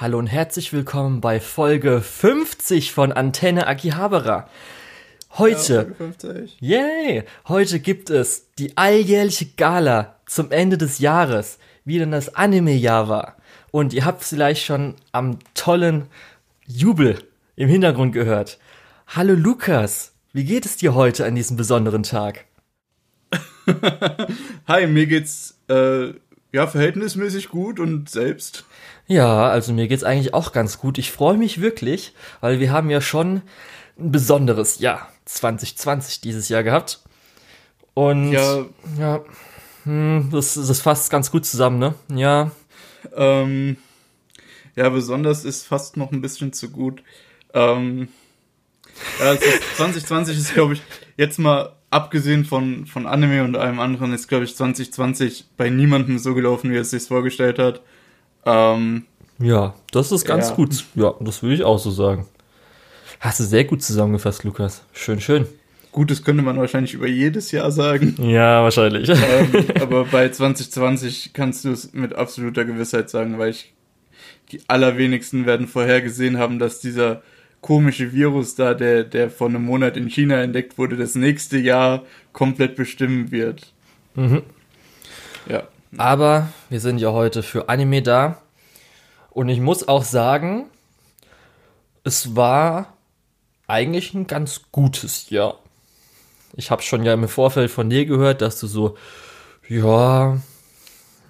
Hallo und herzlich willkommen bei Folge 50 von Antenne Akihabara. Heute, ja, yay, heute gibt es die alljährliche Gala zum Ende des Jahres, wie denn das Anime-Jahr war. Und ihr habt vielleicht schon am tollen Jubel im Hintergrund gehört. Hallo Lukas, wie geht es dir heute an diesem besonderen Tag? Hi, mir geht's äh, ja verhältnismäßig gut und selbst. Ja, also mir geht's eigentlich auch ganz gut. Ich freue mich wirklich, weil wir haben ja schon ein besonderes Jahr 2020 dieses Jahr gehabt. Und ja, ja hm, das, das fasst ganz gut zusammen, ne? Ja. Ähm, ja, besonders ist fast noch ein bisschen zu gut. Ähm, ja, ist, 2020 ist, glaube ich, jetzt mal abgesehen von, von Anime und allem anderen, ist, glaube ich, 2020 bei niemandem so gelaufen, wie er es sich vorgestellt hat. Ähm, ja, das ist ganz ja. gut. Ja, das würde ich auch so sagen. Hast du sehr gut zusammengefasst, Lukas. Schön, schön. Gut, das könnte man wahrscheinlich über jedes Jahr sagen. Ja, wahrscheinlich. Ähm, aber bei 2020 kannst du es mit absoluter Gewissheit sagen, weil ich die allerwenigsten werden vorhergesehen haben, dass dieser komische Virus da, der, der vor einem Monat in China entdeckt wurde, das nächste Jahr komplett bestimmen wird. Mhm. Ja. Aber wir sind ja heute für Anime da. Und ich muss auch sagen, es war eigentlich ein ganz gutes Jahr. Ich habe schon ja im Vorfeld von dir gehört, dass du so, ja,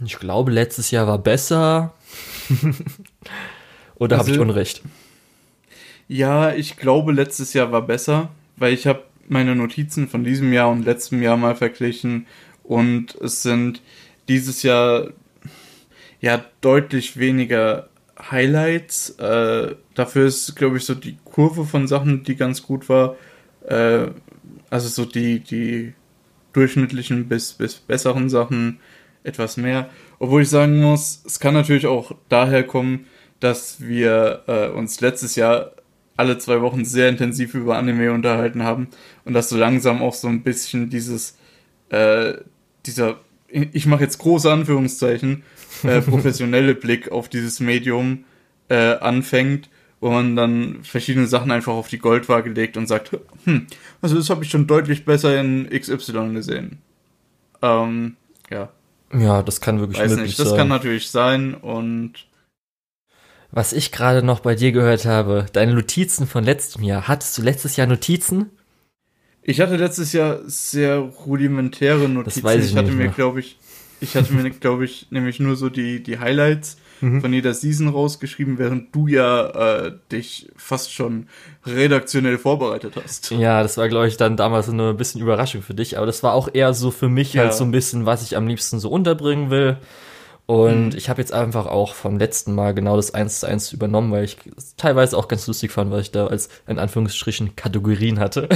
ich glaube, letztes Jahr war besser. Oder also, habe ich Unrecht? Ja, ich glaube, letztes Jahr war besser, weil ich habe meine Notizen von diesem Jahr und letztem Jahr mal verglichen und es sind dieses Jahr ja deutlich weniger Highlights. Äh, dafür ist, glaube ich, so die Kurve von Sachen, die ganz gut war. Äh, also so die, die durchschnittlichen bis, bis besseren Sachen etwas mehr. Obwohl ich sagen muss, es kann natürlich auch daher kommen, dass wir äh, uns letztes Jahr alle zwei Wochen sehr intensiv über Anime unterhalten haben und dass so langsam auch so ein bisschen dieses, äh, dieser, ich mache jetzt große Anführungszeichen, äh, professionelle Blick auf dieses Medium äh, anfängt, wo man dann verschiedene Sachen einfach auf die Goldwaage legt und sagt, hm, also das habe ich schon deutlich besser in XY gesehen. Ähm, ja. Ja, das kann wirklich Weiß nicht, das sein. kann natürlich sein und was ich gerade noch bei dir gehört habe, deine Notizen von letztem Jahr. Hattest du letztes Jahr Notizen? Ich hatte letztes Jahr sehr rudimentäre Notizen. Das weiß ich, ich hatte mir, glaube ich, ich hatte mir, glaube ich, nämlich nur so die, die Highlights mhm. von jeder Season rausgeschrieben, während du ja äh, dich fast schon redaktionell vorbereitet hast. Ja, das war, glaube ich, dann damals nur ein bisschen Überraschung für dich, aber das war auch eher so für mich halt ja. halt so ein bisschen, was ich am liebsten so unterbringen will. Und mhm. ich habe jetzt einfach auch vom letzten Mal genau das eins zu eins übernommen, weil ich teilweise auch ganz lustig fand, weil ich da als in Anführungsstrichen Kategorien hatte.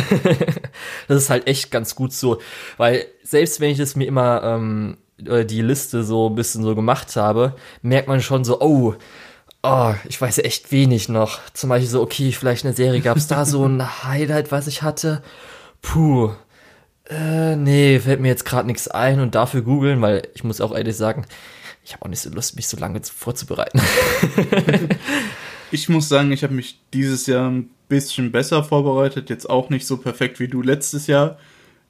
das ist halt echt ganz gut so, weil selbst wenn ich das mir immer ähm, die Liste so ein bisschen so gemacht habe, merkt man schon so, oh, oh, ich weiß echt wenig noch. Zum Beispiel so, okay, vielleicht eine Serie, gab es da so ein Highlight, was ich hatte? Puh, äh, nee, fällt mir jetzt gerade nichts ein und dafür googeln, weil ich muss auch ehrlich sagen, ich habe auch nicht so Lust, mich so lange vorzubereiten. ich muss sagen, ich habe mich dieses Jahr ein bisschen besser vorbereitet. Jetzt auch nicht so perfekt wie du letztes Jahr.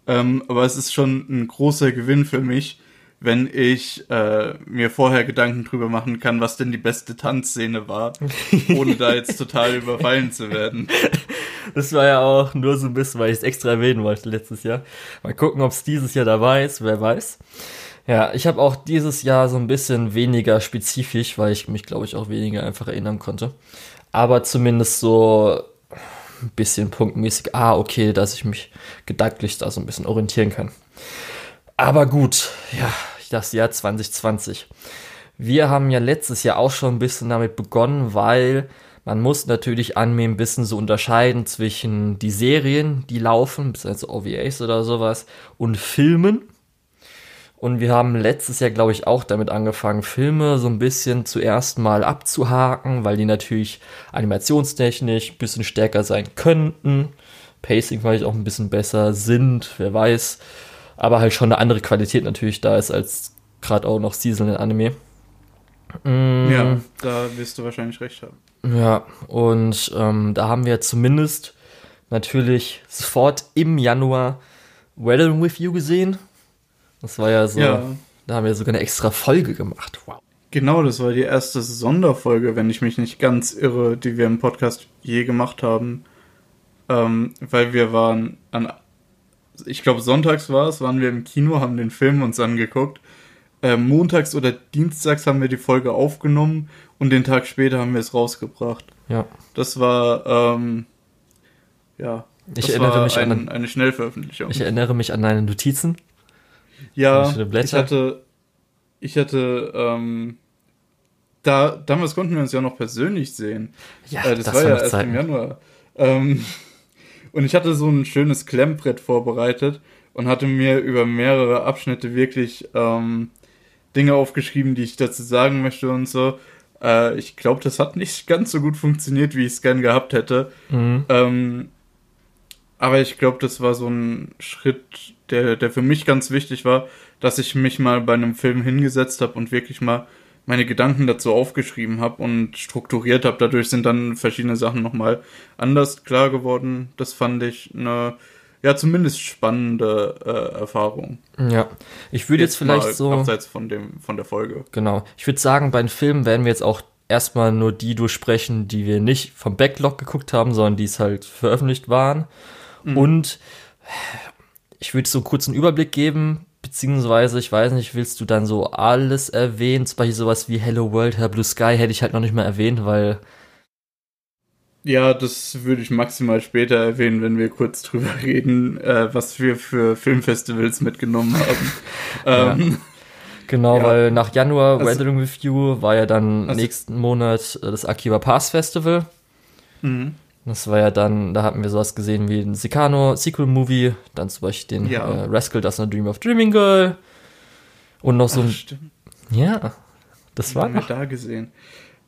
Ähm, aber es ist schon ein großer Gewinn für mich, wenn ich äh, mir vorher Gedanken drüber machen kann, was denn die beste Tanzszene war, ohne da jetzt total überfallen zu werden. Das war ja auch nur so ein bisschen, weil ich es extra erwähnen wollte letztes Jahr. Mal gucken, ob es dieses Jahr dabei ist, wer weiß. Ja, ich habe auch dieses Jahr so ein bisschen weniger spezifisch, weil ich mich, glaube ich, auch weniger einfach erinnern konnte. Aber zumindest so ein bisschen punktmäßig, ah, okay, dass ich mich gedanklich da so ein bisschen orientieren kann. Aber gut, ja, das Jahr 2020. Wir haben ja letztes Jahr auch schon ein bisschen damit begonnen, weil man muss natürlich an mir ein bisschen so unterscheiden zwischen die Serien, die laufen, bis also OVAs oder sowas, und Filmen. Und wir haben letztes Jahr, glaube ich, auch damit angefangen, Filme so ein bisschen zuerst mal abzuhaken, weil die natürlich animationstechnisch ein bisschen stärker sein könnten. Pacing vielleicht auch ein bisschen besser sind, wer weiß. Aber halt schon eine andere Qualität natürlich da ist als gerade auch noch Seasonal Anime. Mm. Ja, da wirst du wahrscheinlich recht haben. Ja, und ähm, da haben wir zumindest natürlich sofort im Januar Weathering with You gesehen. Das war ja so, ja. da haben wir sogar eine extra Folge gemacht. Wow. Genau, das war die erste Sonderfolge, wenn ich mich nicht ganz irre, die wir im Podcast je gemacht haben. Ähm, weil wir waren an, ich glaube sonntags war es, waren wir im Kino, haben den Film uns angeguckt. Äh, montags oder dienstags haben wir die Folge aufgenommen und den Tag später haben wir es rausgebracht. Ja. Das war, ähm, ja, ich erinnere mich ein, an eine Schnellveröffentlichung. Ich erinnere mich an deine Notizen. Ja, ich hatte, ich hatte, ähm, da, damals konnten wir uns ja noch persönlich sehen. Ja, äh, das, das, war, ja erst Zeiten. im Januar. Ähm, und ich hatte so ein schönes Klemmbrett vorbereitet und hatte mir über mehrere Abschnitte wirklich ähm, Dinge aufgeschrieben, die ich dazu sagen möchte und so. Äh, ich glaube, das hat nicht ganz so gut funktioniert, wie ich es gern gehabt hätte. Mhm. Ähm, aber ich glaube, das war so ein Schritt, der, der für mich ganz wichtig war, dass ich mich mal bei einem Film hingesetzt habe und wirklich mal meine Gedanken dazu aufgeschrieben habe und strukturiert habe. Dadurch sind dann verschiedene Sachen nochmal anders klar geworden. Das fand ich eine, ja, zumindest spannende äh, Erfahrung. Ja, ich würde jetzt, jetzt vielleicht so. Abseits von, dem, von der Folge. Genau. Ich würde sagen, bei den Filmen werden wir jetzt auch erstmal nur die durchsprechen, die wir nicht vom Backlog geguckt haben, sondern die es halt veröffentlicht waren. Mhm. Und ich würde so einen kurzen Überblick geben, beziehungsweise, ich weiß nicht, willst du dann so alles erwähnen? Zum Beispiel sowas wie Hello World, Hello Blue Sky hätte ich halt noch nicht mal erwähnt, weil. Ja, das würde ich maximal später erwähnen, wenn wir kurz drüber reden, äh, was wir für Filmfestivals mitgenommen haben. ähm, Genau, ja. weil nach Januar also, Weathering with You war ja dann also, nächsten Monat äh, das Akiba Pass Festival. Mhm. Das war ja dann, da hatten wir sowas gesehen wie ein Sicano Sequel Movie, dann zum Beispiel den ja. äh, Rascal Does Not Dream of Dreaming Girl und noch so ein. Stimmt. Ja, das war haben wir da gesehen.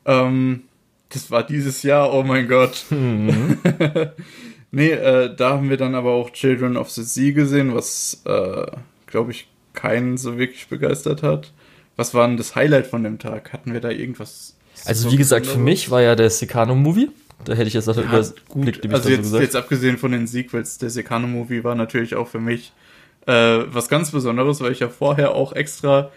Ähm, das war dieses Jahr, oh mein Gott. Mhm. nee, äh, da haben wir dann aber auch Children of the Sea gesehen, was, äh, glaube ich, keinen so wirklich begeistert hat. Was war denn das Highlight von dem Tag? Hatten wir da irgendwas? Also, wie gesagt, für mich war ja der Sicano Movie. Da hätte ich jetzt noch ja, überblickt, Also jetzt, so jetzt abgesehen von den Sequels, der Sekano-Movie war natürlich auch für mich äh, was ganz Besonderes, weil ich ja vorher auch extra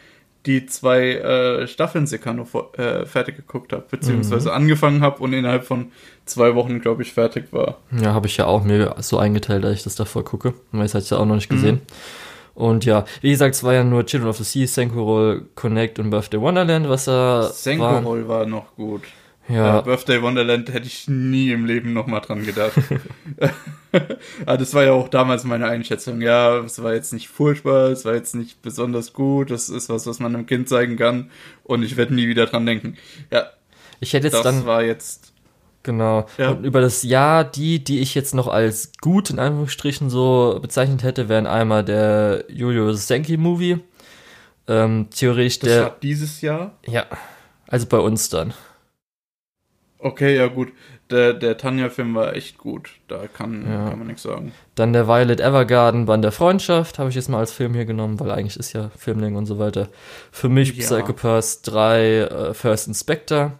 die zwei äh, Staffeln Sekano äh, fertig geguckt habe, beziehungsweise mhm. angefangen habe und innerhalb von zwei Wochen, glaube ich, fertig war. Ja, habe ich ja auch mir so eingeteilt, dass ich das davor gucke, weil ich es ja auch noch nicht gesehen. Mhm. Und ja, wie gesagt, es war ja nur Children of the Sea, Senko Connect und Birthday Wonderland, was da Senko war noch gut. Ja. Äh, Birthday Wonderland hätte ich nie im Leben nochmal dran gedacht. Aber das war ja auch damals meine Einschätzung. Ja, es war jetzt nicht furchtbar, es war jetzt nicht besonders gut, das ist was, was man einem Kind zeigen kann und ich werde nie wieder dran denken. Ja. Ich hätte jetzt das dann. war jetzt. Genau. Ja. Und über das Jahr, die, die ich jetzt noch als gut in Anführungsstrichen so bezeichnet hätte, wären einmal der Julio Senki Movie. Ähm, theoretisch das der. War dieses Jahr? Ja. Also bei uns dann. Okay, ja gut. Der, der Tanja-Film war echt gut. Da kann, ja. kann man nichts sagen. Dann der Violet Evergarden Band der Freundschaft habe ich jetzt mal als Film hier genommen, weil eigentlich ist ja Filmling und so weiter. Für mich ja. Psychopaths 3, uh, First Inspector,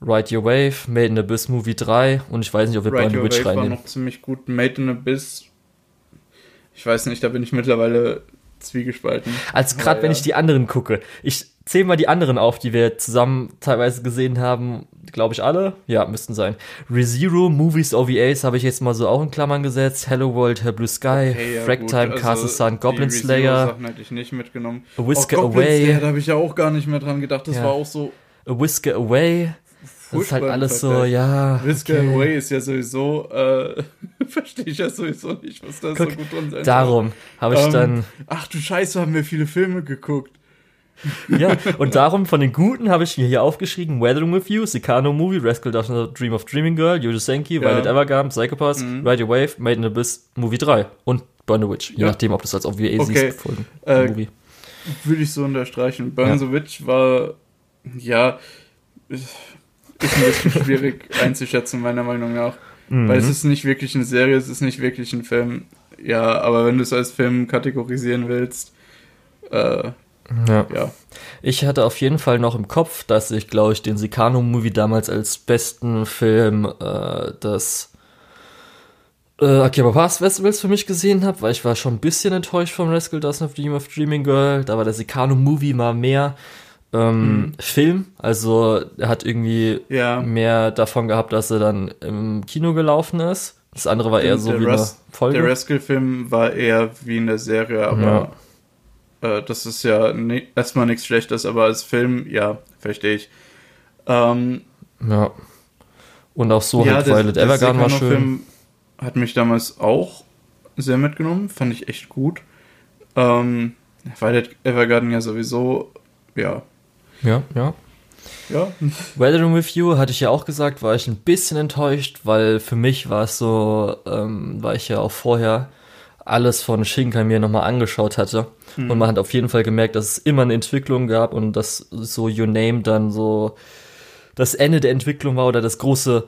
Ride Your Wave, Made in Abyss Movie 3 und ich weiß nicht, ob wir Ride Your Witch Wave reinnehmen. war noch ziemlich gut. Made in Abyss, ich weiß nicht, da bin ich mittlerweile zwiegespalten. Als gerade ja. wenn ich die anderen gucke. Ich zähl mal die anderen auf, die wir zusammen teilweise gesehen haben. Glaube ich alle? Ja, müssten sein. ReZero, Movies, OVAs habe ich jetzt mal so auch in Klammern gesetzt. Hello World, Hello Blue Sky, okay, ja, Fractime, also Castle Sun, Goblin Slayer. Sachen hätte ich nicht mitgenommen. A Whisker oh, Away. da habe ich ja auch gar nicht mehr dran gedacht. Das ja. war auch so. A Whisker Away. Das ist halt alles so, ja. Whisker okay. Away ist ja sowieso, äh, verstehe ich ja sowieso nicht, was da so gut drin sein Darum habe ich ähm, dann. Ach du Scheiße, haben wir viele Filme geguckt ja, und darum von den Guten habe ich mir hier aufgeschrieben: Weathering with You, Sicano Movie, Rascal Does Not Dream of Dreaming Girl, Yuji Senki, ja. Violet Evergarden, Psychopaths, mhm. Ride Your Wave, Made in Abyss, Movie 3 und Burn the Witch. Je ja. nachdem, ob du es als OVA okay. siehst. Folgen, äh, Movie. Würde ich so unterstreichen. Burn ja. the Witch war, ja, ist ein bisschen schwierig einzuschätzen, meiner Meinung nach. Mhm. Weil es ist nicht wirklich eine Serie, es ist nicht wirklich ein Film. Ja, aber wenn du es als Film kategorisieren willst, äh, Ja. ja. Ich hatte auf jeden Fall noch im Kopf, dass ich, glaube ich, den Sicano-Movie damals als besten Film äh, des äh, Akiba Pass Festivals für mich gesehen habe, weil ich war schon ein bisschen enttäuscht vom Rascal Doesn't Have Dream of Dreaming Girl. Da war der Sicano-Movie mal mehr ähm, mhm. Film. Also er hat irgendwie ja. mehr davon gehabt, dass er dann im Kino gelaufen ist. Das andere war eher so wie Ras eine Folge. Der Rascal-Film war eher wie in der Serie, aber ja. Äh, das ist ja erstmal nichts Schlechtes, aber als Film, ja, verstehe ich. Ähm, ja. Und auch so ja, halt Violet Evergarden war schön. Film hat mich damals auch sehr mitgenommen, fand ich echt gut. Ähm, Violet Evergarden ja sowieso, ja. Ja, ja. Ja. Weathering with You hatte ich ja auch gesagt, war ich ein bisschen enttäuscht, weil für mich war es so, ähm, weil ich ja auch vorher alles von Shinkai mir nochmal angeschaut hatte. Mhm. Und man hat auf jeden Fall gemerkt, dass es immer eine Entwicklung gab und dass so Your Name dann so das Ende der Entwicklung war oder das große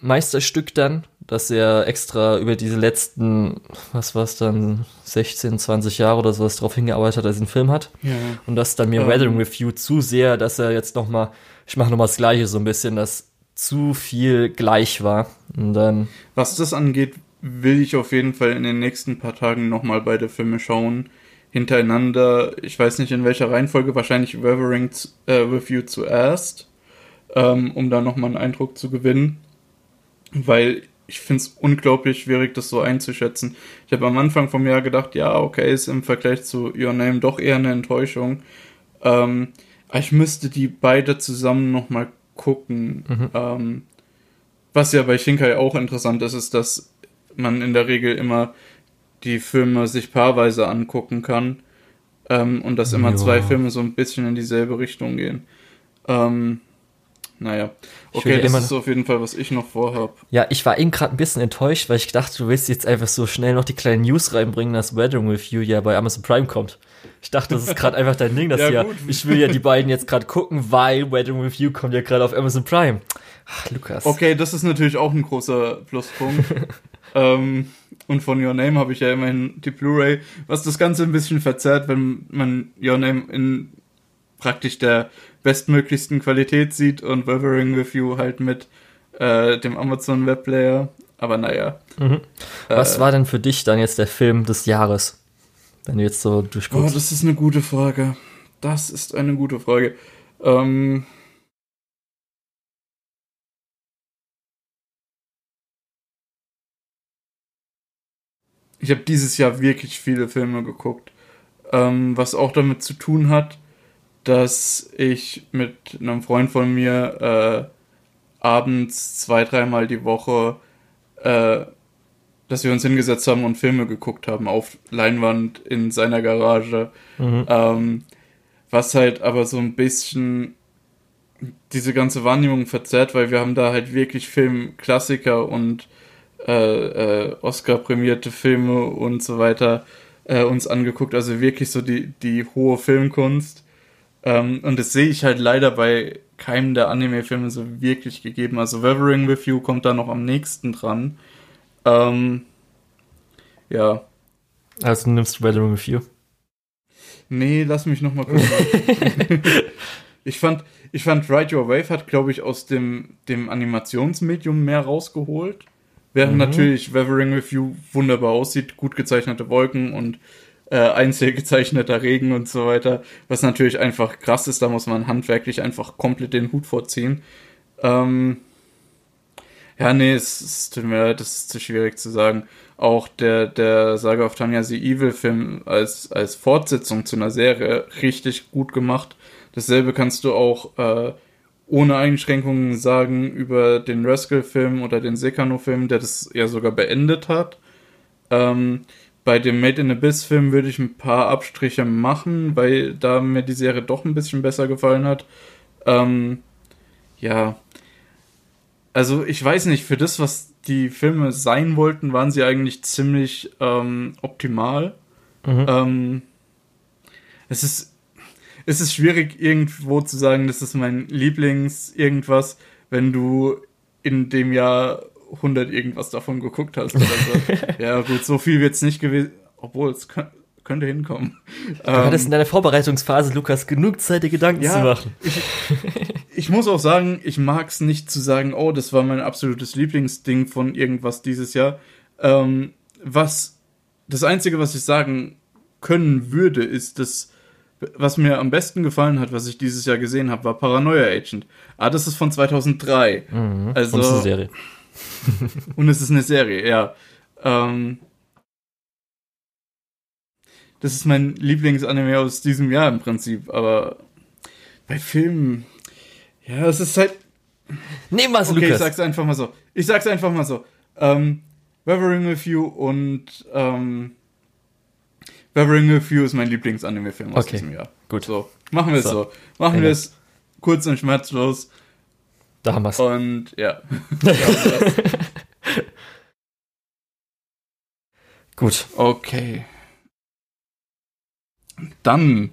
Meisterstück dann, dass er extra über diese letzten, was war es dann, 16, 20 Jahre oder sowas drauf hingearbeitet hat, dass er einen Film hat. Ja. Und das dann mir um. Weathering Review zu sehr, dass er jetzt nochmal, ich mache nochmal das Gleiche so ein bisschen, dass zu viel gleich war. Und dann. Was das angeht, will ich auf jeden Fall in den nächsten paar Tagen nochmal beide Filme schauen. Hintereinander, ich weiß nicht in welcher Reihenfolge, wahrscheinlich Weathering äh, Review zuerst, ähm, um da nochmal einen Eindruck zu gewinnen weil ich finde es unglaublich schwierig, das so einzuschätzen. Ich habe am Anfang vom Jahr gedacht, ja, okay, ist im Vergleich zu Your Name doch eher eine Enttäuschung. Ähm, ich müsste die beide zusammen nochmal gucken. Mhm. Ähm, was ja bei Shinkai auch interessant ist, ist, dass man in der Regel immer die Filme sich paarweise angucken kann ähm, und dass immer ja. zwei Filme so ein bisschen in dieselbe Richtung gehen. Ähm, naja, okay, das ist auf jeden Fall, was ich noch vorhab. Ja, ich war eben gerade ein bisschen enttäuscht, weil ich dachte, du willst jetzt einfach so schnell noch die kleinen News reinbringen, dass Wedding Review ja bei Amazon Prime kommt. Ich dachte, das ist gerade einfach dein Ding, dass ja, ja ich will ja die beiden jetzt gerade gucken, weil Wedding Review kommt ja gerade auf Amazon Prime. Ach, Lukas. Okay, das ist natürlich auch ein großer Pluspunkt. ähm, und von Your Name habe ich ja immerhin die Blu-ray, was das Ganze ein bisschen verzerrt, wenn man Your Name in praktisch der bestmöglichsten Qualität sieht und Wolverine Review halt mit äh, dem Amazon Webplayer. Aber naja. Mhm. Was äh, war denn für dich dann jetzt der Film des Jahres? Wenn du jetzt so durchguckst. Oh, das ist eine gute Frage. Das ist eine gute Frage. Ähm, ich habe dieses Jahr wirklich viele Filme geguckt. Ähm, was auch damit zu tun hat, dass ich mit einem Freund von mir äh, abends zwei, dreimal die Woche, äh, dass wir uns hingesetzt haben und Filme geguckt haben auf Leinwand in seiner Garage. Mhm. Ähm, was halt aber so ein bisschen diese ganze Wahrnehmung verzerrt, weil wir haben da halt wirklich Filmklassiker und äh, äh, Oscar-prämierte Filme und so weiter äh, uns angeguckt. Also wirklich so die, die hohe Filmkunst. Ähm, und das sehe ich halt leider bei keinem der Anime-Filme so wirklich gegeben. Also Weathering with You kommt da noch am nächsten dran. Ähm, ja. Also nimmst du Weathering with You? Nee, lass mich noch mal gucken. ich fand, ich fand Ride Your Wave hat, glaube ich, aus dem, dem Animationsmedium mehr rausgeholt. Während mhm. natürlich Weathering with You wunderbar aussieht, gut gezeichnete Wolken und äh, einzeln gezeichneter Regen und so weiter, was natürlich einfach krass ist, da muss man handwerklich einfach komplett den Hut vorziehen. Ähm, ja, nee, es, es tut mir leid, das ist zu schwierig zu sagen. Auch der, der Saga of Tanya the Evil Film als, als Fortsetzung zu einer Serie richtig gut gemacht. Dasselbe kannst du auch äh, ohne Einschränkungen sagen über den Rascal-Film oder den Sekano-Film, der das ja sogar beendet hat. Ähm, bei dem Made in Abyss Film würde ich ein paar Abstriche machen, weil da mir die Serie doch ein bisschen besser gefallen hat. Ähm, ja. Also ich weiß nicht, für das, was die Filme sein wollten, waren sie eigentlich ziemlich ähm, optimal. Mhm. Ähm, es ist es ist schwierig irgendwo zu sagen, das ist mein Lieblings irgendwas, wenn du in dem Jahr 100 irgendwas davon geguckt hast oder so. ja, gut, so viel wird es nicht gewesen. Obwohl, es könnte hinkommen. Du hattest in deiner Vorbereitungsphase, Lukas, genug Zeit, dir Gedanken zu machen. Ich, ich muss auch sagen, ich mag es nicht zu sagen, oh, das war mein absolutes Lieblingsding von irgendwas dieses Jahr. Ähm, was das Einzige, was ich sagen können würde, ist, dass was mir am besten gefallen hat, was ich dieses Jahr gesehen habe, war Paranoia Agent. Ah, das ist von 2003. Mhm. Also, Und es ist eine Serie. und es ist eine Serie, ja. Ähm, das ist mein Lieblingsanime aus diesem Jahr im Prinzip, aber bei Filmen, ja, es ist halt. Nehmen wir es, Okay, ich Lukas. sag's einfach mal so. Ich sag's einfach mal so. Ähm, Weathering with You und ähm, With You ist mein Lieblingsanime-Film aus Okay, diesem Jahr. gut. So, machen wir es So. so. Machen wir es kurz und schmerzlos Da haben wir es. und ja. Gut. Okay. Dann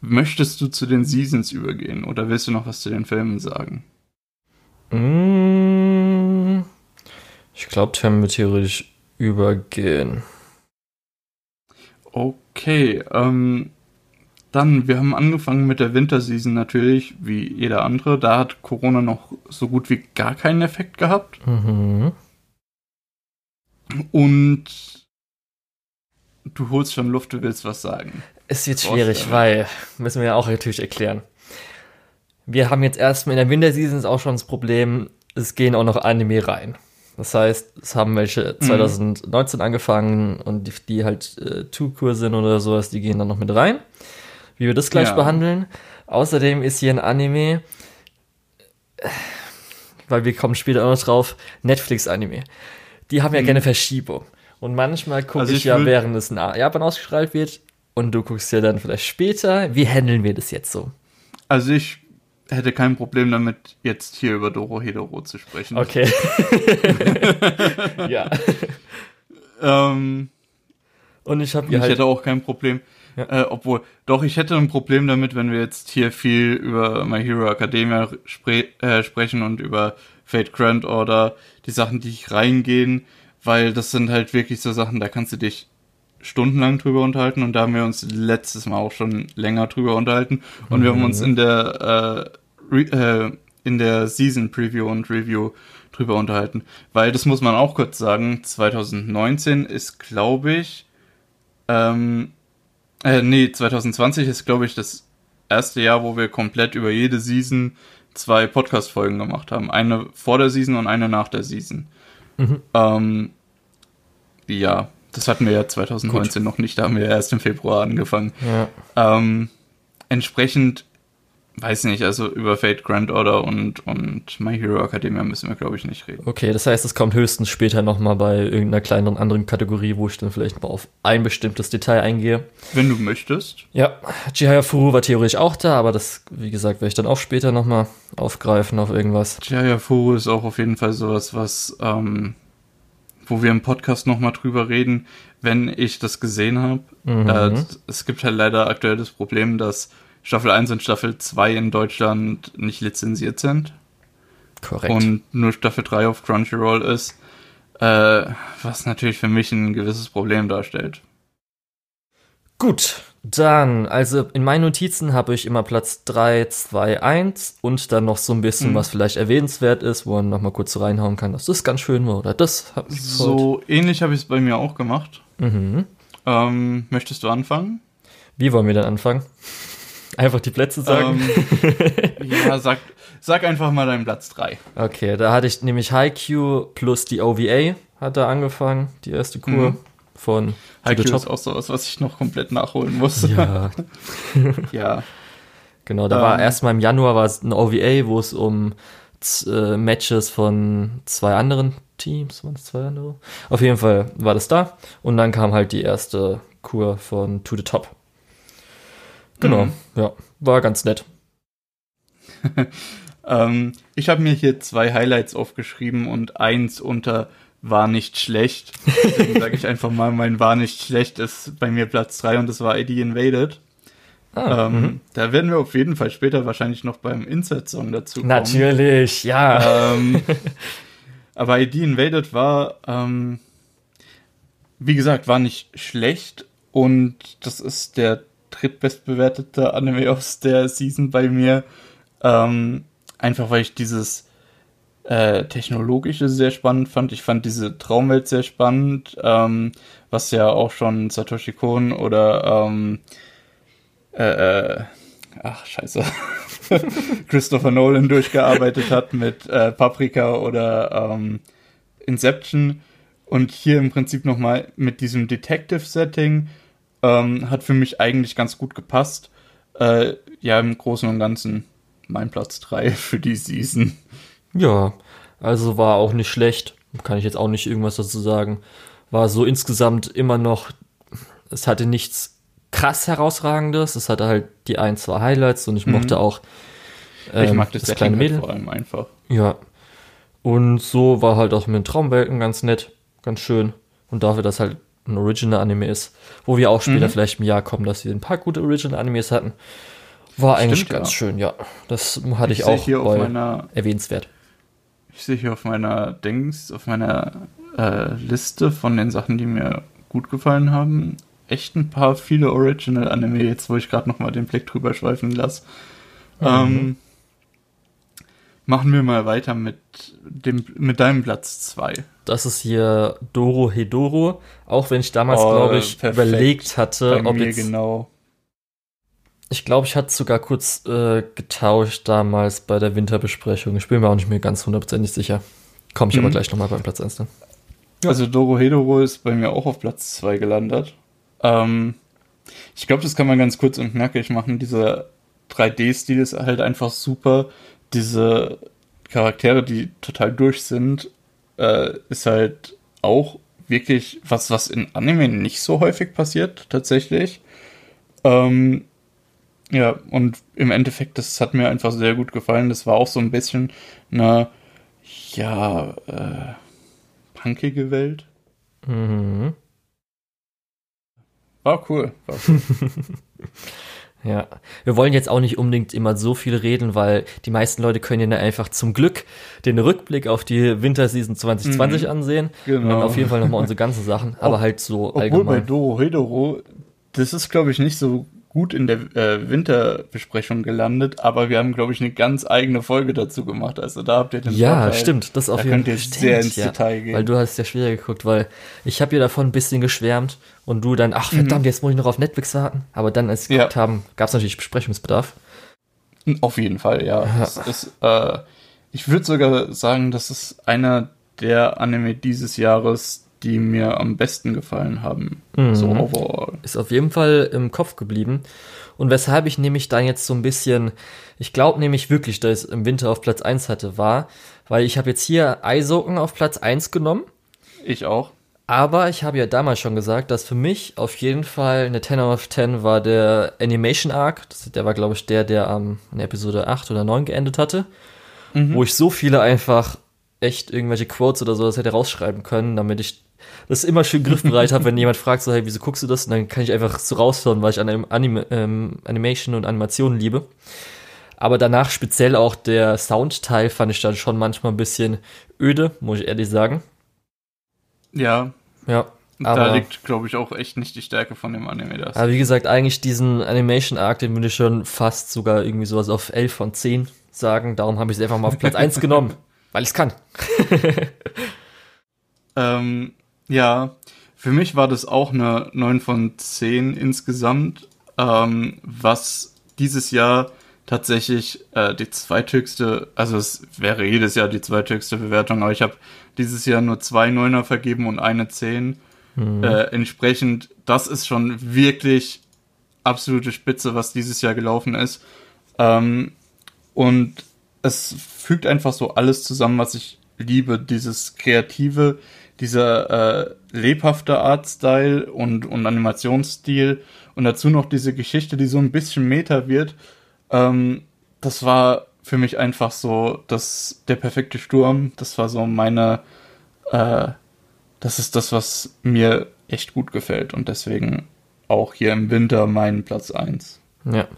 möchtest du zu den Seasons übergehen oder willst du noch was zu den Filmen sagen? Mm, Ich glaube, können wir theoretisch übergehen. Okay, ähm, dann, wir haben angefangen mit der Winterseason natürlich, wie jeder andere. Da hat Corona noch so gut wie gar keinen Effekt gehabt. Mhm. Und du holst schon Luft, du willst was sagen. Es wird schwierig, weil, müssen wir ja auch natürlich erklären. Wir haben jetzt erstmal in der Winterseason auch schon das Problem, es gehen auch noch Anime rein. Das heißt, es haben welche 2019 angefangen und die, die halt äh, Two-Kur sind oder sowas, die gehen dann noch mit rein. Wie wir das gleich Ja. behandeln. Außerdem ist hier ein Anime, weil wir kommen später auch noch drauf, Netflix-Anime. Die haben ja gerne Verschiebung. Und manchmal gucke Also ich, ich ja, während es in Japan ausgestrahlt wird, und du guckst ja dann vielleicht später. Wie handeln wir das jetzt so? Also ich hätte kein Problem damit, jetzt hier über Doro Hedoro zu sprechen. Okay. ja. Ähm, Und ich habe ich halt. hätte auch kein Problem. Ja. Äh, obwohl, doch, ich hätte ein Problem damit, wenn wir jetzt hier viel über My Hero Academia spre äh, sprechen und über Fate Grand Order, die Sachen, die ich reingehen, weil das sind halt wirklich so Sachen, da kannst du dich stundenlang drüber unterhalten und da haben wir uns letztes Mal auch schon länger drüber unterhalten und wir haben uns in der äh, äh, in der Season Preview und Review drüber unterhalten, weil das muss man auch kurz sagen, 2019 ist glaube ich ähm, äh, nee, 2020 ist, glaube ich, das erste Jahr, wo wir komplett über jede Season zwei Podcast-Folgen gemacht haben. Eine vor der Season und eine nach der Season. Mhm. Ähm, ja, das hatten wir ja 2019 noch nicht, da haben wir erst im Februar angefangen. Ja. Ähm, entsprechend, weiß nicht, also über Fate Grand Order und, und My Hero Academia müssen wir, glaube ich, nicht reden. Okay, das heißt, es kommt höchstens später nochmal bei irgendeiner kleineren anderen Kategorie, wo ich dann vielleicht mal auf ein bestimmtes Detail eingehe. Wenn du möchtest. Ja, Chihaya Furu war theoretisch auch da, aber das, wie gesagt, werde ich dann auch später nochmal aufgreifen auf irgendwas. Jaya Furu ist auch auf jeden Fall sowas, was, ähm, wo wir im Podcast nochmal drüber reden, wenn ich das gesehen habe. Mhm. Äh, es gibt halt leider aktuell das Problem, dass Staffel 1 und Staffel 2 in Deutschland nicht lizenziert sind Korrekt. und nur Staffel 3 auf Crunchyroll ist, äh, was natürlich für mich ein gewisses Problem darstellt. Gut, dann, also in meinen Notizen habe ich immer Platz 3, 2, 1 und dann noch so ein bisschen, Mhm. was vielleicht erwähnenswert ist, wo man nochmal kurz reinhauen kann, dass das ganz schön war oder das hat mich gefreut. So ähnlich habe ich es bei mir auch gemacht. Mhm. Ähm, möchtest du anfangen? Wie wollen wir dann anfangen? Einfach die Plätze sagen? Ähm, ja, sag, sag einfach mal deinen Platz 3. Okay, da hatte ich nämlich Haikyuu plus die OVA hat da angefangen, die erste Kur Mhm. von To the Haikyuu Top. ist auch sowas, was ich noch komplett nachholen muss. Ja, ja. genau. Da war Ähm. erstmal im Januar war es eine OVA, wo es um äh, Matches von zwei anderen Teams, waren es zwei andere? Auf jeden Fall war das da. Und dann kam halt die erste Kur von To the Top. Genau, Mhm. ja, war ganz nett. Ähm, ich habe mir hier zwei Highlights aufgeschrieben und eins unter war nicht schlecht. Deswegen sage ich einfach mal, mein war nicht schlecht ist bei mir Platz 3 und das war ID Invaded. Ah, Ähm, mhm. Da werden wir auf jeden Fall später wahrscheinlich noch beim Insert-Song dazu kommen. Natürlich, ja. ähm, aber ID Invaded war, ähm, wie gesagt, war nicht schlecht und das ist der drittbestbewertete Anime aus der Season bei mir. Ähm, einfach weil ich dieses äh, technologische sehr spannend fand. Ich fand diese Traumwelt sehr spannend, ähm, was ja auch schon Satoshi Kon oder ähm, äh, äh, ach scheiße, Christopher Nolan durchgearbeitet hat mit äh, Paprika oder ähm, Inception und hier im Prinzip nochmal mit diesem Detective-Setting ähm, hat für mich eigentlich ganz gut gepasst. Äh, ja, im Großen und Ganzen mein Platz 3 für die Season. Ja, also war auch nicht schlecht. Kann ich jetzt auch nicht irgendwas dazu sagen. War so insgesamt immer noch, es hatte nichts krass herausragendes. Es hatte halt die ein, zwei Highlights und ich mhm. mochte auch ähm, ich mag das, das kleine Mädel. vor allem einfach. Ja. Und so war halt auch mit den Traumwelten ganz nett, ganz schön. Und dafür, dass halt ein Original-Anime ist, wo wir auch später mhm. vielleicht im Jahr kommen, dass wir ein paar gute Original-Animes hatten. War Stimmt, eigentlich ganz ja. schön, ja. Das hatte ich, ich auch hier auf meiner, erwähnenswert. Ich sehe hier auf meiner Dings, auf meiner äh, Liste von den Sachen, die mir gut gefallen haben, echt ein paar viele Original-Anime, jetzt wo ich gerade nochmal den Blick drüber schweifen lasse. Mhm. Ähm, machen wir mal weiter mit, dem, mit deinem Platz 2. Das ist hier Doro Hedoro, auch wenn ich damals, oh, glaube ich, perfekt. überlegt hatte, Bei ob mir jetzt genau ich glaube, ich hatte sogar kurz äh, getauscht damals bei der Winterbesprechung. Ich bin mir auch nicht mehr ganz hundertprozentig sicher. Komme ich mhm. aber gleich nochmal beim Platz 1 dann. Ja. Also Doro Hedoro ist bei mir auch auf Platz 2 gelandet. Ähm, ich glaube, das kann man ganz kurz und knackig machen. Dieser 3D-Stil ist halt einfach super. Diese Charaktere, die total durch sind, äh, ist halt auch wirklich was, was in Anime nicht so häufig passiert, tatsächlich. Ähm, ja, und im Endeffekt, das hat mir einfach sehr gut gefallen. Das war auch so ein bisschen eine, ja, äh, punkige Welt. Mhm. War cool. War cool. ja, wir wollen jetzt auch nicht unbedingt immer so viel reden, weil die meisten Leute können ja einfach zum Glück den Rückblick auf die Winterseason 2020 mhm. ansehen. Genau. Und dann auf jeden Fall nochmal unsere ganzen Sachen, aber halt so Obwohl allgemein. bei Doro Hedoro, das ist glaube ich nicht so gut in der äh, Winterbesprechung gelandet, aber wir haben, glaube ich, eine ganz eigene Folge dazu gemacht. Also da habt ihr den Ja, Vorteil. stimmt. Das auf da jeden Fall. könnt ihr sehr ins ja, Detail gehen. Weil du hast ja schwer geguckt, weil ich habe ja davon ein bisschen geschwärmt und du dann, ach verdammt, mhm. jetzt muss ich noch auf Netflix warten. Aber dann, als wir ja. geguckt haben, gab es natürlich Besprechungsbedarf. Auf jeden Fall, ja. ja. Ist, äh, ich würde sogar sagen, das ist einer der Anime dieses Jahres, die mir am besten gefallen haben. Mhm. So overall. Ist auf jeden Fall im Kopf geblieben. Und weshalb ich nämlich dann jetzt so ein bisschen, ich glaube nämlich wirklich, dass ich es im Winter auf Platz 1 hatte, war, weil ich habe jetzt hier Eisoken auf Platz 1 genommen. Ich auch. Aber ich habe ja damals schon gesagt, dass für mich auf jeden Fall eine 10 out of 10 war der Animation Arc. Das, der war, glaube ich, der, der am in Episode 8 oder 9 geendet hatte. Mhm. Wo ich so viele einfach echt irgendwelche Quotes oder so das hätte rausschreiben können, damit ich das immer schön griffbereit habe, wenn jemand fragt, so, hey, wieso guckst du das? Und dann kann ich einfach so raushören, weil ich an Anime, ähm, Animation und Animationen liebe. Aber danach speziell auch der Soundteil fand ich dann schon manchmal ein bisschen öde, muss ich ehrlich sagen. Ja. Ja. da liegt, glaube ich, auch echt nicht die Stärke von dem Anime. Das. Aber wie gesagt, eigentlich diesen Animation Arc, den würde ich schon fast sogar irgendwie sowas auf 11 von 10 sagen. Darum habe ich es einfach mal auf Platz 1 genommen, weil ich es kann. ähm, ja, für mich war das auch eine 9 von 10 insgesamt, ähm, was dieses Jahr tatsächlich äh, die zweithöchste, also es wäre jedes Jahr die zweithöchste Bewertung, aber ich habe dieses Jahr nur zwei Neuner vergeben und eine 10. Mhm. Äh, entsprechend, das ist schon wirklich absolute Spitze, was dieses Jahr gelaufen ist. Ähm, und es fügt einfach so alles zusammen, was ich liebe, dieses Kreative, dieser äh, lebhafte Artstyle und, und Animationsstil und dazu noch diese Geschichte, die so ein bisschen Meta wird. Ähm, das war für mich einfach so das, der perfekte Sturm. Das war so meine, äh, das ist das, was mir echt gut gefällt und deswegen auch hier im Winter mein Platz 1. Ja.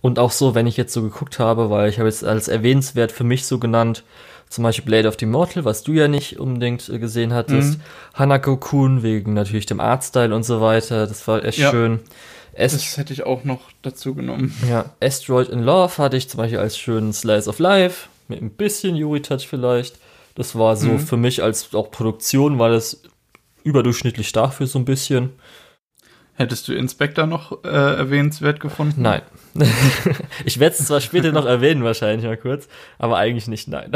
Und auch so, wenn ich jetzt so geguckt habe, weil ich habe jetzt als erwähnenswert für mich so genannt, Zum Beispiel Blade of the Immortal, was du ja nicht unbedingt äh, gesehen hattest. Mhm. Hanako-kun wegen natürlich dem Artstyle und so weiter. Das war echt ja. schön. Est das hätte ich auch noch dazu genommen. Ja, Asteroid in Love hatte ich zum Beispiel als schönen Slice of Life. Mit ein bisschen Yuri-Touch vielleicht. Das war so mhm. für mich als auch Produktion, war das überdurchschnittlich stark für so ein bisschen. Hättest du Inspector noch äh, erwähnenswert gefunden? Nein. ich werde es zwar später noch erwähnen, wahrscheinlich mal kurz, aber eigentlich nicht, nein.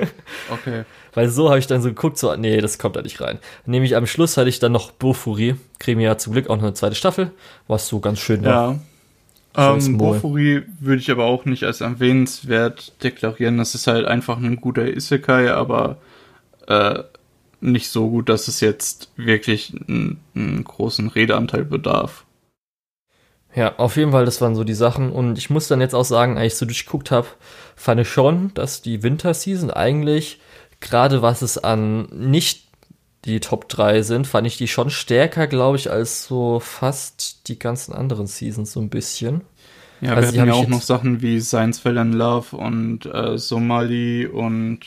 okay. Weil so habe ich dann so geguckt, so, nee, das kommt da nicht rein. Nämlich am Schluss hatte ich dann noch Bofuri. Kriegen wir ja zum Glück auch noch eine zweite Staffel, was so ganz schön war. Ja. Ähm, Bofuri würde ich aber auch nicht als erwähnenswert deklarieren. Das ist halt einfach ein guter Isekai, aber äh, nicht so gut, dass es jetzt wirklich einen, einen großen Redeanteil bedarf. Ja, auf jeden Fall, das waren so die Sachen. Und ich muss dann jetzt auch sagen, als ich so durchgeguckt habe, fand ich schon, dass die Winterseason eigentlich, gerade was es an nicht die Top 3 sind, fand ich die schon stärker, glaube ich, als so fast die ganzen anderen Seasons so ein bisschen. Ja, also wir hatten ja auch noch Sachen wie Science Fell in Love und äh, Somali und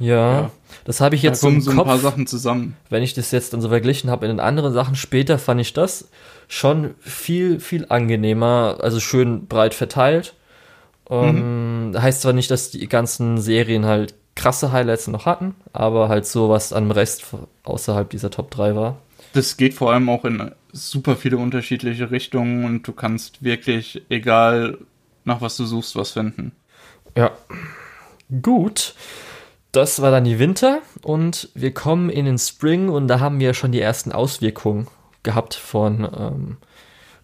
ja, ja. das habe ich jetzt da so im so ein Kopf, paar Sachen zusammen. Wenn ich das jetzt dann so verglichen habe in den anderen Sachen später, fand ich das schon viel, viel angenehmer, also schön breit verteilt. Ähm, mhm. Heißt zwar nicht, dass die ganzen Serien halt krasse Highlights noch hatten, aber halt so, was am Rest außerhalb dieser Top 3 war. Das geht vor allem auch in super viele unterschiedliche Richtungen und du kannst wirklich, egal nach was du suchst, was finden. Ja. Gut. Das war dann die Winter und wir kommen in den Spring und da haben wir schon die ersten Auswirkungen gehabt von ähm,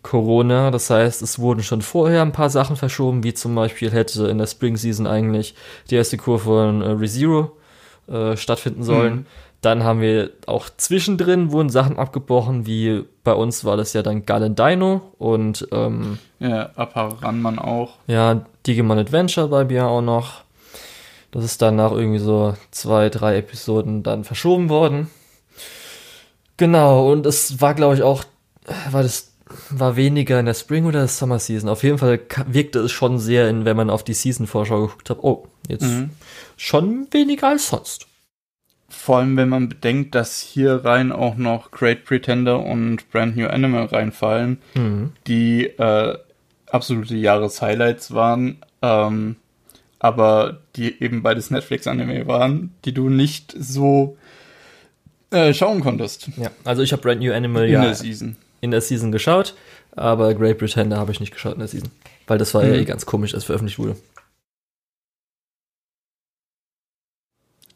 Corona. Das heißt, es wurden schon vorher ein paar Sachen verschoben, wie zum Beispiel hätte in der Spring Season eigentlich die erste Kur von äh, ReZero äh, stattfinden sollen. Mhm. Dann haben wir auch zwischendrin wurden Sachen abgebrochen, wie bei uns war das ja dann Galen Dino und ähm, ja, Aparanman auch. Ja, Digimon Adventure bei mir auch noch. Das ist dann nach irgendwie so zwei, drei Episoden dann verschoben worden. Genau, und es war, glaube ich, auch, war das, war weniger in der Spring oder der Summer Season. Auf jeden Fall wirkte es schon sehr, in, wenn man auf die Season-Vorschau geguckt hat, oh, jetzt mhm. schon weniger als sonst. Vor allem, wenn man bedenkt, dass hier rein auch noch Great Pretender und Brand New Animal reinfallen, mhm. die äh, absolute Jahreshighlights waren. Ähm, aber die eben beides Netflix-Anime waren, die du nicht so äh, schauen konntest. Ja, also ich habe Brand New Animal in ja der Season. in der Season geschaut, aber Great Pretender habe ich nicht geschaut in der Season, weil das war mhm. ja eh ganz komisch, als veröffentlicht wurde.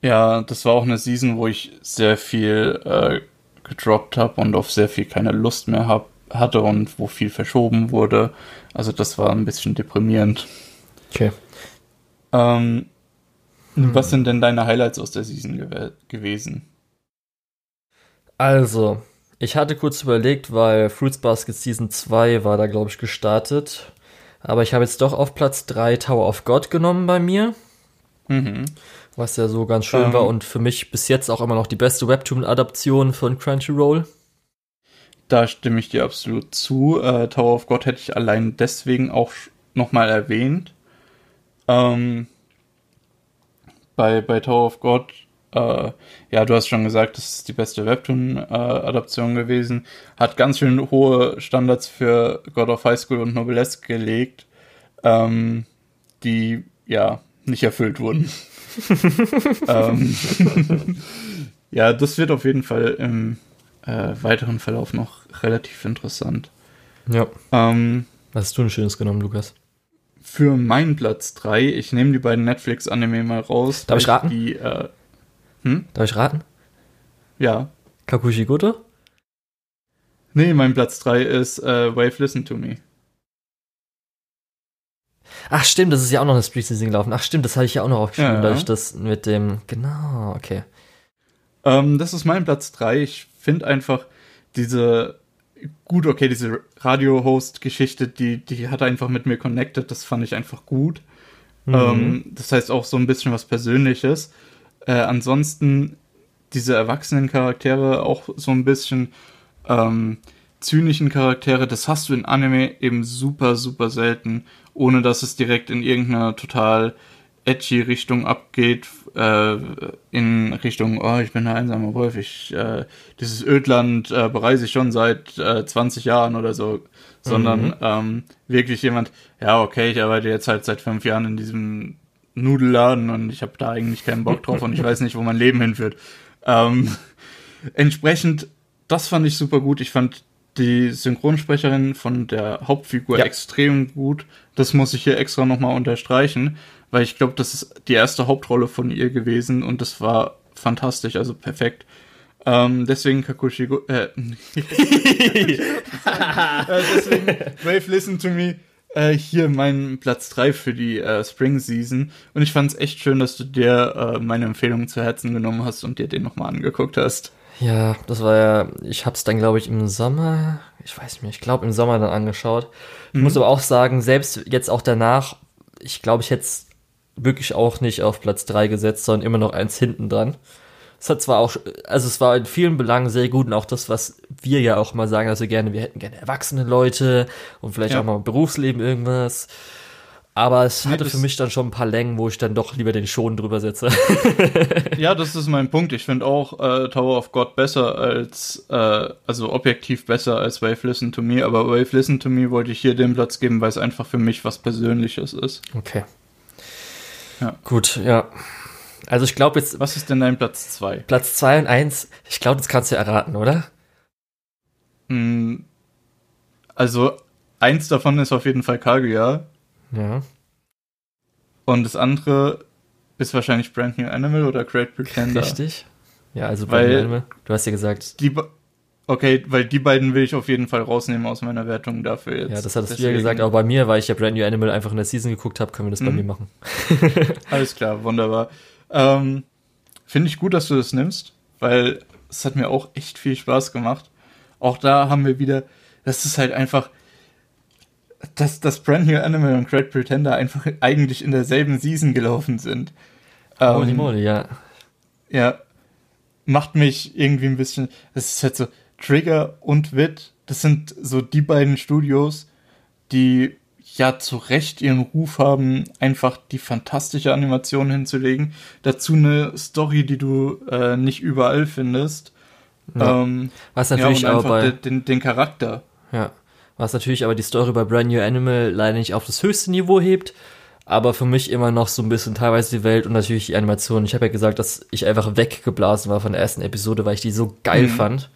Ja, das war auch eine Season, wo ich sehr viel äh, gedroppt habe und auf sehr viel keine Lust mehr hab, hatte und wo viel verschoben wurde. Also das war ein bisschen deprimierend. Okay. Ähm, hm. Was sind denn deine Highlights aus der Season gew gewesen? Also, ich hatte kurz überlegt, weil Fruits Basket Season 2 war da, glaube ich, gestartet. Aber ich habe jetzt doch auf Platz 3 Tower of God genommen bei mir. Mhm. Was ja so ganz schön ähm, war und für mich bis jetzt auch immer noch die beste Webtoon-Adaption von Crunchyroll. Da stimme ich dir absolut zu. Äh, Tower of God hätte ich allein deswegen auch nochmal erwähnt. Ähm, bei, bei Tower of God, äh, ja, du hast schon gesagt, das ist die beste Webtoon-Adaption äh, gewesen. Hat ganz schön hohe Standards für God of High School und Noblesse gelegt, ähm, die ja nicht erfüllt wurden. ähm, ja, das wird auf jeden Fall im äh, weiteren Verlauf noch relativ interessant. Ja. Ähm, Was hast du ein schönes genommen, Lukas? Für meinen Platz 3, ich nehme die beiden Netflix-Anime mal raus. Darf ich raten? Die, äh, hm? Darf ich raten? Ja. Kakushi Goto? Nee, mein Platz 3 ist äh, Wave Listen to Me. Ach stimmt, das ist ja auch noch eine Spring Season gelaufen. Ach stimmt, das hatte ich ja auch noch aufgeschrieben, ja, ja. da ich das mit dem, genau, okay. Ähm, das ist mein Platz 3. Ich finde einfach diese gut, okay, diese Radio-Host-Geschichte, die, die hat einfach mit mir connected, das fand ich einfach gut. Mhm. Ähm, das heißt auch so ein bisschen was Persönliches. Äh, ansonsten diese erwachsenen Charaktere auch so ein bisschen ähm, zynischen Charaktere, das hast du in Anime eben super, super selten, ohne dass es direkt in irgendeiner total edgy Richtung abgeht, äh, in Richtung, oh, ich bin der einsame Wolf, ich, äh, dieses Ödland äh, bereise ich schon seit äh, 20 Jahren oder so, sondern mhm. ähm, wirklich jemand, ja, okay, ich arbeite jetzt halt seit fünf Jahren in diesem Nudelladen und ich habe da eigentlich keinen Bock drauf und ich weiß nicht, wo mein Leben hinführt. Ähm, entsprechend, das fand ich super gut. Ich fand die Synchronsprecherin von der Hauptfigur ja. extrem gut. Das muss ich hier extra nochmal unterstreichen, weil ich glaube, das ist die erste Hauptrolle von ihr gewesen und das war fantastisch, also perfekt. Ähm, deswegen Kakushi, äh, deswegen Wave Listen to Me äh, hier mein Platz 3 für die äh, Spring Season. Und ich fand es echt schön, dass du dir äh, meine Empfehlung zu Herzen genommen hast und dir den nochmal angeguckt hast. Ja, das war ja, ich hab's dann, glaube ich, im Sommer, ich weiß nicht mehr, ich glaube im Sommer dann angeschaut. Ich mhm. muss aber auch sagen, selbst jetzt auch danach, ich glaube, ich hätte es wirklich auch nicht auf Platz 3 gesetzt, sondern immer noch eins hinten dran. Es hat zwar auch, also es war in vielen Belangen sehr gut und auch das, was wir ja auch mal sagen, dass wir gerne, wir hätten gerne erwachsene Leute und vielleicht ja. auch mal im Berufsleben irgendwas. Aber es hatte für mich dann schon ein paar Längen, wo ich dann doch lieber den Schon drüber setze. ja, das ist mein Punkt. Ich finde auch äh, Tower of God besser als, äh, also objektiv besser als Wave Listen to Me, aber Wave Listen to Me wollte ich hier den Platz geben, weil es einfach für mich was Persönliches ist. Okay. Ja. Gut, ja. Also ich glaube jetzt. Was ist denn dein Platz 2? Platz 2 und 1, ich glaube, das kannst du erraten, oder? Hm, also, eins davon ist auf jeden Fall Kaguya. Ja. Und das andere ist wahrscheinlich Brand New Animal oder Great Pretender. Richtig. Ja, also Brand New Animal. Du hast ja gesagt. Die, okay, weil die beiden will ich auf jeden Fall rausnehmen aus meiner Wertung dafür jetzt. Ja, das hattest Deswegen. du ja gesagt, aber bei mir, weil ich ja Brand New Animal einfach in der Season geguckt habe, können wir das mhm. bei mir machen. Alles klar, wunderbar. Ähm, Finde ich gut, dass du das nimmst, weil es hat mir auch echt viel Spaß gemacht. Auch da haben wir wieder, das ist halt einfach, dass das Brand New Animal und Great Pretender einfach eigentlich in derselben Season gelaufen sind. Holy ähm, moly, ja. Ja, macht mich irgendwie ein bisschen, es ist halt so, Trigger und Wit, das sind so die beiden Studios, die ja zu Recht ihren Ruf haben, einfach die fantastische Animation hinzulegen. Dazu eine Story, die du äh, nicht überall findest. Ja. Ähm, Was natürlich ja, auch bei den, den Charakter. Ja. Was natürlich aber die Story bei Brand New Animal leider nicht auf das höchste Niveau hebt, aber für mich immer noch so ein bisschen teilweise die Welt und natürlich die Animation. Ich habe ja gesagt, dass ich einfach weggeblasen war von der ersten Episode, weil ich die so geil mhm. fand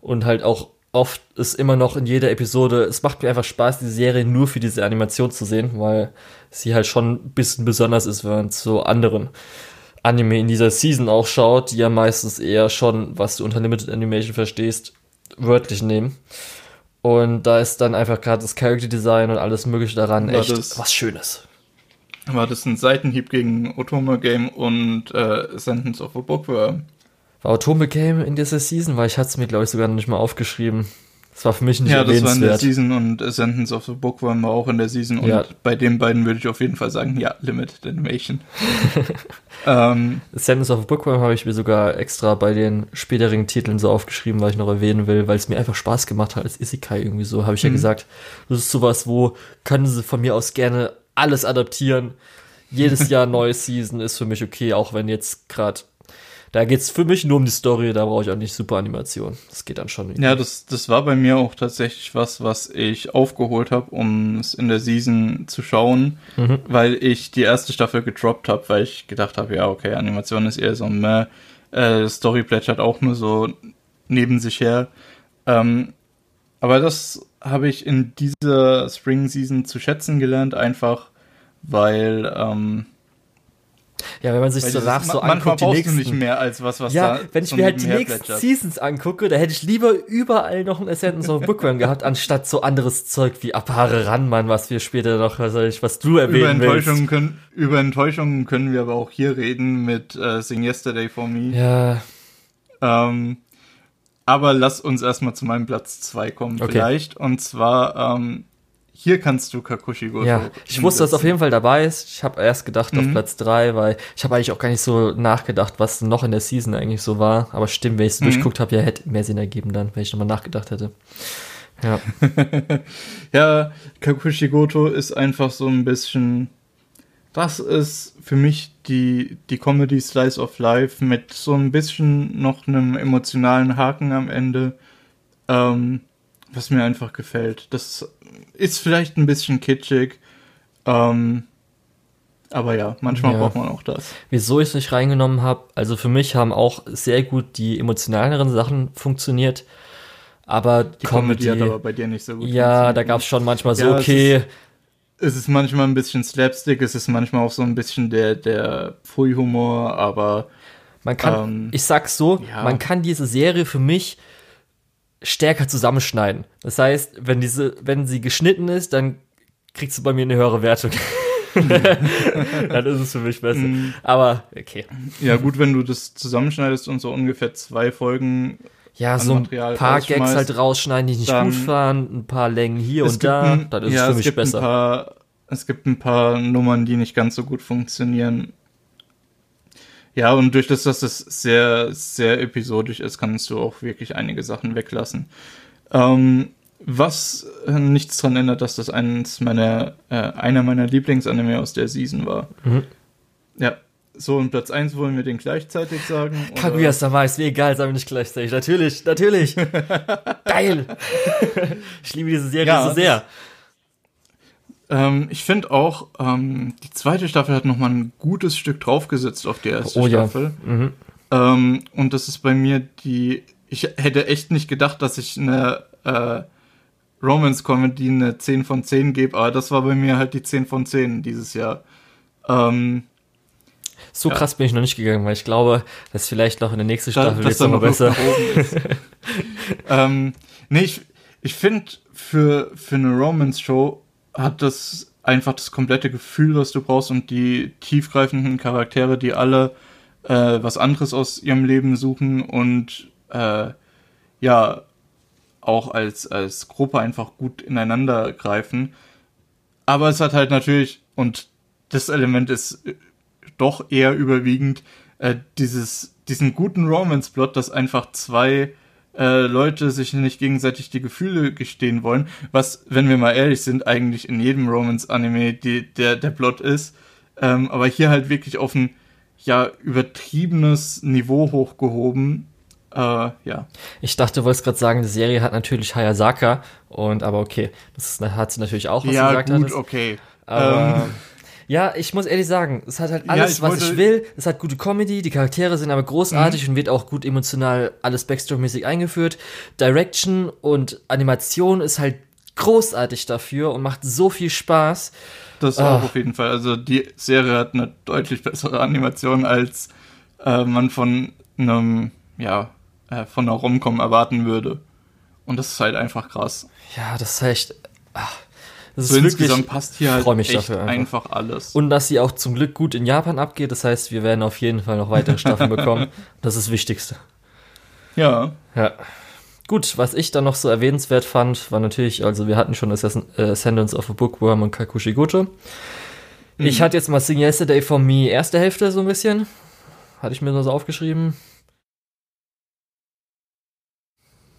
und halt auch oft ist immer noch in jeder Episode, es macht mir einfach Spaß, die Serie nur für diese Animation zu sehen, weil sie halt schon ein bisschen besonders ist, wenn man zu anderen Anime in dieser Season auch schaut, die ja meistens eher schon, was du unter Limited Animation verstehst, wörtlich nehmen. Und da ist dann einfach gerade das Character Design und alles mögliche daran war echt das, was Schönes. War das ein Seitenhieb gegen Otome Game und äh, Sentence of a Bookworm? War Otome Game in dieser Season? Weil ich hatte es mir, glaube ich, sogar noch nicht mal aufgeschrieben. Das war für mich nicht Ja, das war in der Season und Sentence of the Bookworm war auch in der Season. Ja. Und bei den beiden würde ich auf jeden Fall sagen, ja, Limited Animation. ähm, Sentence of the Bookworm habe ich mir sogar extra bei den späteren Titeln so aufgeschrieben, weil ich noch erwähnen will, weil es mir einfach Spaß gemacht hat als Isekai irgendwie so. Habe ich ja mhm. gesagt, das ist sowas, wo können sie von mir aus gerne alles adaptieren. Jedes Jahr neue Season ist für mich okay, auch wenn jetzt gerade da geht's für mich nur um die Story, da brauche ich auch nicht super Animation. Das geht dann schon. Irgendwie. Ja, das, das war bei mir auch tatsächlich was, was ich aufgeholt habe, um es in der Season zu schauen, mhm. weil ich die erste Staffel gedroppt habe, weil ich gedacht habe, ja, okay, Animation ist eher so meh, äh, Story plätschert auch nur so neben sich her. Ähm, aber das habe ich in dieser Spring Season zu schätzen gelernt, einfach weil ähm, ja, wenn man sich so nach so anguckt, die nächsten, nicht mehr als was, was ja, da wenn ich mir halt die nächsten. Seasons angucke, da hätte ich lieber überall noch ein Ascendance of Bookworm gehabt, anstatt so anderes Zeug wie Apare Ranman, was wir später noch, was, ich, was du erwähnen über Enttäuschungen willst. Können, über Enttäuschungen können wir aber auch hier reden mit äh, Sing Yesterday for Me. Ja. Ähm, aber lass uns erstmal zu meinem Platz zwei kommen okay. vielleicht. Und zwar ähm, hier kannst du Kakushi Goto. Ja, ich wusste, dass auf jeden Fall dabei ist. Ich habe erst gedacht mhm. auf Platz 3, weil ich habe eigentlich auch gar nicht so nachgedacht, was noch in der Season eigentlich so war. Aber stimmt, wenn ich es mhm. durchguckt habe, ja, hätte mehr Sinn ergeben dann, wenn ich nochmal nachgedacht hätte. Ja. ja, Kakushi Goto ist einfach so ein bisschen das ist für mich die, die Comedy Slice of Life mit so ein bisschen noch einem emotionalen Haken am Ende, ähm, was mir einfach gefällt. Das ist vielleicht ein bisschen kitschig, ähm, aber ja, manchmal ja. braucht man auch das. Wieso ich es nicht reingenommen habe, also für mich haben auch sehr gut die emotionaleren Sachen funktioniert. Aber die Comedy, Comedy hat aber bei dir nicht so gut Ja, da gab es schon manchmal so, ja, okay, es ist manchmal ein bisschen Slapstick, es ist manchmal auch so ein bisschen der, der Pfui-Humor, aber. Man kann, ähm, ich sag's so, ja. man kann diese Serie für mich stärker zusammenschneiden. Das heißt, wenn diese, wenn sie geschnitten ist, dann kriegst du bei mir eine höhere Wertung. dann ist es für mich besser. Mm. Aber okay. Ja, gut, wenn du das zusammenschneidest und so ungefähr zwei Folgen ja, so ein paar Gags halt rausschneiden, die nicht gut waren, ein paar Längen hier und da, ein, dann ist ja, es für mich besser. Paar, es gibt ein paar Nummern, die nicht ganz so gut funktionieren. Ja, und durch das, dass es sehr, sehr episodisch ist, kannst du auch wirklich einige Sachen weglassen. Ähm, was nichts daran ändert, dass das eines meiner, äh, einer meiner Lieblingsanime aus der Season war. Mhm. Ja, so, und Platz 1 wollen wir den gleichzeitig sagen? Kaguya-sama ist mir egal, sagen wir nicht gleichzeitig. Natürlich, natürlich. Geil. ich liebe diese Serie ja, so sehr. Ähm, ich finde auch, ähm, die zweite Staffel hat nochmal ein gutes Stück draufgesetzt auf die erste oh, Staffel. Ja. Mhm. Ähm, und das ist bei mir die. Ich hätte echt nicht gedacht, dass ich eine äh, Romance-Comedy eine 10 von 10 gebe, aber das war bei mir halt die 10 von 10 dieses Jahr. Ähm, so ja. krass bin ich noch nicht gegangen, weil ich glaube, dass vielleicht noch in der nächsten Staffel wird es noch besser. ähm, nee, ich, ich finde, für, für eine Romance-Show hat das einfach das komplette Gefühl, was du brauchst und die tiefgreifenden Charaktere, die alle äh, was anderes aus ihrem Leben suchen und äh, ja, auch als, als Gruppe einfach gut ineinander greifen. Aber es hat halt natürlich, und das Element ist doch eher überwiegend äh, dieses, diesen guten Romance-Plot, dass einfach zwei äh, Leute sich nicht gegenseitig die Gefühle gestehen wollen, was, wenn wir mal ehrlich sind, eigentlich in jedem Romance-Anime der, der Plot ist, ähm, aber hier halt wirklich auf ein ja übertriebenes Niveau hochgehoben. Äh, ja. Ich dachte, du wolltest gerade sagen, die Serie hat natürlich Hayasaka und aber okay, das ist, hat sie natürlich auch, was ja, du gesagt gut, hattest. okay. Aber, ähm. Ja, ich muss ehrlich sagen, es hat halt alles, ja, ich was ich will. Es hat gute Comedy, die Charaktere sind aber großartig mhm. und wird auch gut emotional alles Backstory-mäßig eingeführt. Direction und Animation ist halt großartig dafür und macht so viel Spaß. Das oh. auch auf jeden Fall. Also die Serie hat eine deutlich bessere Animation, als äh, man von einem, ja, äh, von einer Romcom erwarten würde. Und das ist halt einfach krass. Ja, das ist echt. Ach das so ist insgesamt wirklich, passt hier halt mich echt dafür einfach. einfach. alles. Und dass sie auch zum Glück gut in Japan abgeht. Das heißt, wir werden auf jeden Fall noch weitere Staffeln bekommen. Das ist das Wichtigste. Ja. Ja. Gut, was ich dann noch so erwähnenswert fand, war natürlich, also wir hatten schon äh, Ascendance of a Bookworm und Kakushigoto. Mhm. Ich hatte jetzt mal Sing Yesterday for Me erste Hälfte so ein bisschen. Hatte ich mir nur so aufgeschrieben.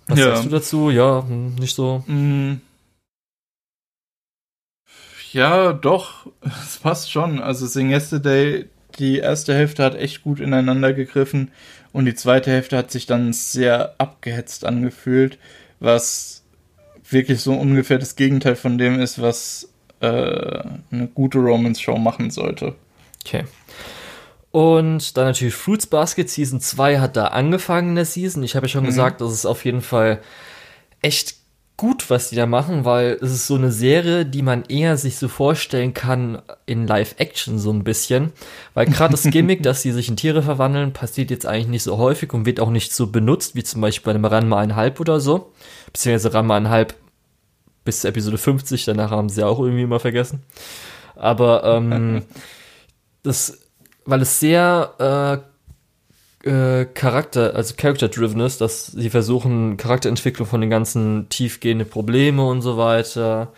Was ja. sagst du dazu? Ja, hm, nicht so. Mhm. Ja, doch, es passt schon. Also Sing Yesterday, die erste Hälfte hat echt gut ineinander gegriffen und die zweite Hälfte hat sich dann sehr abgehetzt angefühlt, was wirklich so ungefähr das Gegenteil von dem ist, was äh, eine gute Romance-Show machen sollte. Okay. Und dann natürlich Fruits Basket Season 2 hat da angefangen in der Season. Ich habe ja schon mhm. gesagt, das ist auf jeden Fall echt gut, was die da machen, weil es ist so eine Serie, die man eher sich so vorstellen kann in Live-Action so ein bisschen. Weil gerade das Gimmick, dass sie sich in Tiere verwandeln, passiert jetzt eigentlich nicht so häufig und wird auch nicht so benutzt, wie zum Beispiel bei einem Ranma einhalb oder so. Beziehungsweise Ranma einhalb bis Episode 50, danach haben sie auch irgendwie immer vergessen. Aber ähm, das, weil es sehr äh, äh, Charakter, also Character-driven ist, dass sie versuchen, Charakterentwicklung von den ganzen tiefgehenden Probleme und so weiter.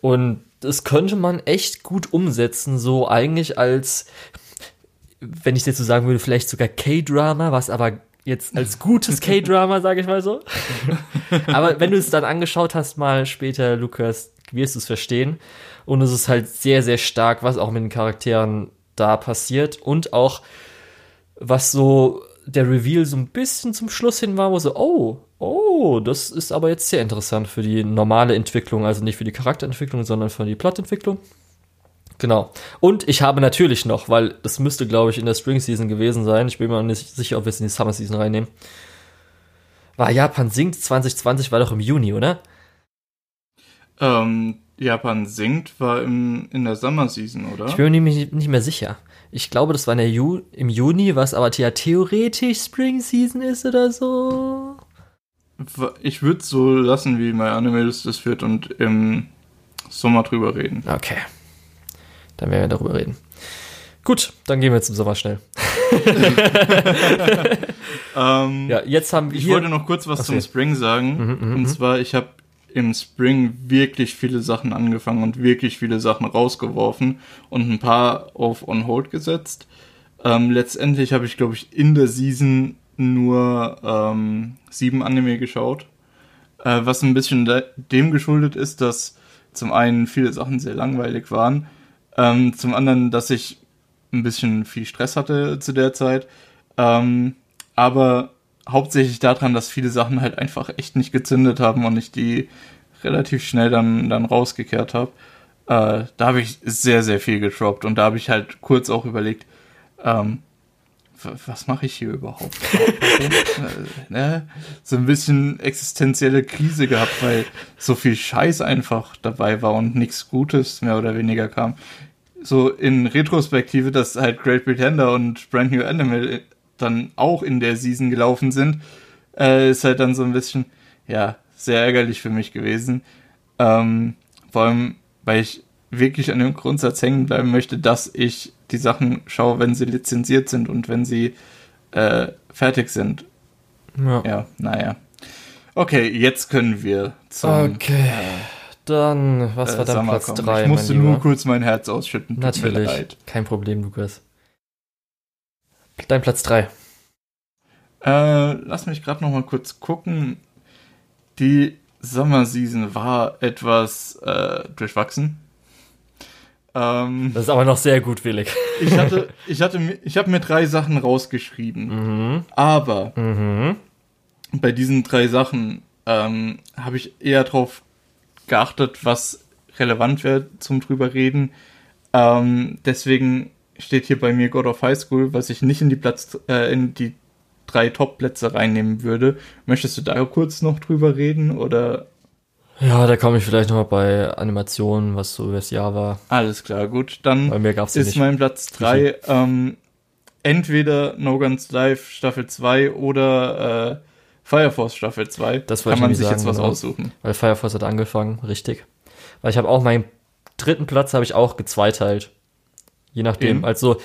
Und das könnte man echt gut umsetzen, so eigentlich als, wenn ich jetzt so sagen würde, vielleicht sogar K-Drama, was aber jetzt als gutes K-Drama, sage ich mal so. aber wenn du es dann angeschaut hast, mal später, Lukas, wirst du es verstehen. Und es ist halt sehr, sehr stark, was auch mit den Charakteren da passiert und auch was so der Reveal so ein bisschen zum Schluss hin war, wo so, oh, oh, das ist aber jetzt sehr interessant für die normale Entwicklung, also nicht für die Charakterentwicklung, sondern für die Plotentwicklung. Genau. Und ich habe natürlich noch, weil das müsste, glaube ich, in der Spring Season gewesen sein. Ich bin mir nicht sicher, ob wir es in die Summer Season reinnehmen. War Japan singt 2020 war doch im Juni, oder? Ähm, Japan singt war im, in der Summer Season, oder? Ich bin mir nicht, nicht mehr sicher. Ich glaube, das war Ju im Juni, was aber ja theoretisch Spring Season ist oder so. Ich würde so lassen, wie My Anime das wird und im Sommer drüber reden. Okay. Dann werden wir darüber reden. Gut, dann gehen wir zum Sommer schnell. ähm, ja, jetzt haben wir Ich wollte noch kurz was okay. zum Spring sagen. Mhm, mhm, und mhm. zwar, ich habe im Spring wirklich viele Sachen angefangen und wirklich viele Sachen rausgeworfen und ein paar auf On Hold gesetzt. Ähm, letztendlich habe ich, glaube ich, in der Season nur ähm, sieben Anime geschaut. Äh, was ein bisschen dem geschuldet ist, dass zum einen viele Sachen sehr langweilig waren, ähm, zum anderen, dass ich ein bisschen viel Stress hatte zu der Zeit, ähm, aber hauptsächlich daran, dass viele Sachen halt einfach echt nicht gezündet haben und ich die relativ schnell dann, dann rausgekehrt habe. Äh, da habe ich sehr, sehr viel getroppt und da habe ich halt kurz auch überlegt, ähm, was mache ich hier überhaupt? äh, ne? So ein bisschen existenzielle Krise gehabt, weil so viel Scheiß einfach dabei war und nichts Gutes mehr oder weniger kam. So in Retrospektive, dass halt Great Pretender und Brand New Animal dann auch in der Season gelaufen sind, äh, ist halt dann so ein bisschen, ja, sehr ärgerlich für mich gewesen. Ähm, vor allem, weil ich wirklich an dem Grundsatz hängen bleiben möchte, dass ich die Sachen schaue, wenn sie lizenziert sind und wenn sie äh, fertig sind. Ja. ja, naja. Okay, jetzt können wir zum. Okay. Äh, dann, was äh, war dann Platz 3? Ich musste nur kurz mein Herz ausschütten. Natürlich. Kein Problem, Lukas. Dein Platz 3. Äh, lass mich gerade noch mal kurz gucken. Die Summer Season war etwas äh, durchwachsen. Ähm, das ist aber noch sehr gutwillig. ich hatte, ich hatte, ich habe mir drei Sachen rausgeschrieben. Mhm. Aber mhm. bei diesen drei Sachen ähm, habe ich eher darauf geachtet, was relevant wäre zum drüber reden. Ähm, deswegen steht hier bei mir God of High School, was ich nicht in die Platz, äh, in die drei Top-Plätze reinnehmen würde. Möchtest du da kurz noch drüber reden oder? Ja, da komme ich vielleicht noch mal bei Animationen, was so übers Jahr war. Alles klar, gut. Dann bei mir gab's ist nicht. mein Platz drei ähm, entweder No Guns Live Staffel 2 oder äh, Fire Force Staffel 2. Das kann man sich sagen, jetzt was genau. aussuchen. Weil Fire Force hat angefangen, richtig. Weil ich habe auch meinen dritten Platz habe ich auch gezweiteilt. Je nachdem. Eben. Also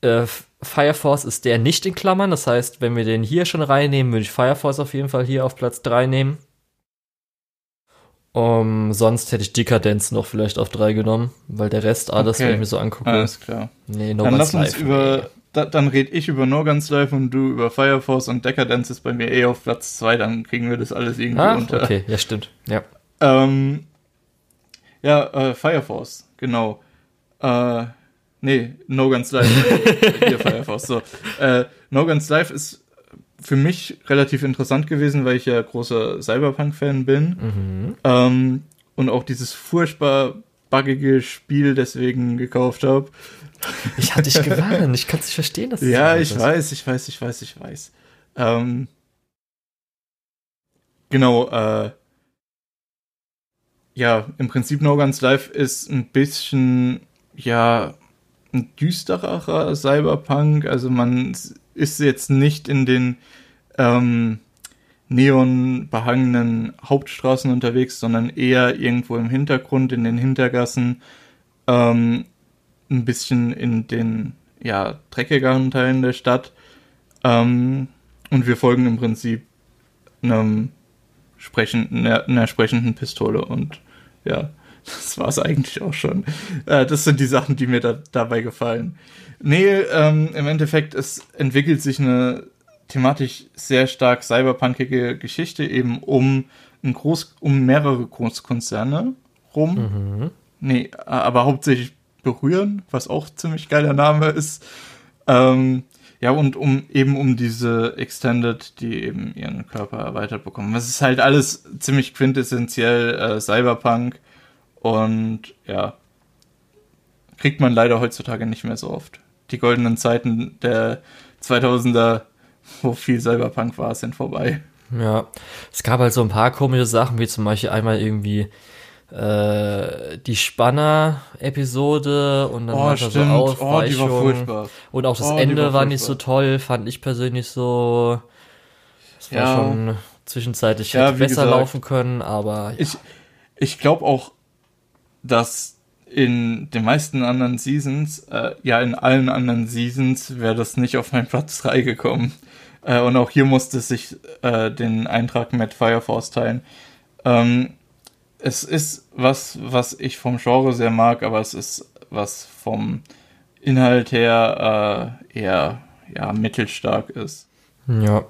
äh, Fire Force ist der nicht in Klammern. Das heißt, wenn wir den hier schon reinnehmen, würde ich Fire Force auf jeden Fall hier auf Platz 3 nehmen. Um, sonst hätte ich Dekadenz noch vielleicht auf 3 genommen, weil der Rest alles, okay. wenn ich mir so angucke. Alles klar. Nee, No Dann lass uns über, da, dann red ich über No Guns Life und du über Fire Force und Dekadenz ist bei mir eh auf Platz 2, dann kriegen wir das alles irgendwie ah, unter. Okay, ja, stimmt. Ja. Ähm, ja, äh, Fire Force, genau. Äh, Nee, No Guns Life. Hier Firefox. So. Äh, no Guns Life ist für mich relativ interessant gewesen, weil ich ja großer Cyberpunk-Fan bin. Mhm. Ähm, und auch dieses furchtbar buggige Spiel deswegen gekauft habe. Ich hatte dich gewarnt, ich kann es nicht verstehen, dass Ja, ich weiß, ich weiß, ich weiß, ich weiß. Ähm, genau, äh, ja, im Prinzip No Guns Life ist ein bisschen, ja, ein düstererer Cyberpunk. Also man ist jetzt nicht in den ähm, neonbehangenen Hauptstraßen unterwegs, sondern eher irgendwo im Hintergrund, in den Hintergassen, ähm, ein bisschen in den ja, dreckigeren Teilen der Stadt. Ähm, und wir folgen im Prinzip einem sprechenden, einer sprechenden Pistole und ja, das war es eigentlich auch schon. Äh, das sind die Sachen, die mir da, dabei gefallen. Nee, ähm, im Endeffekt, es entwickelt sich eine thematisch sehr stark cyberpunkige Geschichte eben um ein Groß, um mehrere Großkonzerne rum. Mhm. Nee, aber hauptsächlich berühren, was auch ziemlich geiler Name ist. Ähm, ja, und um eben um diese Extended, die eben ihren Körper erweitert bekommen. Das ist halt alles ziemlich quintessentiell äh, Cyberpunk und ja, kriegt man leider heutzutage nicht mehr so oft. Die goldenen Zeiten der 2000er, wo viel Cyberpunk war, sind vorbei. Ja, es gab halt so ein paar komische Sachen, wie zum Beispiel einmal irgendwie äh, die Spanner-Episode und dann Oh, er so stimmt. Oh, die war Aufweichungen. furchtbar. und auch das Oh, Ende war war, nicht so toll, fand ich persönlich so. Es war Ja. schon zwischenzeitlich Ja, hätte besser gesagt, laufen können, aber ja. Ich, ich glaube auch, dass in den meisten anderen Seasons, äh, ja in allen anderen Seasons, wäre das nicht auf meinen Platz 3 gekommen. Äh, und auch hier musste sich äh, den Eintrag mit Fire Force teilen. Ähm, es ist was, was ich vom Genre sehr mag, aber es ist was vom Inhalt her äh, eher ja, mittelstark ist. Ja.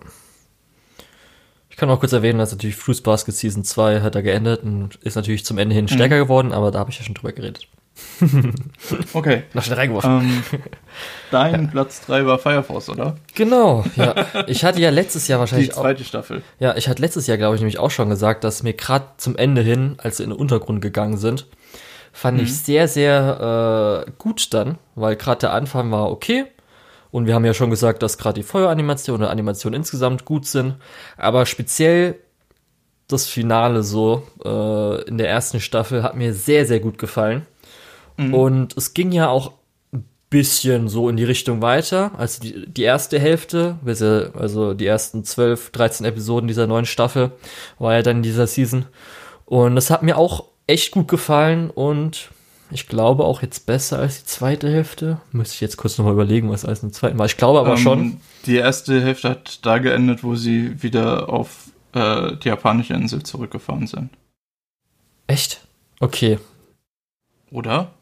Ich kann auch kurz erwähnen, dass natürlich Fruits Basket Season 2 hat da geendet und ist natürlich zum Ende hin stärker geworden, aber da habe ich ja schon drüber geredet. Okay. Noch schnell reingeworfen. Ähm, dein Platz 3 war Fire Force, oder? Genau, ja. Ich hatte ja letztes Jahr Die wahrscheinlich auch, zweite Staffel. ja, ich hatte letztes Jahr, glaube ich, nämlich auch schon gesagt, dass mir gerade zum Ende hin, als sie in den Untergrund gegangen sind, fand ich sehr, sehr äh, gut dann, weil gerade der Anfang war okay. Und wir haben ja schon gesagt, dass gerade die Feueranimation oder Animation insgesamt gut sind. Aber speziell das Finale so äh, in der ersten Staffel hat mir sehr, sehr gut gefallen. Und es ging ja auch ein bisschen so in die Richtung weiter. Also die, die erste Hälfte, also die ersten 12, 13 Episoden dieser neuen Staffel, war ja dann in dieser Season. Und das hat mir auch echt gut gefallen und ich glaube auch jetzt besser als die zweite Hälfte. Müsste ich jetzt kurz nochmal überlegen, was als in der zweiten war. Ich glaube aber Ähm, schon. Die erste Hälfte hat da geendet, wo sie wieder auf äh, die japanische Insel zurückgefahren sind. Echt? Okay. Oder?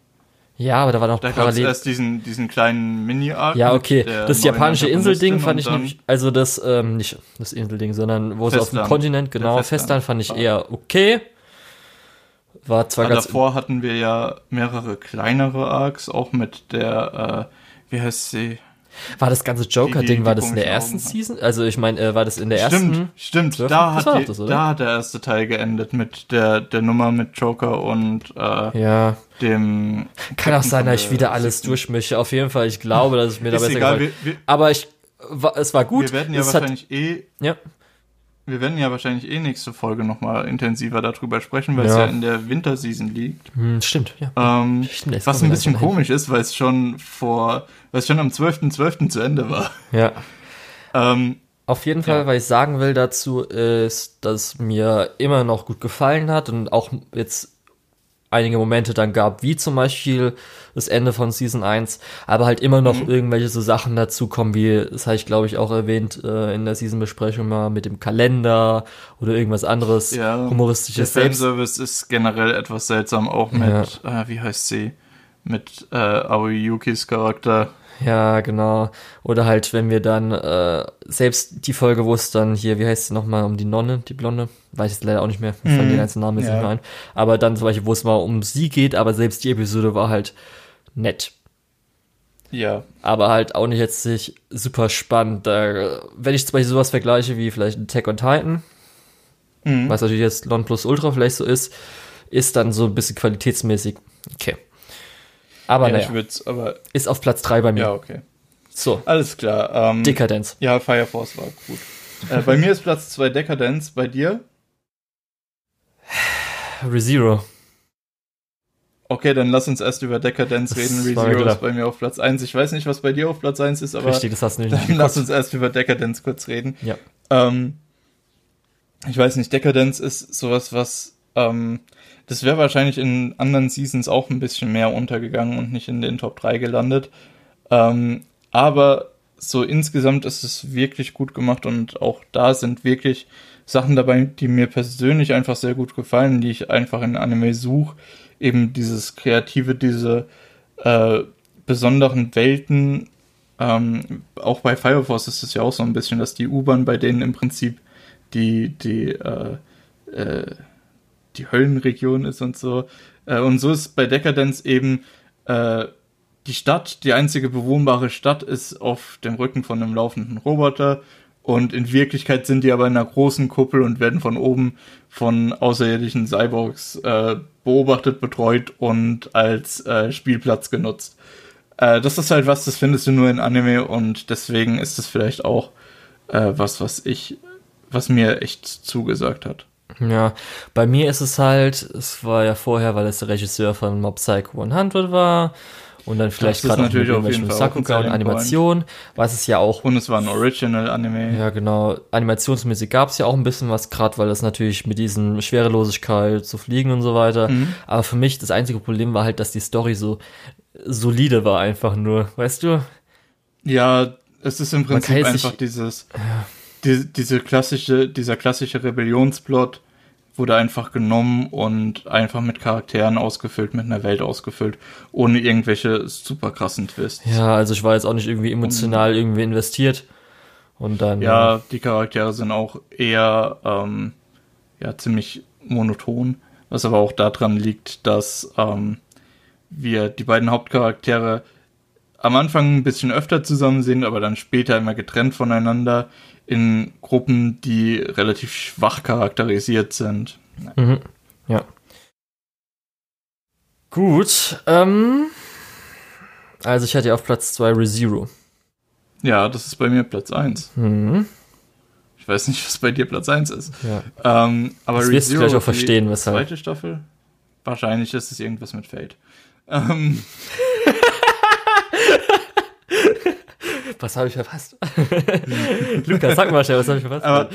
Ja, aber da war noch Da parallel. erst diesen, diesen kleinen Mini-Arc. Ja, mit okay. Das japanische Inselding fand ich nämlich, also das, ähm, nicht das Inselding, sondern wo sie auf dem Festland. Kontinent, genau, Festland. Festland fand ich Ja. eher okay. War zwar ganz, davor hatten wir ja mehrere kleinere Arcs, auch mit der, äh, wie heißt sie? war das ganze Joker-Ding, die- die war das in der ersten. Season? Also ich meine, äh, war das in der ersten? Stimmt, stimmt. Da hat, die, das, da hat der erste Teil geendet mit der, der Nummer mit Joker und äh, Ja. dem. Kann auch Captain sein, von dass ich der wieder alles durchmische. Auf jeden Fall, ich glaube, dass es mir da besser egal, wir, wir, Aber ich, wa- es war gut. wir werden ja es wahrscheinlich eh Hat, ja. Wir werden ja wahrscheinlich eh nächste Folge nochmal intensiver darüber sprechen, weil es Ja. ja in der Winterseason liegt. Hm, stimmt, ja. Ähm, Stimmt, was ein bisschen komisch ist, weil es schon vor, weil es schon am 12.12. zu Ende war. Ja. Ähm, Auf jeden Fall, Ja. was ich sagen will dazu ist, dass mir immer noch gut gefallen hat und auch jetzt einige Momente dann gab, wie zum Beispiel das Ende von Season 1, aber halt immer noch Mhm. irgendwelche so Sachen dazu kommen, wie, das habe ich glaube ich auch erwähnt äh, in der Season-Besprechung mal mit dem Kalender oder irgendwas anderes ja, der humoristisches selbst. Fanservice ist generell etwas seltsam, auch mit, äh, wie heißt sie, mit äh, Aoi Yukis Charakter. Ja, genau. Oder halt, wenn wir dann, äh, selbst die Folge, wo es dann hier, wie heißt sie nochmal, um die Nonne, die Blonde, weiß ich jetzt leider auch nicht mehr, mir fallen die ganzen Namen jetzt Ja. nicht mehr ein. Aber dann zum Beispiel, wo es mal um sie geht, aber selbst die Episode war halt nett. Ja, Aber halt auch nicht jetzt sich super spannend. Da, wenn ich zum Beispiel sowas vergleiche wie vielleicht Attack on Titan, Mhm. was natürlich jetzt Non Plus Ultra vielleicht so ist, ist dann so ein bisschen qualitätsmäßig okay. Aber ja naja, aber, ist auf Platz 3 bei mir. ja, okay. So, Alles klar. Ähm, Dekadenz. Ja, Fire Force war gut. äh, bei mir ist Platz 2 Dekadenz, bei dir? ReZero. Okay, dann lass uns erst über Dekadenz reden. ReZero ist bei mir auf Platz 1. Ich weiß nicht, was bei dir auf Platz 1 ist, aber Richtig, das hast du nicht dann lass uns erst über Dekadenz kurz reden. Ja. Ähm, ich weiß nicht, Dekadenz ist sowas, was ähm, das wäre wahrscheinlich in anderen Seasons auch ein bisschen mehr untergegangen und nicht in den Top 3 gelandet. Ähm, aber so insgesamt ist es wirklich gut gemacht und auch da sind wirklich Sachen dabei, die mir persönlich einfach sehr gut gefallen, die ich einfach in Anime suche. Eben dieses Kreative, diese äh, besonderen Welten. Ähm, auch bei Fire Force ist es ja auch so ein bisschen, dass die U-Bahn bei denen im Prinzip die, die, äh, äh, die Höllenregion ist und so. Äh, und so ist bei Decadence eben äh, die Stadt, die einzige bewohnbare Stadt ist auf dem Rücken von einem laufenden Roboter und in Wirklichkeit sind die aber in einer großen Kuppel und werden von oben von außerirdischen Cyborgs äh, beobachtet, betreut und als äh, Spielplatz genutzt. Äh, das ist halt was, das findest du nur in Anime und deswegen ist es vielleicht auch äh, was, was ich, was mir echt zugesagt hat. Ja, bei mir ist es halt, es war ja vorher, weil es der Regisseur von Mob Psycho 100 war und dann vielleicht gerade natürlich auch mit Sakuga und Animation, was es ja auch. Und es war ein Original-Anime. Ja, genau. Animationsmäßig gab es ja auch ein bisschen was, gerade weil das natürlich mit diesen Schwerelosigkeit zu fliegen und so weiter. Mhm. Aber für mich das einzige Problem war halt, dass die Story so solide war, einfach nur, weißt du? Ja, es ist im Prinzip einfach dieses, ja. Die, diese klassische, dieser klassische Rebellionsplot wurde einfach genommen und einfach mit Charakteren ausgefüllt, mit einer Welt ausgefüllt, ohne irgendwelche super krassen Twists. Ja, also ich war jetzt auch nicht irgendwie emotional irgendwie investiert. Und dann. Ja, die Charaktere sind auch eher ähm, ja, ziemlich monoton, was aber auch daran liegt, dass ähm, wir die beiden Hauptcharaktere am Anfang ein bisschen öfter zusammen sehen, aber dann später immer getrennt voneinander in Gruppen, die relativ schwach charakterisiert sind. Mhm. Ja. Gut. Ähm, also ich hatte ja auf Platz 2 ReZero. Ja, das ist bei mir Platz 1. Mhm. Ich weiß nicht, was bei dir Platz 1 ist. Ja. Ähm, aber das wirst du gleich auch verstehen, weshalb. Zweite Staffel? Wahrscheinlich ist es irgendwas mit Fate. Ähm. was habe ich verpasst? Lukas, sag mal schnell, was habe ich verpasst? Aber,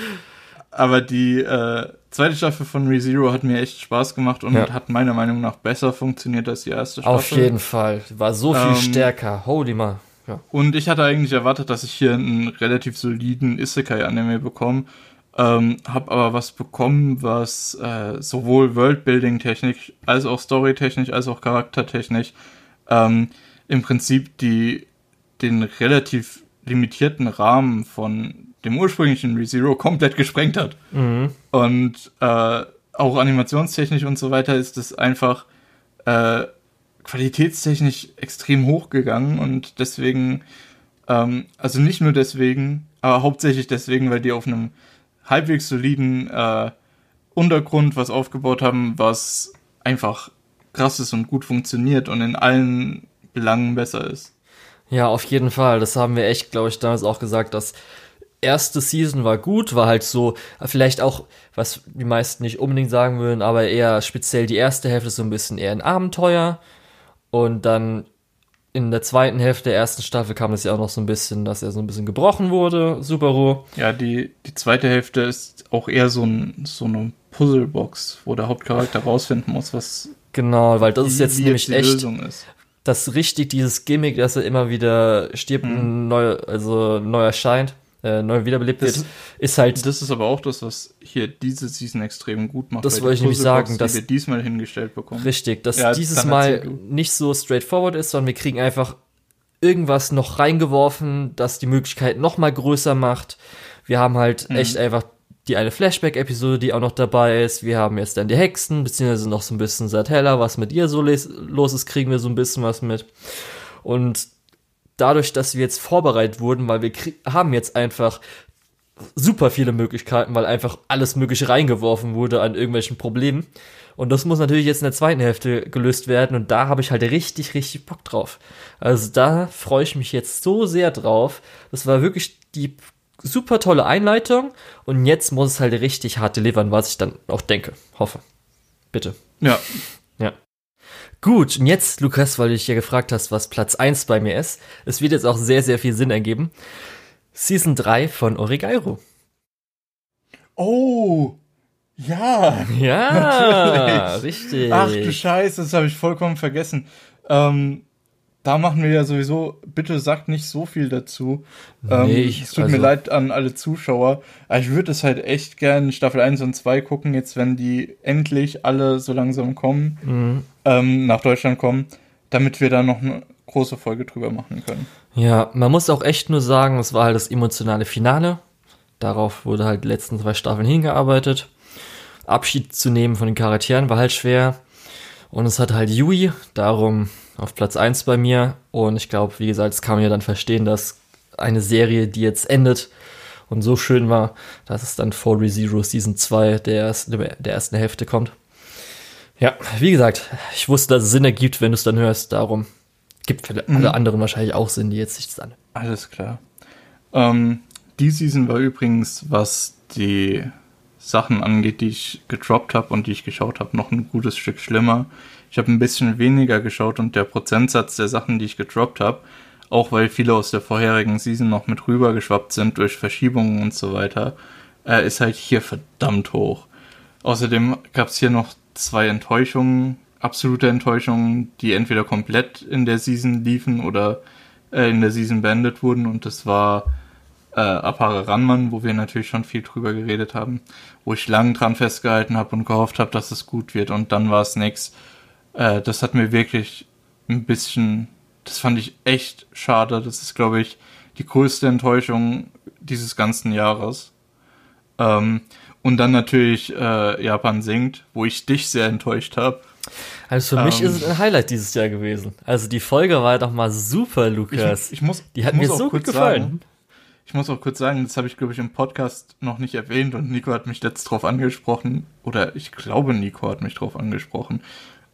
aber die äh, zweite Staffel von ReZero hat mir echt Spaß gemacht und ja. hat meiner Meinung nach besser funktioniert als die erste Staffel. Auf jeden Fall. War so viel ähm, stärker. Holy mal. Ja. Und ich hatte eigentlich erwartet, dass ich hier einen relativ soliden Isekai-Anime bekomme. Ähm, hab aber was bekommen, was äh, sowohl Worldbuilding-technisch als auch Story-technisch als auch Charaktertechnisch ähm, im Prinzip die den relativ limitierten Rahmen von dem ursprünglichen ReZero komplett gesprengt hat. Mhm. Und äh, auch animationstechnisch und so weiter ist es einfach äh, qualitätstechnisch extrem hochgegangen und deswegen, ähm, also nicht nur deswegen, aber hauptsächlich deswegen, weil die auf einem halbwegs soliden äh, Untergrund was aufgebaut haben, was einfach krass ist und gut funktioniert und in allen Belangen besser ist. Ja, auf jeden Fall. Das haben wir echt, glaube ich, damals auch gesagt, dass erste Season war gut, war halt so, vielleicht auch, was die meisten nicht unbedingt sagen würden, aber eher speziell die erste Hälfte so ein bisschen eher ein Abenteuer. Und dann in der zweiten Hälfte der ersten Staffel kam es ja auch noch so ein bisschen, dass er so ein bisschen gebrochen wurde, Superro. Ja, die, die zweite Hälfte ist auch eher so, ein, so eine Puzzlebox, wo der Hauptcharakter rausfinden muss, was. Genau, weil das ist jetzt nämlich echt das richtig dieses Gimmick, dass er immer wieder stirbt mhm. neu, also neu erscheint, äh, neu wiederbelebt das wird, ist halt. Das ist aber auch das, was hier diese Season extrem gut macht. Das wollte ich nämlich sagen, dass wir diesmal hingestellt bekommen. Richtig, dass ja, dieses Mal nicht so straightforward ist, sondern wir kriegen einfach irgendwas noch reingeworfen, das die Möglichkeit noch mal größer macht. Wir haben halt mhm. echt einfach die eine Flashback-Episode, die auch noch dabei ist. Wir haben jetzt dann die Hexen, beziehungsweise noch so ein bisschen Satella, was mit ihr so los ist, kriegen wir so ein bisschen was mit. Und dadurch, dass wir jetzt vorbereitet wurden, weil wir haben jetzt einfach super viele Möglichkeiten, weil einfach alles Mögliche reingeworfen wurde an irgendwelchen Problemen. Und das muss natürlich jetzt in der zweiten Hälfte gelöst werden und da habe ich halt richtig, richtig Bock drauf. Also da freue ich mich jetzt so sehr drauf. Das war wirklich die super tolle Einleitung und jetzt muss es halt richtig hart delivern, was ich dann auch denke. Hoffe. Bitte. Ja. Ja. Gut, und jetzt, Lukas, weil du dich ja gefragt hast, was Platz 1 bei mir ist. Es wird jetzt auch sehr, sehr viel Sinn ergeben. Season 3 von Origairo. Oh, ja. Ja, richtig. Ach du Scheiße, das habe ich vollkommen vergessen. Ähm, da machen wir ja sowieso, bitte sagt nicht so viel dazu. Nee, ähm, ich, es tut also, mir leid an alle Zuschauer. Aber ich würde es halt echt gern Staffel 1 und 2 gucken, jetzt wenn die endlich alle so langsam kommen, mhm. ähm, nach Deutschland kommen, damit wir da noch eine große Folge drüber machen können. Ja, man muss auch echt nur sagen, es war halt das emotionale Finale. Darauf wurde halt die letzten zwei Staffeln hingearbeitet. Abschied zu nehmen von den Charakteren war halt schwer. Und es hat halt Yui, darum auf Platz 1 bei mir. Und ich glaube, wie gesagt, es kann man ja dann verstehen, dass eine Serie, die jetzt endet und so schön war, dass es dann For Zero Season 2 der, der ersten Hälfte kommt. Ja, wie gesagt, ich wusste, dass es Sinn ergibt, wenn du es dann hörst. Darum gibt für mhm. alle anderen wahrscheinlich auch Sinn, die jetzt sich das an. Alles klar. Ähm, die Season war übrigens, was die Sachen angeht, die ich gedroppt habe und die ich geschaut habe, noch ein gutes Stück schlimmer. Ich habe ein bisschen weniger geschaut und der Prozentsatz der Sachen, die ich gedroppt habe, auch weil viele aus der vorherigen Season noch mit rübergeschwappt sind durch Verschiebungen und so weiter, äh, ist halt hier verdammt hoch. Außerdem gab es hier noch zwei Enttäuschungen, absolute Enttäuschungen, die entweder komplett in der Season liefen oder äh, in der Season beendet wurden und das war äh, Apare Ranman, wo wir natürlich schon viel drüber geredet haben, wo ich lang dran festgehalten habe und gehofft habe, dass es gut wird und dann war es nix. Äh, das hat mir wirklich ein bisschen, das fand ich echt schade. Das ist, glaube ich, die größte Enttäuschung dieses ganzen Jahres. Ähm, und dann natürlich äh, Japan singt, wo ich dich sehr enttäuscht habe. Also für ähm, mich ist es ein Highlight dieses Jahr gewesen. Also die Folge war doch mal super, Lukas. Ich, ich muss, die hat mir so gut gefallen. Sagen, ich muss auch kurz sagen, das habe ich, glaube ich, im Podcast noch nicht erwähnt und Nico hat mich jetzt drauf angesprochen, oder ich glaube, Nico hat mich drauf angesprochen.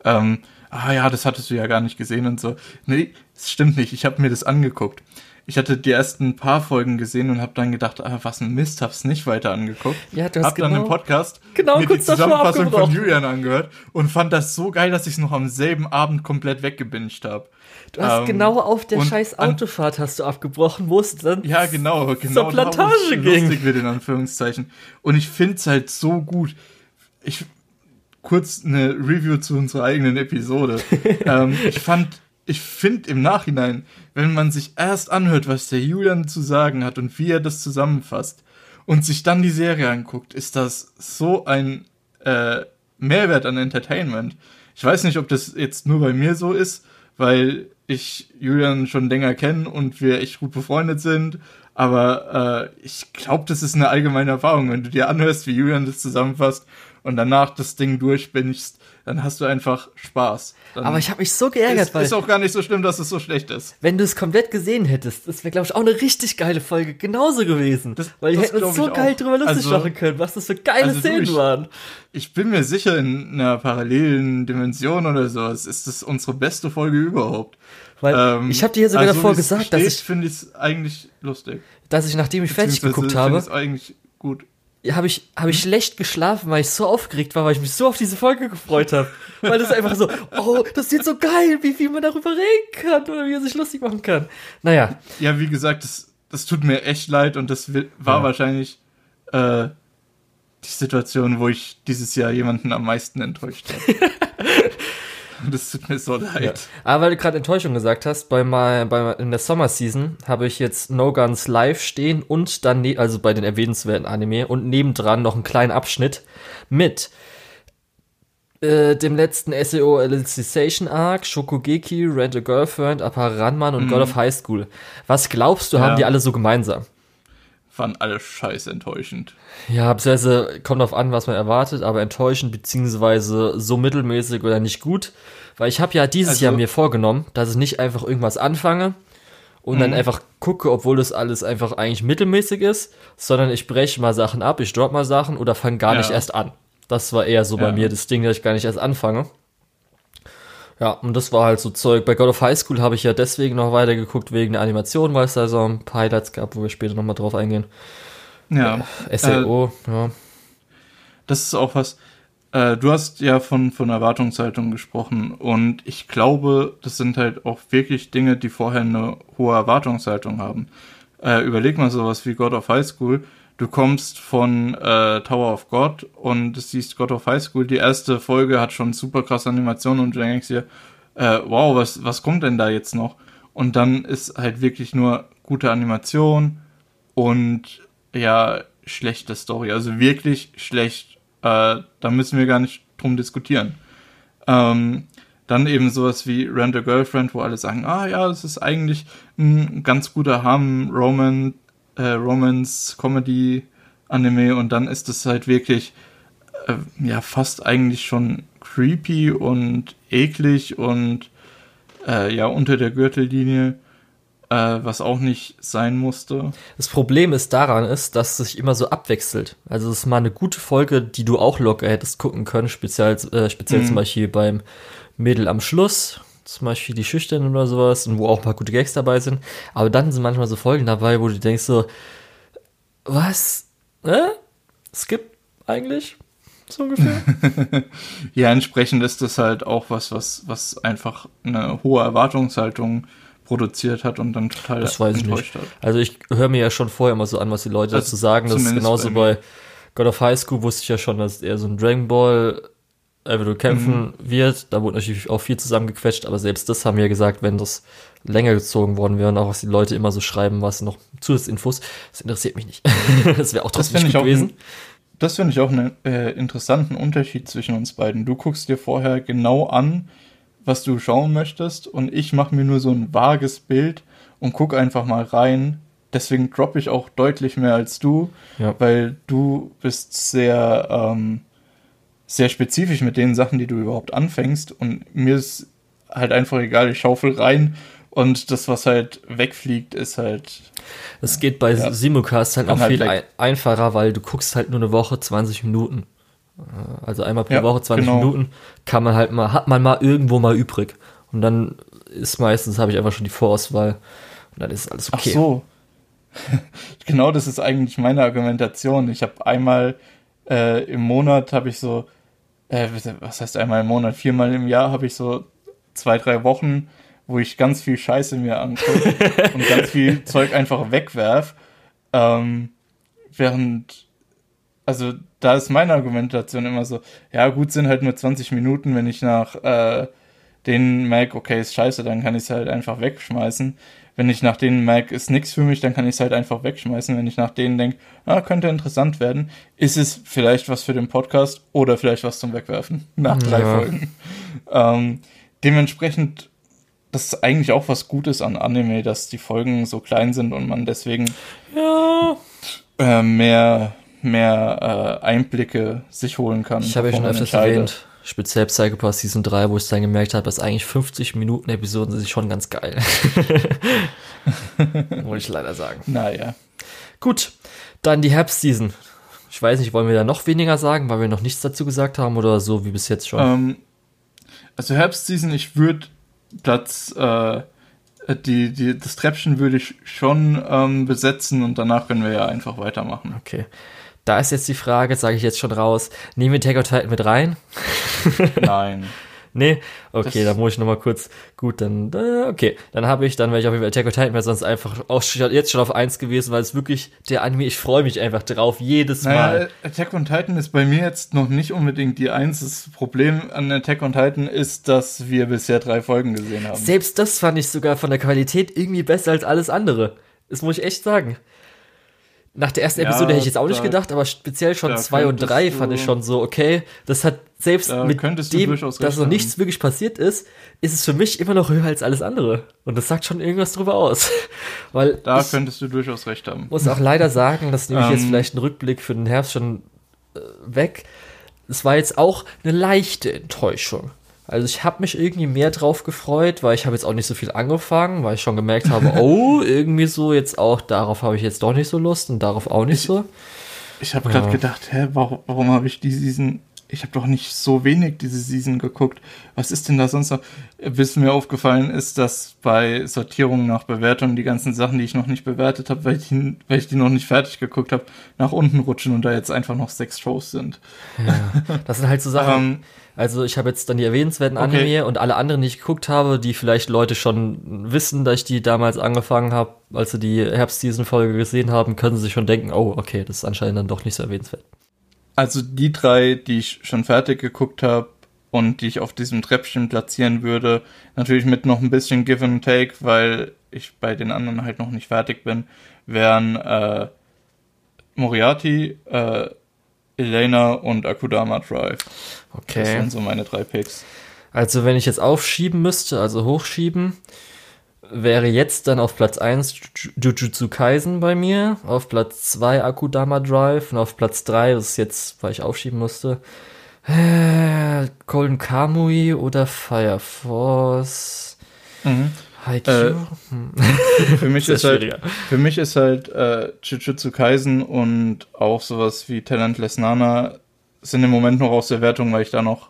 Ähm, ah ja, das hattest du ja gar nicht gesehen und so. Nee, das stimmt nicht, ich habe mir das angeguckt ich hatte die ersten paar Folgen gesehen und habe dann gedacht, ah, was ein Mist, hab's nicht weiter angeguckt. Ja, du hast hab genau, dann im Podcast genau, mir die Zusammenfassung von Julian angehört und fand das so geil, dass ich es noch am selben Abend komplett weggebinged habe. Du hast ähm, genau auf der scheiß Autofahrt hast du abgebrochen, wo es dann ja genau genau zur Plantage ging. Lustig wird in Anführungszeichen. Und ich find's halt so gut. Ich kurz eine Review zu unserer eigenen Episode. ähm, ich fand ich finde im Nachhinein, wenn man sich erst anhört, was der Julian zu sagen hat und wie er das zusammenfasst und sich dann die Serie anguckt, ist das so ein äh, Mehrwert an Entertainment. Ich weiß nicht, ob das jetzt nur bei mir so ist, weil ich Julian schon länger kenne und wir echt gut befreundet sind. Aber äh, ich glaube, das ist eine allgemeine Erfahrung. Wenn du dir anhörst, wie Julian das zusammenfasst und danach das Ding durchbingst, dann hast du einfach Spaß. Dann aber ich habe mich so geärgert, ist, weil ist auch gar nicht so schlimm, dass es so schlecht ist. Wenn du es komplett gesehen hättest, das wäre glaube ich auch eine richtig geile Folge genauso gewesen, das, weil wir hätten uns so geil drüber lustig also, machen können, was das für geile also Szenen du, ich, waren. Ich bin mir sicher in einer parallelen Dimension oder so, ist das unsere beste Folge überhaupt. Weil ähm, ich habe dir sogar also, davor gesagt, steht, dass ich finde es eigentlich lustig. Dass ich nachdem ich fertig geguckt habe, eigentlich gut habe ich, hab ich schlecht geschlafen, weil ich so aufgeregt war, weil ich mich so auf diese Folge gefreut habe. weil das einfach so, oh, das wird so geil, wie viel man darüber reden kann oder wie er sich lustig machen kann. Naja. Ja, wie gesagt, das, das tut mir echt leid und das war ja. wahrscheinlich äh, die Situation, wo ich dieses Jahr jemanden am meisten enttäuscht habe. Das tut mir so leid. Ja. Aber weil du gerade Enttäuschung gesagt hast, bei mal bei, in der Summer Season habe ich jetzt No Guns Live stehen und dann, ne also bei den erwähnenswerten Anime und nebendran noch einen kleinen Abschnitt mit äh, dem letzten SEO Alicization Arc, Shokugeki, Rent a Girlfriend, Aparanman und mhm. God of High School. Was glaubst du, ja. haben die alle so gemeinsam? Fanden alle scheiß enttäuschend. Ja, beziehungsweise kommt auf an, was man erwartet, aber enttäuschend beziehungsweise so mittelmäßig oder nicht gut. Weil ich habe ja dieses also, Jahr mir vorgenommen, dass ich nicht einfach irgendwas anfange und dann mhm. einfach gucke, obwohl das alles einfach eigentlich mittelmäßig ist, sondern ich breche mal Sachen ab, ich drop mal Sachen oder fange gar ja. nicht erst an. Das war eher so ja. bei mir das Ding, dass ich gar nicht erst anfange. Ja, und das war halt so Zeug. Bei God of High School habe ich ja deswegen noch weitergeguckt, wegen der Animation, weil es da so ein paar Highlights gab, wo wir später nochmal drauf eingehen. Ja. Äh, SEO, äh, ja. Das ist auch was. Äh, du hast ja von, von Erwartungshaltung gesprochen und ich glaube, das sind halt auch wirklich Dinge, die vorher eine hohe Erwartungshaltung haben. Äh, überleg mal sowas wie God of High School du kommst von äh, Tower of God und siehst God of High School. Die erste Folge hat schon super krasse Animationen und du denkst dir, äh, wow, was, was kommt denn da jetzt noch? Und dann ist halt wirklich nur gute Animation und ja, schlechte Story. Also wirklich schlecht. Äh, da müssen wir gar nicht drum diskutieren. Ähm, dann eben sowas wie Rent a Girlfriend, wo alle sagen, ah ja, das ist eigentlich ein ganz guter Harm-Roman äh, Romance, Comedy, Anime und dann ist es halt wirklich äh, ja fast eigentlich schon creepy und eklig und äh, ja unter der Gürtellinie, äh, was auch nicht sein musste. Das Problem ist daran ist, dass es sich immer so abwechselt. Also es ist mal eine gute Folge, die du auch locker hättest gucken können, speziell, äh, speziell mhm. zum Beispiel beim Mädel am Schluss, zum Beispiel die Schüchtern oder sowas, und wo auch ein paar gute Gags dabei sind. Aber dann sind manchmal so Folgen dabei, wo du denkst so, was? Äh? Skip eigentlich? So ungefähr. ja, entsprechend ist das halt auch was, was, was einfach eine hohe Erwartungshaltung produziert hat und dann total das weiß enttäuscht ich nicht. hat. Also ich höre mir ja schon vorher immer so an, was die Leute also dazu sagen. Das ist genauso bei, bei God of High School wusste ich ja schon, dass er so ein Dragon Ball Eventuell kämpfen mhm. wird. Da wurde natürlich auch viel zusammengequetscht, aber selbst das haben wir gesagt, wenn das länger gezogen worden wäre und auch was die Leute immer so schreiben, was noch Zusatzinfos, das interessiert mich nicht. das wäre auch trotzdem nicht gut gewesen. Das finde ich auch einen äh, interessanten Unterschied zwischen uns beiden. Du guckst dir vorher genau an, was du schauen möchtest und ich mache mir nur so ein vages Bild und guck einfach mal rein. Deswegen droppe ich auch deutlich mehr als du, ja. weil du bist sehr ähm, sehr spezifisch mit den Sachen, die du überhaupt anfängst. Und mir ist halt einfach egal, ich schaufel rein und das, was halt wegfliegt, ist halt. Es geht bei ja, Simulcast halt auch halt viel ein einfacher, weil du guckst halt nur eine Woche 20 Minuten. Äh, also einmal pro ja, Woche 20 genau. Minuten kann man halt mal, hat man mal irgendwo mal übrig. Und dann ist meistens, habe ich einfach schon die Vorauswahl und dann ist alles okay. Ach so. genau das ist eigentlich meine Argumentation. Ich habe einmal äh, im Monat habe ich so äh, was heißt einmal im Monat, viermal im Jahr habe ich so zwei, drei Wochen, wo ich ganz viel Scheiße mir angucke und ganz viel Zeug einfach wegwerf. Ähm, während, also da ist meine Argumentation immer so, ja gut, sind halt nur 20 Minuten, wenn ich nach äh, denen merke, okay, ist scheiße, dann kann ich es halt einfach wegschmeißen wenn ich nach denen merke, ist nichts für mich, dann kann ich es halt einfach wegschmeißen. Wenn ich nach denen denke, ah, könnte interessant werden, ist es vielleicht was für den Podcast oder vielleicht was zum Wegwerfen nach drei ja. Folgen. Ähm, dementsprechend, das ist eigentlich auch was Gutes an Anime, dass die Folgen so klein sind und man deswegen ja. äh, mehr, mehr äh, Einblicke sich holen kann. Ich habe ja schon öfters erwähnt, speziell Psychopath Season 3, wo ich dann gemerkt habe, dass eigentlich 50 Minuten Episoden sind schon ganz geil. Muss ich leider sagen. Naja. Gut, dann die Herbstseason. Ich weiß nicht, wollen wir da noch weniger sagen, weil wir noch nichts dazu gesagt haben oder so wie bis jetzt schon? Ähm, also Herbstseason, ich würde Platz, äh, die, die, das Treppchen würde ich schon ähm, besetzen und danach können wir ja einfach weitermachen. Okay. Da ist jetzt die Frage, sage ich jetzt schon raus, nehmen wir Tag of Titan mit rein? Nein. nee? Okay, dann muss ich nochmal kurz, gut, dann, äh, okay, dann habe ich, dann wäre ich auf jeden Fall Attack on Titan, wäre sonst einfach auch jetzt schon auf eins gewesen, weil es wirklich der Anime, ich freue mich einfach drauf, jedes naja, Mal. Attack on Titan ist bei mir jetzt noch nicht unbedingt die eins. Das Problem an Attack on Titan ist, dass wir bisher drei Folgen gesehen haben. Selbst das fand ich sogar von der Qualität irgendwie besser als alles andere. Das muss ich echt sagen. Nach der ersten ja, Episode hätte ich jetzt auch nicht gedacht, aber speziell schon zwei und drei fand ich schon so, okay, das hat selbst mit dem, dass noch nichts wirklich passiert ist, ist es für mich immer noch höher als alles andere. Und das sagt schon irgendwas drüber aus. Weil da könntest du durchaus recht haben. Muss auch leider sagen, das nehme ich jetzt ähm. vielleicht einen Rückblick für den Herbst schon äh, weg. Es war jetzt auch eine leichte Enttäuschung. Also ich habe mich irgendwie mehr drauf gefreut, weil ich habe jetzt auch nicht so viel angefangen, weil ich schon gemerkt habe, oh, irgendwie so jetzt auch, darauf habe ich jetzt doch nicht so Lust und darauf auch nicht ich, so. Ich habe ja. gerade gedacht, hä, warum, warum habe ich die Season, ich habe doch nicht so wenig diese Season geguckt. Was ist denn da sonst noch? Bis mir aufgefallen ist, dass bei Sortierung nach Bewertung die ganzen Sachen, die ich noch nicht bewertet habe, weil, weil ich die noch nicht fertig geguckt habe, nach unten rutschen und da jetzt einfach noch sechs Shows sind. Ja, das sind halt so Sachen. also ich habe jetzt dann die erwähnenswerten okay. Anime und alle anderen, die ich geguckt habe, die vielleicht Leute schon wissen, dass ich die damals angefangen habe, als sie die Herbst-Season-Folge gesehen haben, können sie sich schon denken, oh, okay, das ist anscheinend dann doch nicht so erwähnenswert. Also die drei, die ich schon fertig geguckt habe und die ich auf diesem Treppchen platzieren würde, natürlich mit noch ein bisschen Give and Take, weil ich bei den anderen halt noch nicht fertig bin, wären äh, Moriarty, äh, Elena und Akudama Drive. Okay. Das sind so meine drei Picks. Also wenn ich jetzt aufschieben müsste, also hochschieben, wäre jetzt dann auf Platz 1 Jujutsu Kaisen bei mir, auf Platz 2 Akudama Drive und auf Platz 3, das ist jetzt, weil ich aufschieben musste, äh, Golden Kamui oder Fire Force. Mhm. Haikyuu? Äh, Hm. Für mich ist halt, für mich ist halt äh, Jujutsu Kaisen und auch sowas wie Talentless Nana sind im Moment noch aus der Wertung, weil ich da noch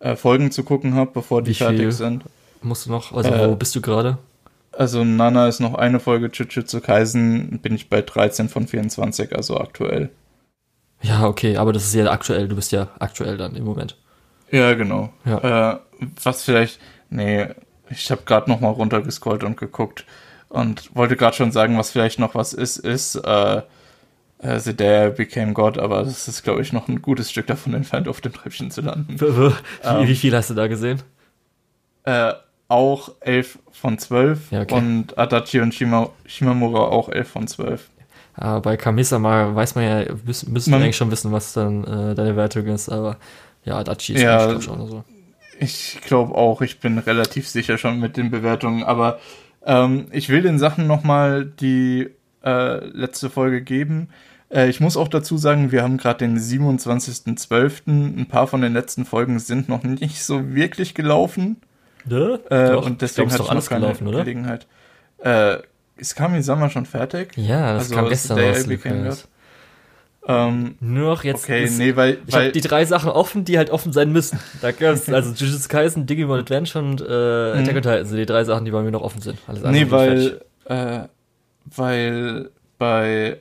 äh, Folgen zu gucken habe, bevor die Wie fertig sind. Musst du noch, also Äh, wo bist du gerade? Also Nana ist noch eine Folge, Jujutsu Kaisen bin ich bei 13 von 24, also aktuell. Ja, okay, aber das ist ja aktuell, du bist ja aktuell dann im Moment. Ja, genau. Ja. Äh, was vielleicht, nee, ich habe gerade noch mal runtergescrollt und geguckt und wollte gerade schon sagen, was vielleicht noch was ist, ist äh, äh, The Day I Became God, aber das ist, glaube ich, noch ein gutes Stück davon entfernt, auf dem Treppchen zu landen. Wie, Ähm. wie viel hast du da gesehen? Äh, auch 11 von 12 Ja, okay. und Adachi und Shima, Shimamura auch 11 von 12. Ah, bei Kamisama weiß man ja, müssen, wir eigentlich schon wissen, was dann äh, deine Wertung ist, aber ja, Adachi ist Ja. ja, noch so. Ich glaube auch, ich bin relativ sicher schon mit den Bewertungen, aber ähm, ich will den Sachen nochmal die äh, letzte Folge geben. Äh, ich muss auch dazu sagen, wir haben gerade den 27.12. Ein paar von den letzten Folgen sind noch nicht so wirklich gelaufen. Ne? Äh, Doch, und deswegen ist hat alles noch keine gelaufen, oder? Gelegenheit. Äh, ist Kami-sama schon fertig? Ja, das Also, kam ist gestern der raus. Ähm, Nur noch jetzt. okay, ist, nee, weil, ich habe die drei Sachen offen, die halt offen sein müssen. Da gab's also Jujutsu Kaisen, Digimon Adventure und äh, Attack on Titan sind die drei Sachen, die bei mir noch offen sind. Alles Nee, weil, äh, weil bei,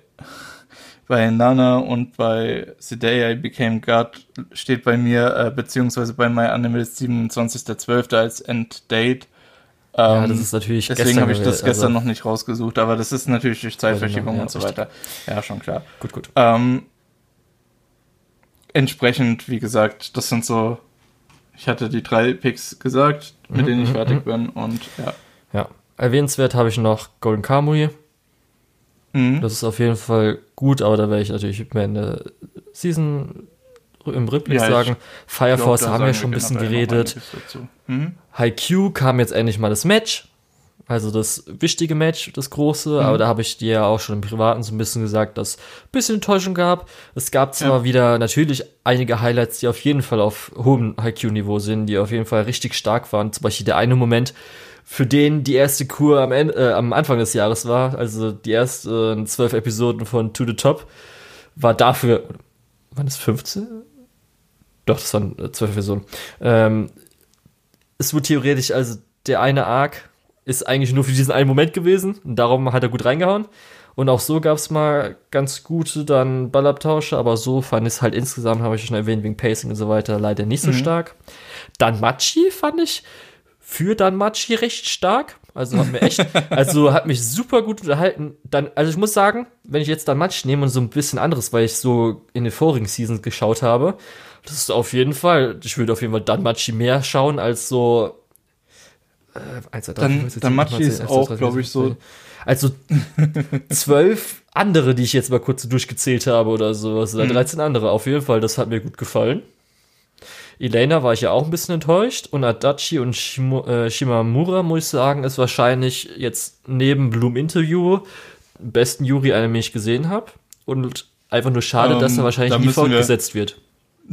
bei Nana und bei The Day I Became God steht bei mir, äh, beziehungsweise bei MyAnimal 27.12. als Enddate. Ja, Ähm, das ist natürlich deswegen habe ich das gewesen, gestern also- noch nicht rausgesucht, aber das ist natürlich durch Zeitverschiebung ja, und so weiter. Ja, schon klar. Gut, gut. Ähm, entsprechend, wie gesagt, das sind so, ich hatte die drei Picks gesagt, mit Mhm, denen ich mhm, fertig bin und ja. Ja. Erwähnenswert habe ich noch Golden Kamui. Mhm. Das ist auf jeden Fall gut, aber da werde ich natürlich mehr in der Season im Rückblick Ja, sagen. Fire Force haben wir schon ein bisschen geredet. Mhm. Haikyuu kam jetzt endlich mal das Match. Also das wichtige Match, das große, Mhm. aber da habe ich dir ja auch schon im Privaten so ein bisschen gesagt, dass es ein bisschen Enttäuschung gab. Es gab zwar Ja. wieder natürlich einige Highlights, die auf jeden Fall auf hohem Haikyuu-Niveau sind, die auf jeden Fall richtig stark waren. Zum Beispiel der eine Moment, für den die erste Kur am, Ende, äh, am Anfang des Jahres war, also die ersten zwölf Episoden von To the Top, war dafür, waren es 15? Doch, das waren äh, zwölf Episoden. Ähm, es wurde theoretisch, also der eine Arc ist eigentlich nur für diesen einen Moment gewesen und darum hat er gut reingehauen. Und auch so gab es mal ganz gute dann Ballabtausche, aber so fand ich es halt insgesamt, habe ich schon erwähnt, wegen Pacing und so weiter, leider nicht so stark. Dann Machi fand ich für dann Machi recht stark. Also hat mir echt, also hat mich super gut unterhalten. Dann, also ich muss sagen, wenn ich jetzt dann Machi nehme und so ein bisschen anderes, weil ich so in den vorigen Seasons geschaut habe, das ist auf jeden Fall, ich würde auf jeden Fall dann Machi mehr schauen als so äh, 1, 2, 3, Dann- 4, 5, 6, dann 7, Machi 8, 9, ist 10, 11, auch, 12, glaub 13, ich, so- 14. Also zwölf andere, die ich jetzt mal kurz durchgezählt habe oder sowas, oder Mhm. 13 andere. Auf jeden Fall, das hat mir gut gefallen. Elena war ich ja auch ein bisschen enttäuscht und Adachi und Shimo, äh, Shimamura, muss ich sagen, ist wahrscheinlich jetzt neben Bloom Interview besten Yuri-Anime, den ich gesehen habe. Und einfach nur schade, Ähm, dass er wahrscheinlich da nie müssen wir- fortgesetzt wird.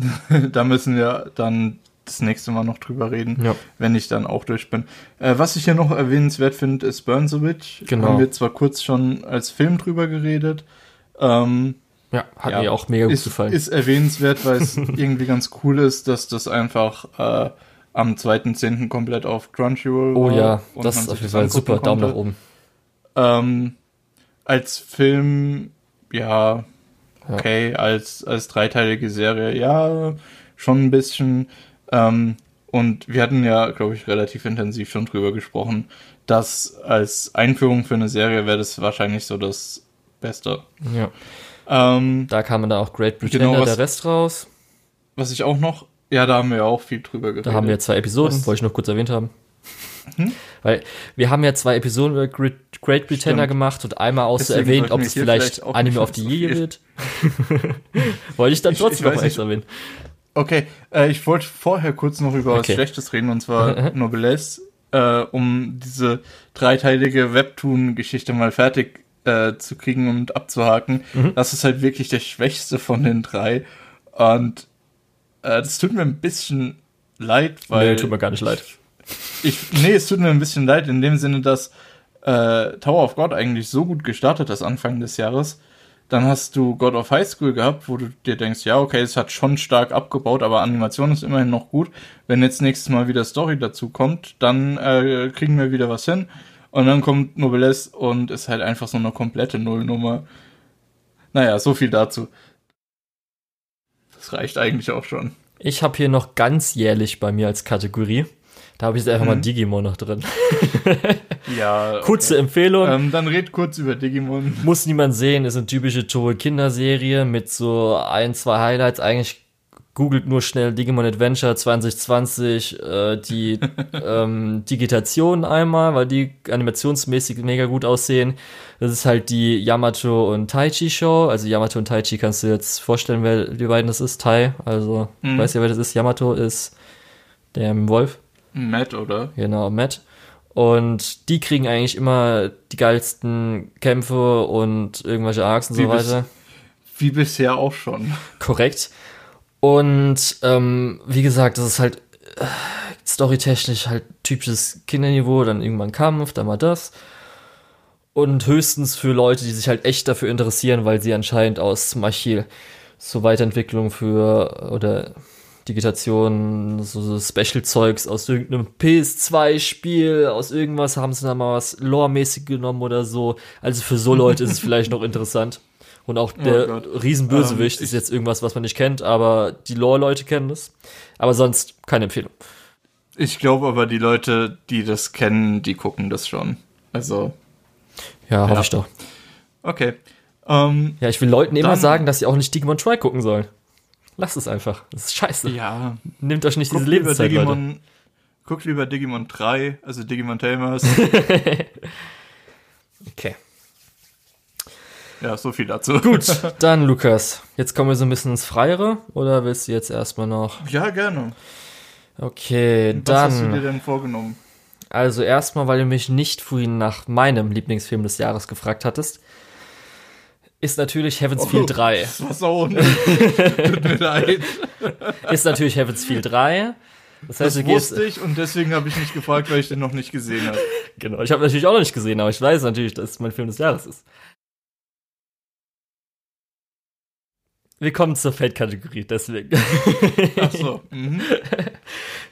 da müssen wir dann das nächste Mal noch drüber reden, Ja. wenn ich dann auch durch bin. Äh, was ich hier noch erwähnenswert finde, ist Burn the Witch. Genau. Haben wir zwar kurz schon als Film drüber geredet. Ähm, Ja, hat ja, mir auch mega gut ist, gefallen. Ist erwähnenswert, weil es irgendwie ganz cool ist, dass das einfach äh, am 2.10. komplett auf Crunchyroll oh war ja, das ist auf jeden Fall super. Daumen konnte. nach oben. Ähm, als Film, ja, Ja. okay, als, als dreiteilige Serie, ja, schon ein bisschen. Ähm, und wir hatten ja, glaube ich, relativ intensiv schon drüber gesprochen, dass als Einführung für eine Serie wäre das wahrscheinlich so das Beste. Ja. Ähm, Da kam dann auch Great Pretender, Genau, was- der Rest raus. was ich auch noch, ja, da haben wir ja auch viel drüber geredet. Da haben wir zwei Episoden, Was- wollte ich noch kurz erwähnt haben. Weil wir haben ja zwei Episoden über Great, Pretender Stimmt. gemacht und einmal auch so erwähnt, ob es vielleicht vielleicht Anime auf die so Jäge viel- wird. wollte ich dann Ich- trotzdem ich noch weiß extra erwähnen. Okay, äh, ich wollte vorher kurz noch über Okay. was Schlechtes reden, und zwar Noblesse. äh, um diese dreiteilige Webtoon-Geschichte mal fertig äh, zu kriegen und abzuhaken. Mhm. Das ist halt wirklich der schwächste von den drei. Und äh, das tut mir ein bisschen leid, weil. Nee, tut mir gar nicht leid. Ich, nee, es tut mir ein bisschen leid in dem Sinne, dass äh, Tower of God eigentlich so gut gestartet ist Anfang des Jahres. Dann hast du God of High School gehabt, wo du dir denkst, ja, okay, es hat schon stark abgebaut, aber Animation ist immerhin noch gut. Wenn jetzt nächstes Mal wieder Story dazu kommt, dann äh, kriegen wir wieder was hin. Und dann kommt Noblesse und ist halt einfach so eine komplette Nullnummer. Naja, so viel dazu. Das reicht eigentlich auch schon. Ich habe hier noch ganz jährlich bei mir als Kategorie. Da habe ich jetzt einfach mhm. mal Digimon noch drin. ja. Okay. Kurze Empfehlung. Ähm, dann red kurz über Digimon. Muss niemand sehen, ist eine typische Tour Kinderserie mit so ein, zwei Highlights. Eigentlich googelt nur schnell Digimon Adventure 2020 äh, die ähm, Digitation einmal, weil die animationsmäßig mega gut aussehen. Das ist halt die Yamato und Taichi Show. Also Yamato und Taichi kannst du jetzt vorstellen, wer die beiden das ist. Tai, also mhm. weißt du, wer das ist? Yamato ist der Wolf. Matt, oder? Genau, Matt. Und die kriegen eigentlich immer die geilsten Kämpfe und irgendwelche Arcs und wie so weiter. Bis, wie bisher auch schon. Korrekt. Und ähm, wie gesagt, das ist halt äh, storytechnisch halt typisches Kinderniveau, dann irgendwann Kampf, dann mal das. Und höchstens für Leute, die sich halt echt dafür interessieren, weil sie anscheinend aus Beispiel so Weiterentwicklung für oder Digitation, so, so Special-Zeugs aus irgendeinem PS2-Spiel, aus irgendwas haben sie da mal was Lore-mäßig genommen oder so. Also für so Leute ist es vielleicht noch interessant. Und auch oh der oh Riesenbösewicht ähm, ist jetzt irgendwas, was man nicht kennt, aber die Lore-Leute kennen das. Aber sonst keine Empfehlung. Ich glaube aber, die Leute, die das kennen, die gucken das schon. Also. Ja, hoffe ja. ich doch. Okay. Um, ja, ich will Leuten immer sagen, dass sie auch nicht Digimon Try gucken sollen. Lasst es einfach. Das ist scheiße. Ja. Nehmt euch nicht Guckt diese Lebenszeit, Digimon, Leute. Guckt lieber Digimon 3, also Digimon Tamers. okay. Ja, so viel dazu. Gut, dann Lukas. Jetzt kommen wir so ein bisschen ins Freiere oder willst du jetzt erstmal noch? Ja, gerne. Okay, Was dann. Was hast du dir denn vorgenommen? Also erstmal, weil du mich nicht vorhin nach meinem Lieblingsfilm des Jahres gefragt hattest, ist natürlich Heaven's oh, Feel 3. Das war so Tut mir leid. Ist natürlich Heaven's Feel 3. Das, heißt, das wusste ich und deswegen habe ich nicht gefragt, weil ich den noch nicht gesehen habe. Genau, ich habe natürlich auch noch nicht gesehen, aber ich weiß natürlich, dass es mein Film des Jahres ist. Wir kommen zur Feldkategorie, deswegen. Ach so. Mhm.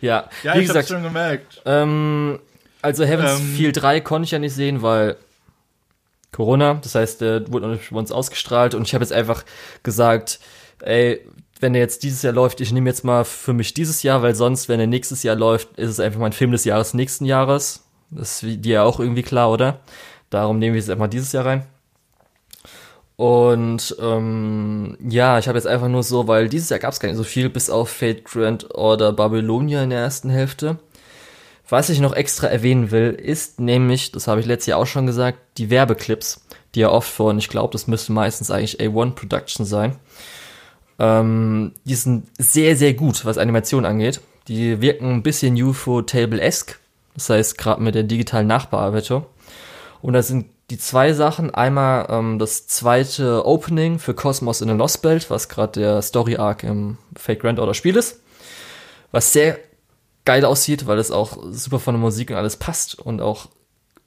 ja, ja, wie ich gesagt, schon gemerkt. Ähm, also Heaven's ähm, Feel 3 konnte ich ja nicht sehen, weil Corona. Das heißt, der wurde noch nicht bei uns ausgestrahlt und ich habe jetzt einfach gesagt, ey, wenn der jetzt dieses Jahr läuft, ich nehme jetzt mal für mich dieses Jahr, weil sonst, wenn er nächstes Jahr läuft, ist es einfach mein Film des Jahres nächsten Jahres. Das ist dir ja auch irgendwie klar, oder? Darum nehmen wir es einfach dieses Jahr rein. Und ähm, ja, ich habe jetzt einfach nur so, weil dieses Jahr gab es gar nicht so viel, bis auf Fate Grand Order Babylonia in der ersten Hälfte. Was ich noch extra erwähnen will, ist nämlich, das habe ich letztes Jahr auch schon gesagt, die Werbeclips, die ja oft von, ich glaube, das müsste meistens eigentlich A1 Production sein. Ähm, die sind sehr, sehr gut, was Animation angeht. Die wirken ein bisschen UFO-Table-esque. Das heißt, gerade mit der digitalen Nachbearbeitung. Und da sind die zwei Sachen. Einmal ähm, das zweite Opening für Cosmos in a Lost Belt, was gerade der Story Arc im Fake Grand Order Spiel ist. Was sehr geil aussieht, weil es auch super von der Musik und alles passt und auch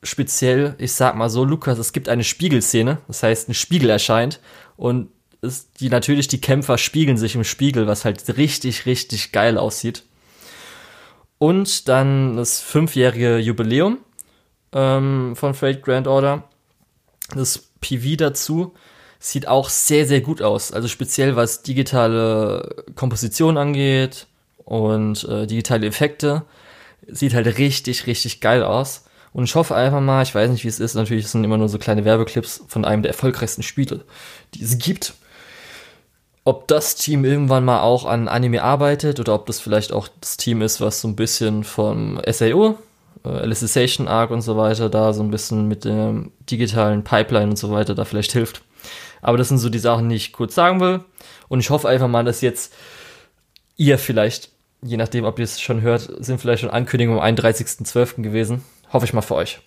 speziell, ich sag mal so, Lukas, es gibt eine Spiegelszene, das heißt, ein Spiegel erscheint und es, die natürlich die Kämpfer spiegeln sich im Spiegel, was halt richtig, richtig geil aussieht. Und dann das fünfjährige Jubiläum ähm, von Fate Grand Order. Das PV dazu sieht auch sehr, sehr gut aus. Also speziell was digitale Komposition angeht, und äh, digitale Effekte. Sieht halt richtig, richtig geil aus. Und ich hoffe einfach mal, ich weiß nicht, wie es ist, natürlich sind immer nur so kleine Werbeclips von einem der erfolgreichsten Spiele, die es gibt. Ob das Team irgendwann mal auch an Anime arbeitet oder ob das vielleicht auch das Team ist, was so ein bisschen vom SAO, äh, Alicization Arc und so weiter, da so ein bisschen mit dem digitalen Pipeline und so weiter da vielleicht hilft. Aber das sind so die Sachen, die ich kurz sagen will. Und ich hoffe einfach mal, dass jetzt ihr vielleicht je nachdem, ob ihr es schon hört, sind vielleicht schon Ankündigungen am 31.12. gewesen. Hoffe ich mal für euch.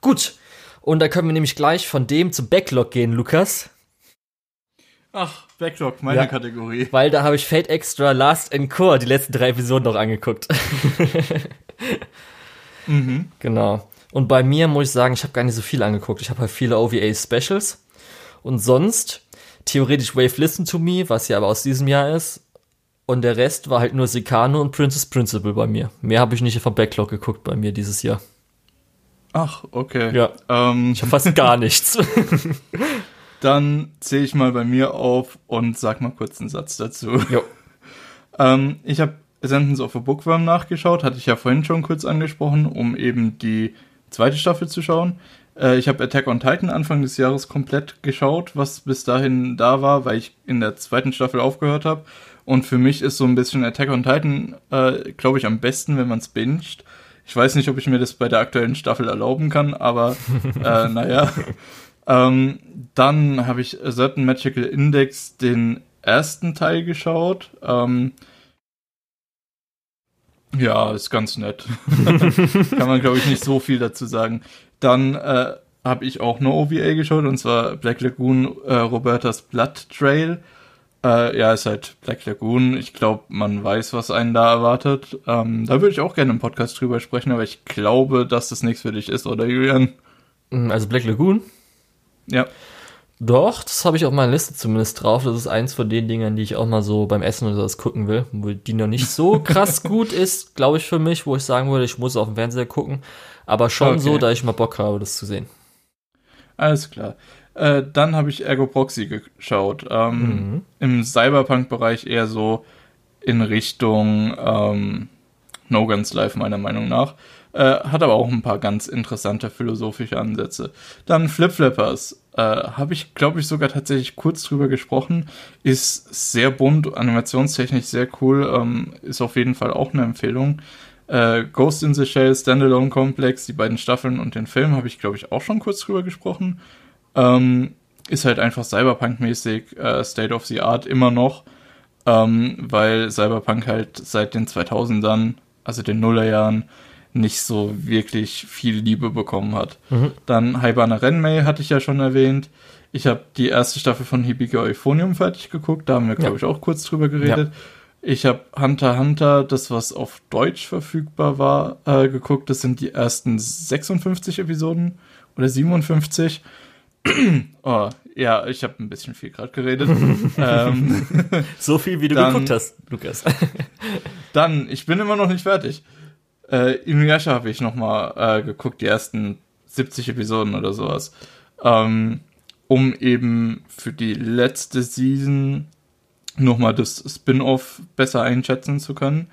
Gut. Und da können wir nämlich gleich von dem zum Backlog gehen, Lukas. Ach, Backlog, meine ja, Kategorie. Weil da habe ich Fate Extra Last and Core die letzten drei Episoden noch angeguckt. mhm. Genau. Und bei mir muss ich sagen, ich habe gar nicht so viel angeguckt. Ich habe halt viele OVA Specials. Und sonst theoretisch Wave Listen to Me, was ja aber aus diesem Jahr ist. Und der Rest war halt nur Sikano und Princess Principle bei mir. Mehr habe ich nicht vom Backlog geguckt bei mir dieses Jahr. Ach, okay. Ja. Ähm. Ich habe fast gar nichts. Dann zähle ich mal bei mir auf und sag mal kurz einen Satz dazu. Jo. ähm, ich habe Sentence of a Bookworm nachgeschaut, hatte ich ja vorhin schon kurz angesprochen, um eben die zweite Staffel zu schauen. Äh, ich habe Attack on Titan Anfang des Jahres komplett geschaut, was bis dahin da war, weil ich in der zweiten Staffel aufgehört habe. Und für mich ist so ein bisschen Attack on Titan, äh, glaube ich, am besten, wenn man es binget. Ich weiß nicht, ob ich mir das bei der aktuellen Staffel erlauben kann, aber äh, naja. Ähm, dann habe ich Certain Magical Index den ersten Teil geschaut. Ähm, ja, ist ganz nett. Kann man, glaube ich, nicht so viel dazu sagen. Dann äh, habe ich auch nur OVA geschaut, und zwar Black Lagoon äh, Robertas Blood Trail. Äh, ja, ist halt Black Lagoon. Ich glaube, man weiß, was einen da erwartet. Ähm, da würde ich auch gerne im Podcast drüber sprechen, aber ich glaube, dass das nichts für dich ist, oder Julian? Mm, also Black Lagoon? Ja. Doch, das habe ich auf meiner Liste zumindest drauf. Das ist eins von den Dingern, die ich auch mal so beim Essen oder sowas gucken will, wo die noch nicht so krass gut ist, glaube ich, für mich, wo ich sagen würde, ich muss auf dem Fernseher gucken. Aber schon okay. so, da ich mal Bock habe, das zu sehen. Alles klar. Äh, dann habe ich Ergo Proxy geschaut. Ähm, mhm. Im Cyberpunk-Bereich eher so in Richtung ähm, No Guns Life, meiner Meinung nach. Äh, hat aber auch ein paar ganz interessante philosophische Ansätze. Dann Flip Flippers. Äh, habe ich, glaube ich, sogar tatsächlich kurz drüber gesprochen. Ist sehr bunt, animationstechnisch sehr cool. Ähm, ist auf jeden Fall auch eine Empfehlung. Äh, Ghost in the Shell, Standalone Complex, die beiden Staffeln und den Film habe ich, glaube ich, auch schon kurz drüber gesprochen. Ähm, ist halt einfach Cyberpunk-mäßig, äh, State of the Art immer noch, ähm, weil Cyberpunk halt seit den 2000ern, also den Nullerjahren, nicht so wirklich viel Liebe bekommen hat. Mhm. Dann Haibana Renmei hatte ich ja schon erwähnt. Ich habe die erste Staffel von Hibiki Euphonium fertig geguckt, da haben wir, glaube ja. ich, auch kurz drüber geredet. Ja. Ich habe Hunter Hunter, das was auf Deutsch verfügbar war, äh, geguckt. Das sind die ersten 56 Episoden oder 57. oh, ja, ich habe ein bisschen viel gerade geredet. ähm, so viel, wie du dann, geguckt hast, Lukas. dann, ich bin immer noch nicht fertig. Äh, Inuyasha habe ich noch mal äh, geguckt, die ersten 70 Episoden oder sowas. Ähm, um eben für die letzte Season nochmal das Spin-off besser einschätzen zu können.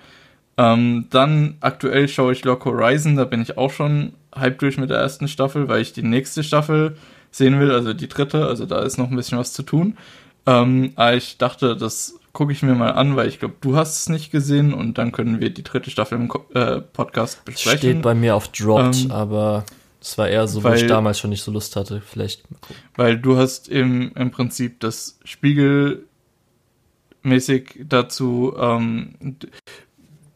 Ähm, dann aktuell schaue ich Lock Horizon, da bin ich auch schon halb durch mit der ersten Staffel, weil ich die nächste Staffel sehen will, also die dritte, also da ist noch ein bisschen was zu tun. Ähm, aber ich dachte, das gucke ich mir mal an, weil ich glaube, du hast es nicht gesehen und dann können wir die dritte Staffel im äh, Podcast besprechen. Steht bei mir auf Dropped, ähm, aber es war eher so, weil, wo ich damals schon nicht so Lust hatte. Vielleicht. Weil du hast im, im Prinzip das Spiegel mäßig dazu ähm,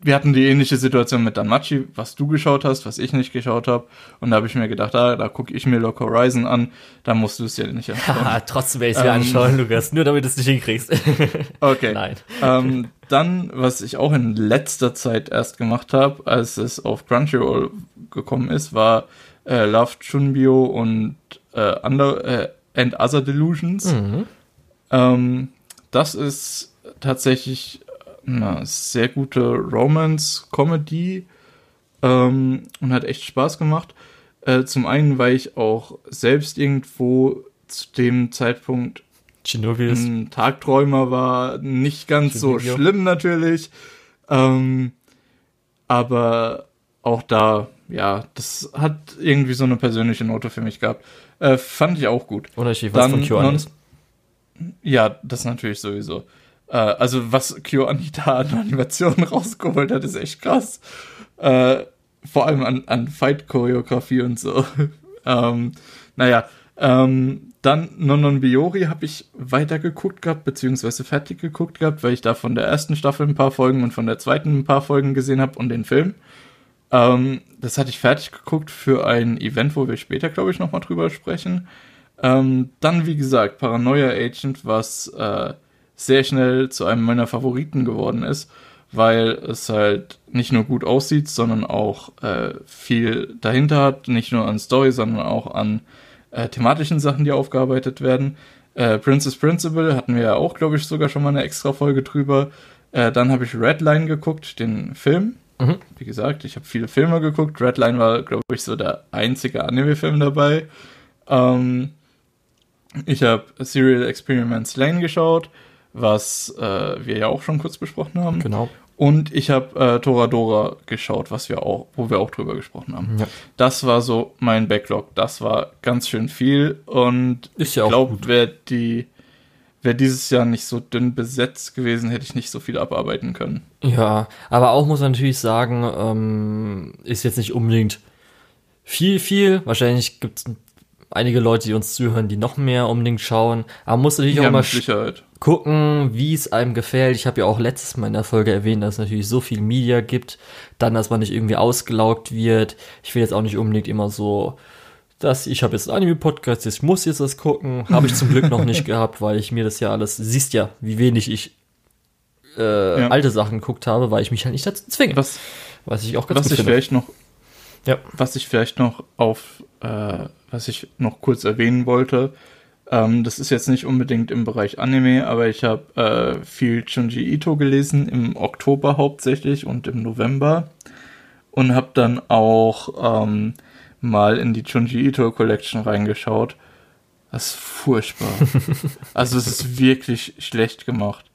wir hatten die ähnliche Situation mit Danmachi, was du geschaut hast, was ich nicht geschaut habe. Und da habe ich mir gedacht, ah, da gucke ich mir Lock Horizon an, da musst du es ja nicht anschauen. Trotzdem werde ich es mir ähm, anschauen, Lukas, nur damit du es nicht hinkriegst. okay. Nein. Ähm, dann, was ich auch in letzter Zeit erst gemacht habe, als es auf Crunchyroll gekommen ist, war äh, Love Chunbyo und äh, Under, äh, and Other Delusions. Mhm. Ähm, das ist tatsächlich eine sehr gute Romance-Comedy ähm, und hat echt Spaß gemacht. Äh, zum einen, weil ich auch selbst irgendwo zu dem Zeitpunkt Chinovius. ein Tagträumer war, nicht ganz Chinobio. so schlimm natürlich. Ähm, aber auch da, ja, das hat irgendwie so eine persönliche Note für mich gehabt. Äh, fand ich auch gut. Unterschied, was Dann von ist. Ja, das natürlich sowieso. Äh, also was KyoAni da an Animationen rausgeholt hat, ist echt krass. Äh, vor allem an, an Fight-Choreografie und so. ähm, naja, ähm, dann Nonon Biori habe ich weitergeguckt gehabt, beziehungsweise fertig geguckt gehabt, weil ich da von der ersten Staffel ein paar Folgen und von der zweiten ein paar Folgen gesehen habe und den Film. Ähm, das hatte ich fertig geguckt für ein Event, wo wir später, glaube ich, nochmal drüber sprechen. Ähm, dann, wie gesagt, Paranoia Agent, was äh, sehr schnell zu einem meiner Favoriten geworden ist, weil es halt nicht nur gut aussieht, sondern auch äh, viel dahinter hat, nicht nur an Story, sondern auch an äh, thematischen Sachen, die aufgearbeitet werden. Äh, Princess Principle hatten wir ja auch, glaube ich, sogar schon mal eine extra Folge drüber. Äh, dann habe ich Redline geguckt, den Film. Mhm. Wie gesagt, ich habe viele Filme geguckt. Redline war, glaube ich, so der einzige Anime-Film dabei. Ähm, ich habe Serial Experiments Lane geschaut, was äh, wir ja auch schon kurz besprochen haben. Genau. Und ich habe äh, Toradora geschaut, was wir auch, wo wir auch drüber gesprochen haben. Ja. Das war so mein Backlog. Das war ganz schön viel und Ist ja ich glaube, wäre die wäre dieses Jahr nicht so dünn besetzt gewesen, hätte ich nicht so viel abarbeiten können. Ja, aber auch muss man natürlich sagen, ähm, ist jetzt nicht unbedingt viel, viel. Wahrscheinlich gibt es einige Leute, die uns zuhören, die noch mehr unbedingt schauen. Aber muss natürlich ja, auch mal gucken, wie es einem gefällt. Ich habe ja auch letztes Mal in der Folge erwähnt, dass es natürlich so viel Media gibt, dann, dass man nicht irgendwie ausgelaugt wird. Ich will jetzt auch nicht unbedingt immer so, dass ich habe jetzt einen Anime-Podcast, ich muss jetzt das gucken. Habe ich zum Glück noch nicht gehabt, weil ich mir das ja alles, siehst ja, wie wenig ich äh, ja. alte Sachen geguckt habe, weil ich mich halt nicht dazu zwinge. Was, was ich auch ganz was ich finde. vielleicht noch ja. Was ich vielleicht noch auf, äh, was ich noch kurz erwähnen wollte, ähm, das ist jetzt nicht unbedingt im Bereich Anime, aber ich habe äh, viel Junji Ito gelesen, im Oktober hauptsächlich und im November. Und habe dann auch ähm, mal in die Junji Ito Collection reingeschaut. Das ist furchtbar. also es ist wirklich schlecht gemacht.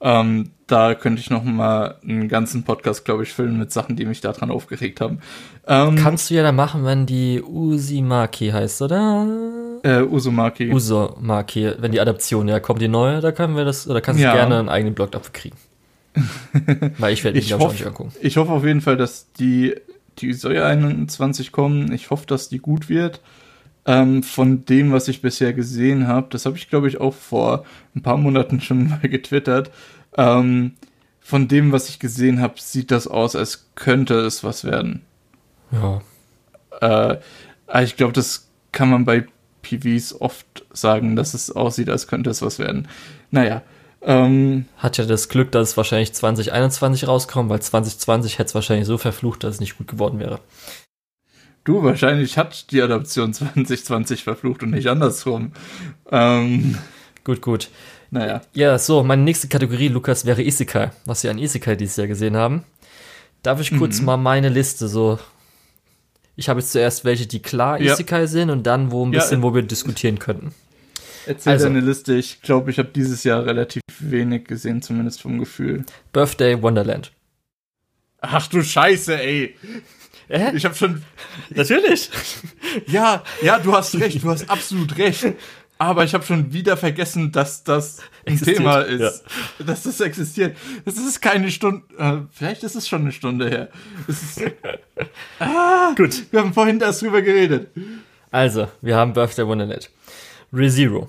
Ähm, da könnte ich noch mal einen ganzen Podcast, glaube ich, füllen mit Sachen, die mich daran aufgeregt haben. Ähm, Kannst du ja dann machen, wenn die Usimaki heißt, oder? Äh, Usumaki. Usumaki, wenn die Adaption ja kommt, die neue, da können wir das, oder kannst du ja. gerne einen eigenen Blog dafür kriegen. Weil ich werde mich, auch nicht angucken. Ich hoffe auf jeden Fall, dass die, die soll ja 21 kommen. Ich hoffe, dass die gut wird. Ähm, von dem, was ich bisher gesehen habe, das habe ich, glaube ich, auch vor ein paar Monaten schon mal getwittert. Ähm, von dem, was ich gesehen habe, sieht das aus, als könnte es was werden. Ja. Äh, ich glaube, das kann man bei PVs oft sagen, dass es aussieht, als könnte es was werden. Naja. Ähm, Hat ja das Glück, dass es wahrscheinlich 2021 rauskommt, weil 2020 hätte es wahrscheinlich so verflucht, dass es nicht gut geworden wäre. Du, wahrscheinlich hat die Adaption 2020 verflucht und nicht andersrum. Ähm, gut, gut. Naja. Ja, so, meine nächste Kategorie, Lukas, wäre Isekai, was wir an Isekai dieses Jahr gesehen haben. Darf ich kurz mhm. mal meine Liste so. Ich habe jetzt zuerst welche, die klar ja. Isekai sind und dann wo ein bisschen, ja, wo wir diskutieren könnten. Erzähl also, deine Liste. Ich glaube, ich habe dieses Jahr relativ wenig gesehen, zumindest vom Gefühl. Birthday Wonderland. Ach du Scheiße, ey. Äh? Ich habe schon. Natürlich. ja, ja, du hast recht. Du hast absolut recht. Aber ich habe schon wieder vergessen, dass das ein existiert, Thema ist. Ja. Dass das existiert. Das ist keine Stunde. Äh, vielleicht ist es schon eine Stunde her. Ist, ah, Gut. Wir haben vorhin erst drüber geredet. Also, wir haben Birthday Wonderland. ReZero.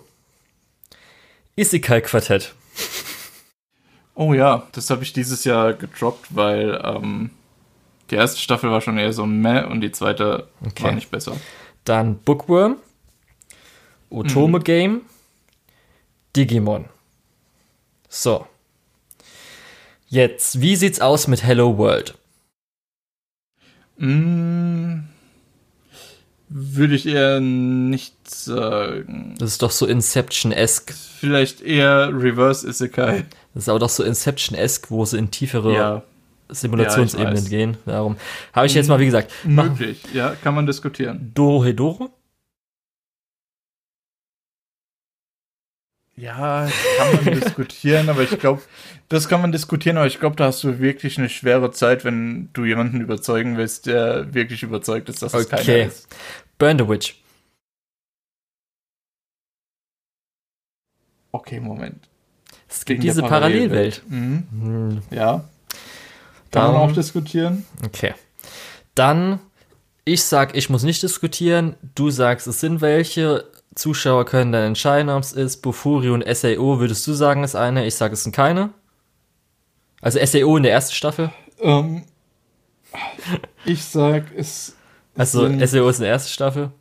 Isekai Quartett. Oh ja, das habe ich dieses Jahr gedroppt, weil ähm, die erste Staffel war schon eher so meh und die zweite okay. war nicht besser. Dann Bookworm. Otome mhm. Game, Digimon. So. Jetzt, wie sieht's aus mit Hello World? Mm, würde ich eher nicht sagen. Das ist doch so Inception-esque. Vielleicht eher Reverse Isekai. Das ist aber doch so Inception-esque, wo sie in tiefere ja. Simulationsebenen ja, gehen. Darum habe ich jetzt mal, wie gesagt. Möglich, ja, kann man diskutieren. Dorohedoro? Ja, kann man diskutieren, aber ich glaube, das kann man diskutieren, aber ich glaube, da hast du wirklich eine schwere Zeit, wenn du jemanden überzeugen willst, der wirklich überzeugt ist, dass es okay. keiner ist. Burn the Witch. Okay, Moment. Es gibt diese Parallelwelt. Parallelwelt. Mhm. Mhm. Ja. Kann man auch diskutieren. Okay. Dann, ich sag, ich muss nicht diskutieren. Du sagst, es sind welche Zuschauer können dann entscheiden, ob es ist. Bufuri und SAO, würdest du sagen, ist eine? Ich sage, es sind keine. Also SAO in der ersten Staffel? Ähm, ich sag, es. Also SAO ist in der ersten Staffel.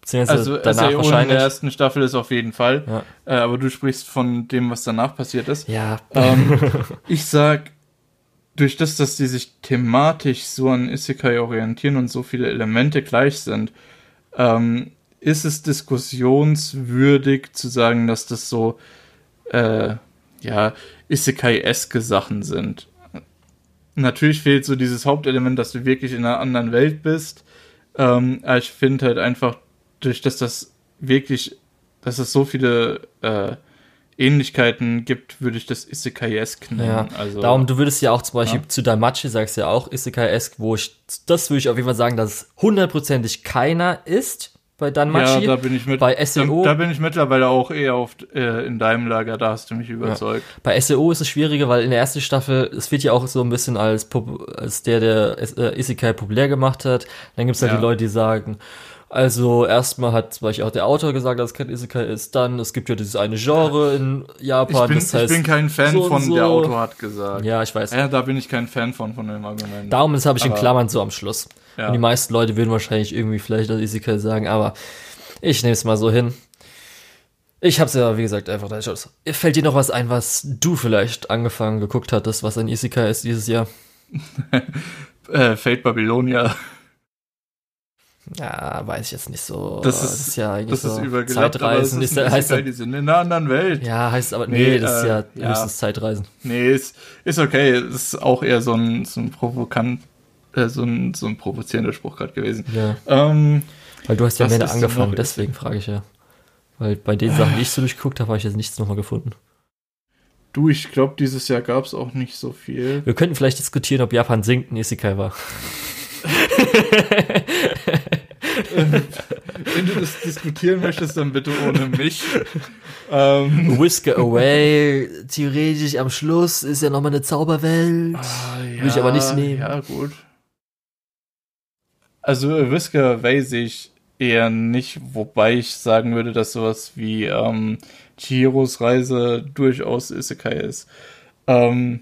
Beziehungsweise Also danach SAO in der ersten Staffel ist auf jeden Fall. Ja. Äh, aber du sprichst von dem, was danach passiert ist. ja, Ähm, ich sag, durch das, dass die sich thematisch so an Isekai orientieren und so viele Elemente gleich sind, ähm, ist es diskussionswürdig zu sagen, dass das so, äh, ja, Isekai-eske Sachen sind. Natürlich fehlt so dieses Hauptelement, dass du wirklich in einer anderen Welt bist. Ähm, aber ich finde halt einfach, durch dass das wirklich, dass es so viele äh, Ähnlichkeiten gibt, würde ich das Isekai-esk nennen. Ja, also, darum, du würdest ja auch zum Beispiel Ja. zu Daimachi sagst ja auch Isekai-esk, wo ich, das würde ich auf jeden Fall sagen, dass es hundertprozentig keiner ist bei ja, Danmachi. da bin ich mit, bei da, SEO. da bin ich mittlerweile auch eher auf, äh, in deinem Lager, da hast du mich überzeugt. Bei SEO ist es schwieriger, weil in der ersten Staffel, es wird ja auch so ein bisschen als, als der, der äh, Isekai populär gemacht hat. Dann gibt es halt Ja. die Leute, die sagen, also erstmal hat zum Beispiel auch der Autor gesagt, dass es kein Isekai ist. Dann, es gibt ja dieses eine Genre in Ich, Japan, bin, das heißt, ich bin kein Fan so von, so. der Autor hat gesagt. ja, ich weiß. Ja, da bin ich kein Fan von, von dem Argument. Darum, das habe ich in Aber- Klammern so am Schluss. Ja. Und die meisten Leute würden wahrscheinlich irgendwie vielleicht das Isekai sagen, aber ich nehme es mal so hin. Ich habe es ja, wie gesagt, einfach da Schluss. Fällt dir noch was ein, was du vielleicht angefangen geguckt hattest, was ein Isekai ist dieses Jahr? äh, Fate Babylonia. Ja, weiß ich jetzt nicht so. Das ist- ja eigentlich Das so ist Zeitreisen. ist Ist, ja, heißt die sind in einer anderen Welt. ja, heißt aber, nee, Nee, das ist äh, ja, ja. höchstens Zeitreisen. Nee, ist, ist okay. Ist auch eher so ein, so ein provokant, äh, so ein, so ein provozierender Spruch gerade gewesen. Ja. Ähm, Weil du hast ja mehr angefangen, deswegen frage ich ja. Weil bei den Sachen, die ich so durchgeguckt habe, habe ich jetzt nichts nochmal gefunden. du, ich glaube, dieses Jahr gab es auch nicht so viel. Wir könnten vielleicht diskutieren, ob Japan singt ein Isekai war. Wenn du das diskutieren möchtest, dann bitte ohne mich. ähm, Whisker Away, theoretisch am Schluss ist ja nochmal eine Zauberwelt. ah, Will ich aber nicht nehmen. Ja, gut. Also Whisker weiß ich eher nicht, wobei ich sagen würde, dass sowas wie ähm, Chihiros Reise durchaus Isekai ist. Ähm,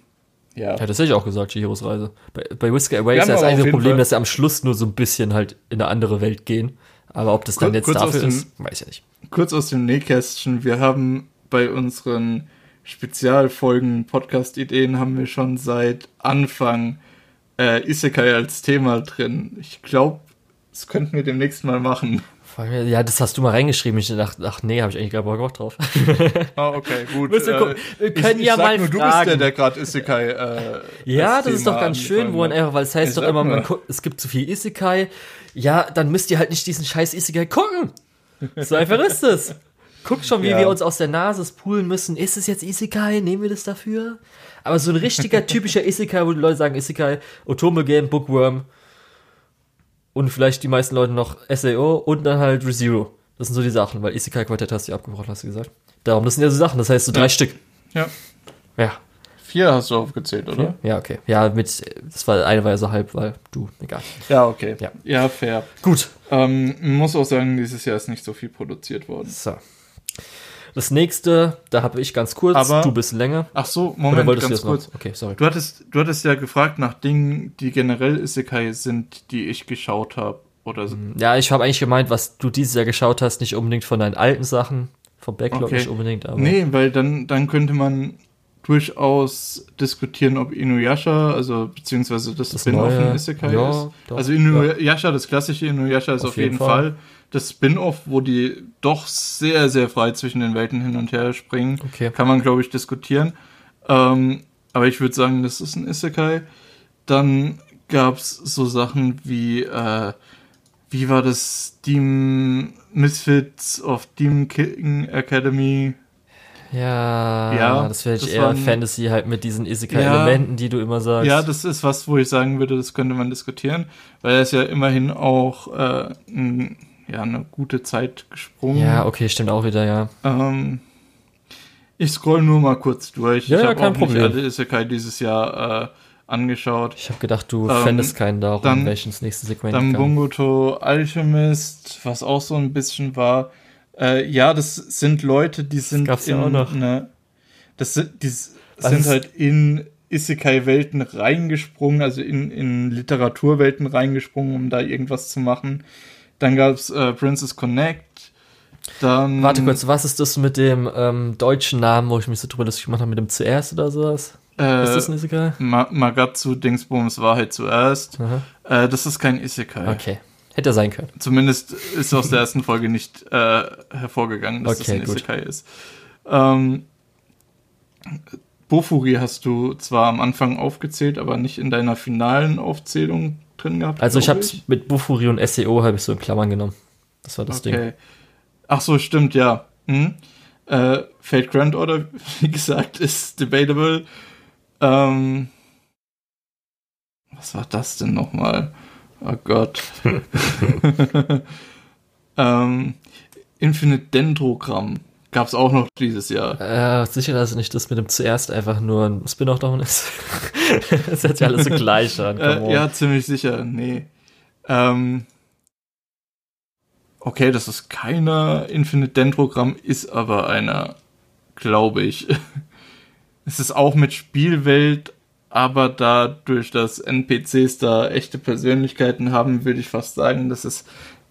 ja. Ja, das hätte ich auch gesagt, Chihiros Reise. Bei, bei Whisker Away ist ja das einzige Problem, Fall- dass sie am Schluss nur so ein bisschen halt in eine andere Welt gehen. Aber ob das dann Kur- jetzt dafür dem- ist, weiß ich nicht. kurz aus dem Nähkästchen. Wir haben bei unseren Spezialfolgen Podcast-Ideen haben wir schon seit Anfang äh, Isekai als Thema drin. Ich glaube, das könnten wir demnächst mal machen. Ja, das hast du mal reingeschrieben. Ich dachte, ach nee, habe ich eigentlich gar Bock drauf. Ah, okay, gut. Müssen wir können ja sag mal nur, du bist fragen. der, der gerade Isekai. Äh, Ja, als das ist doch ganz schön, wo man einfach, weil es heißt Ich doch immer, man guckt, es gibt zu viel Isekai. Ja, dann müsst ihr halt nicht diesen scheiß Isekai gucken. So einfach ist es. Guckt schon, wie Ja. wir uns aus der Nase spulen müssen. Ist es jetzt Isekai? Nehmen wir das dafür? Aber so ein richtiger, typischer Isekai, wo die Leute sagen, Isekai, Otome Game, Bookworm und vielleicht die meisten Leute noch SAO und dann halt ReZero. Das sind so die Sachen, weil Isekai Quartett hast du ja abgebrochen, hast du gesagt. Darum, das sind ja so Sachen, das heißt so drei Ja. Stück. Ja. Ja. Vier hast du aufgezählt, oder? Ja, okay. Ja, mit, das war, eine war ja so halb, weil du, egal. Ja, okay. Ja. ja fair. Gut. Ähm, man muss auch sagen, dieses Jahr ist nicht so viel produziert worden. So. Das nächste, da habe ich ganz kurz, Aber- du bist länger. Ach so, Moment, ganz kurz. noch? Okay, sorry. Du hattest, du hattest ja gefragt nach Dingen, die generell Isekai sind, die ich geschaut habe. Oder so. Ja, ich habe eigentlich gemeint, was du dieses Jahr geschaut hast, nicht unbedingt von deinen alten Sachen, vom Backlog Okay. nicht unbedingt, aber Nee, weil dann, dann könnte man durchaus diskutieren, ob Inuyasha, also beziehungsweise das, Das Spin-off ein Isekai ja, ist. doch, also Inuyasha, das klassische Inuyasha ist auf, jeden, Fall. Das Spin-off, wo die doch sehr, sehr frei zwischen den Welten hin und her springen, Okay. kann man, glaube ich, diskutieren. Ähm, aber ich würde sagen, das ist ein Isekai. Dann gab's so Sachen wie, äh, wie war das Demon Misfits of Demon King Academy? ja, Ja, das wäre eher waren- Fantasy halt mit diesen Isekai-Elementen, die du immer sagst. Ja, das ist was, wo ich sagen würde, das könnte man diskutieren, weil er ist ja immerhin auch äh, ein, ja, eine gute Zeit gesprungen. ja, okay, stimmt auch wieder, ja. Ähm, ich scroll nur mal kurz durch. Ja, ich ja, kein auch Problem. nicht alle Isekai dieses Jahr äh, angeschaut. Ich habe gedacht, du Ähm, fändest keinen darum, dann- welches nächste Segment Dann. Bungoto Alchemist, was auch so ein bisschen war. Äh, ja, das sind Leute, die sind gab's ja auch noch. Ne, das sind, die Was sind halt in Isekai-Welten reingesprungen, also in, in Literaturwelten reingesprungen, um da irgendwas zu machen. Dann gab's äh, Princess Connect. Dann Warte kurz, was ist das mit dem ähm, deutschen Namen, wo ich mich so drüber lustig gemacht habe, mit dem zuerst oder sowas? äh, ist das ein Isekai? Ma Magatsu Dingsbums Wahrheit zuerst. Äh, das ist kein Isekai. Okay. Hätte sein können. Zumindest ist aus der ersten Folge nicht äh, hervorgegangen, dass Okay, das ein gut. Isekai ist. Ähm, Bofuri hast du zwar am Anfang aufgezählt, aber nicht in deiner finalen Aufzählung drin gehabt. Also ich habe mit Bufuri und SEO habe ich so in Klammern genommen. Das war das Ding. Okay. Ach so, stimmt, ja. Hm. Äh, Fate Grand Order, wie gesagt, ist debatable. Ähm, was war das denn nochmal? Oh Gott. ähm, Infinite Dendrogramm gab es auch noch dieses Jahr. Äh, sicher, dass nicht das mit dem zuerst einfach nur ein Spin-off davon ist. das hört sich alles so gleich an. Äh, ja, ziemlich sicher. Nee. Ähm, okay, das ist keiner Infinite Dendrogramm, ist aber einer, glaube ich. es ist auch mit Spielwelt, aber dadurch, dass NPCs da echte Persönlichkeiten haben, würde ich fast sagen, das ist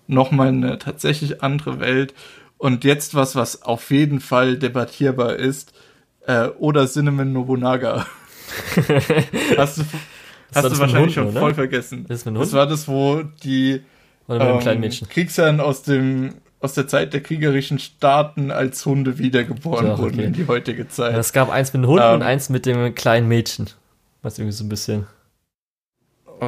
nochmal eine tatsächlich andere Welt. Und jetzt was, was auf jeden Fall debattierbar ist, äh, oder Cinnamon Nobunaga. hast du, hast du wahrscheinlich Hunden, schon oder? voll vergessen. Das Das war das, wo die ähm? Kriegsherren aus dem aus der Zeit der kriegerischen Staaten als Hunde wiedergeboren Doch, wurden okay. in die heutige Ja, Zeit. es gab eins mit dem Hund Ähm, und eins mit dem kleinen Mädchen. Was irgendwie so ein bisschen.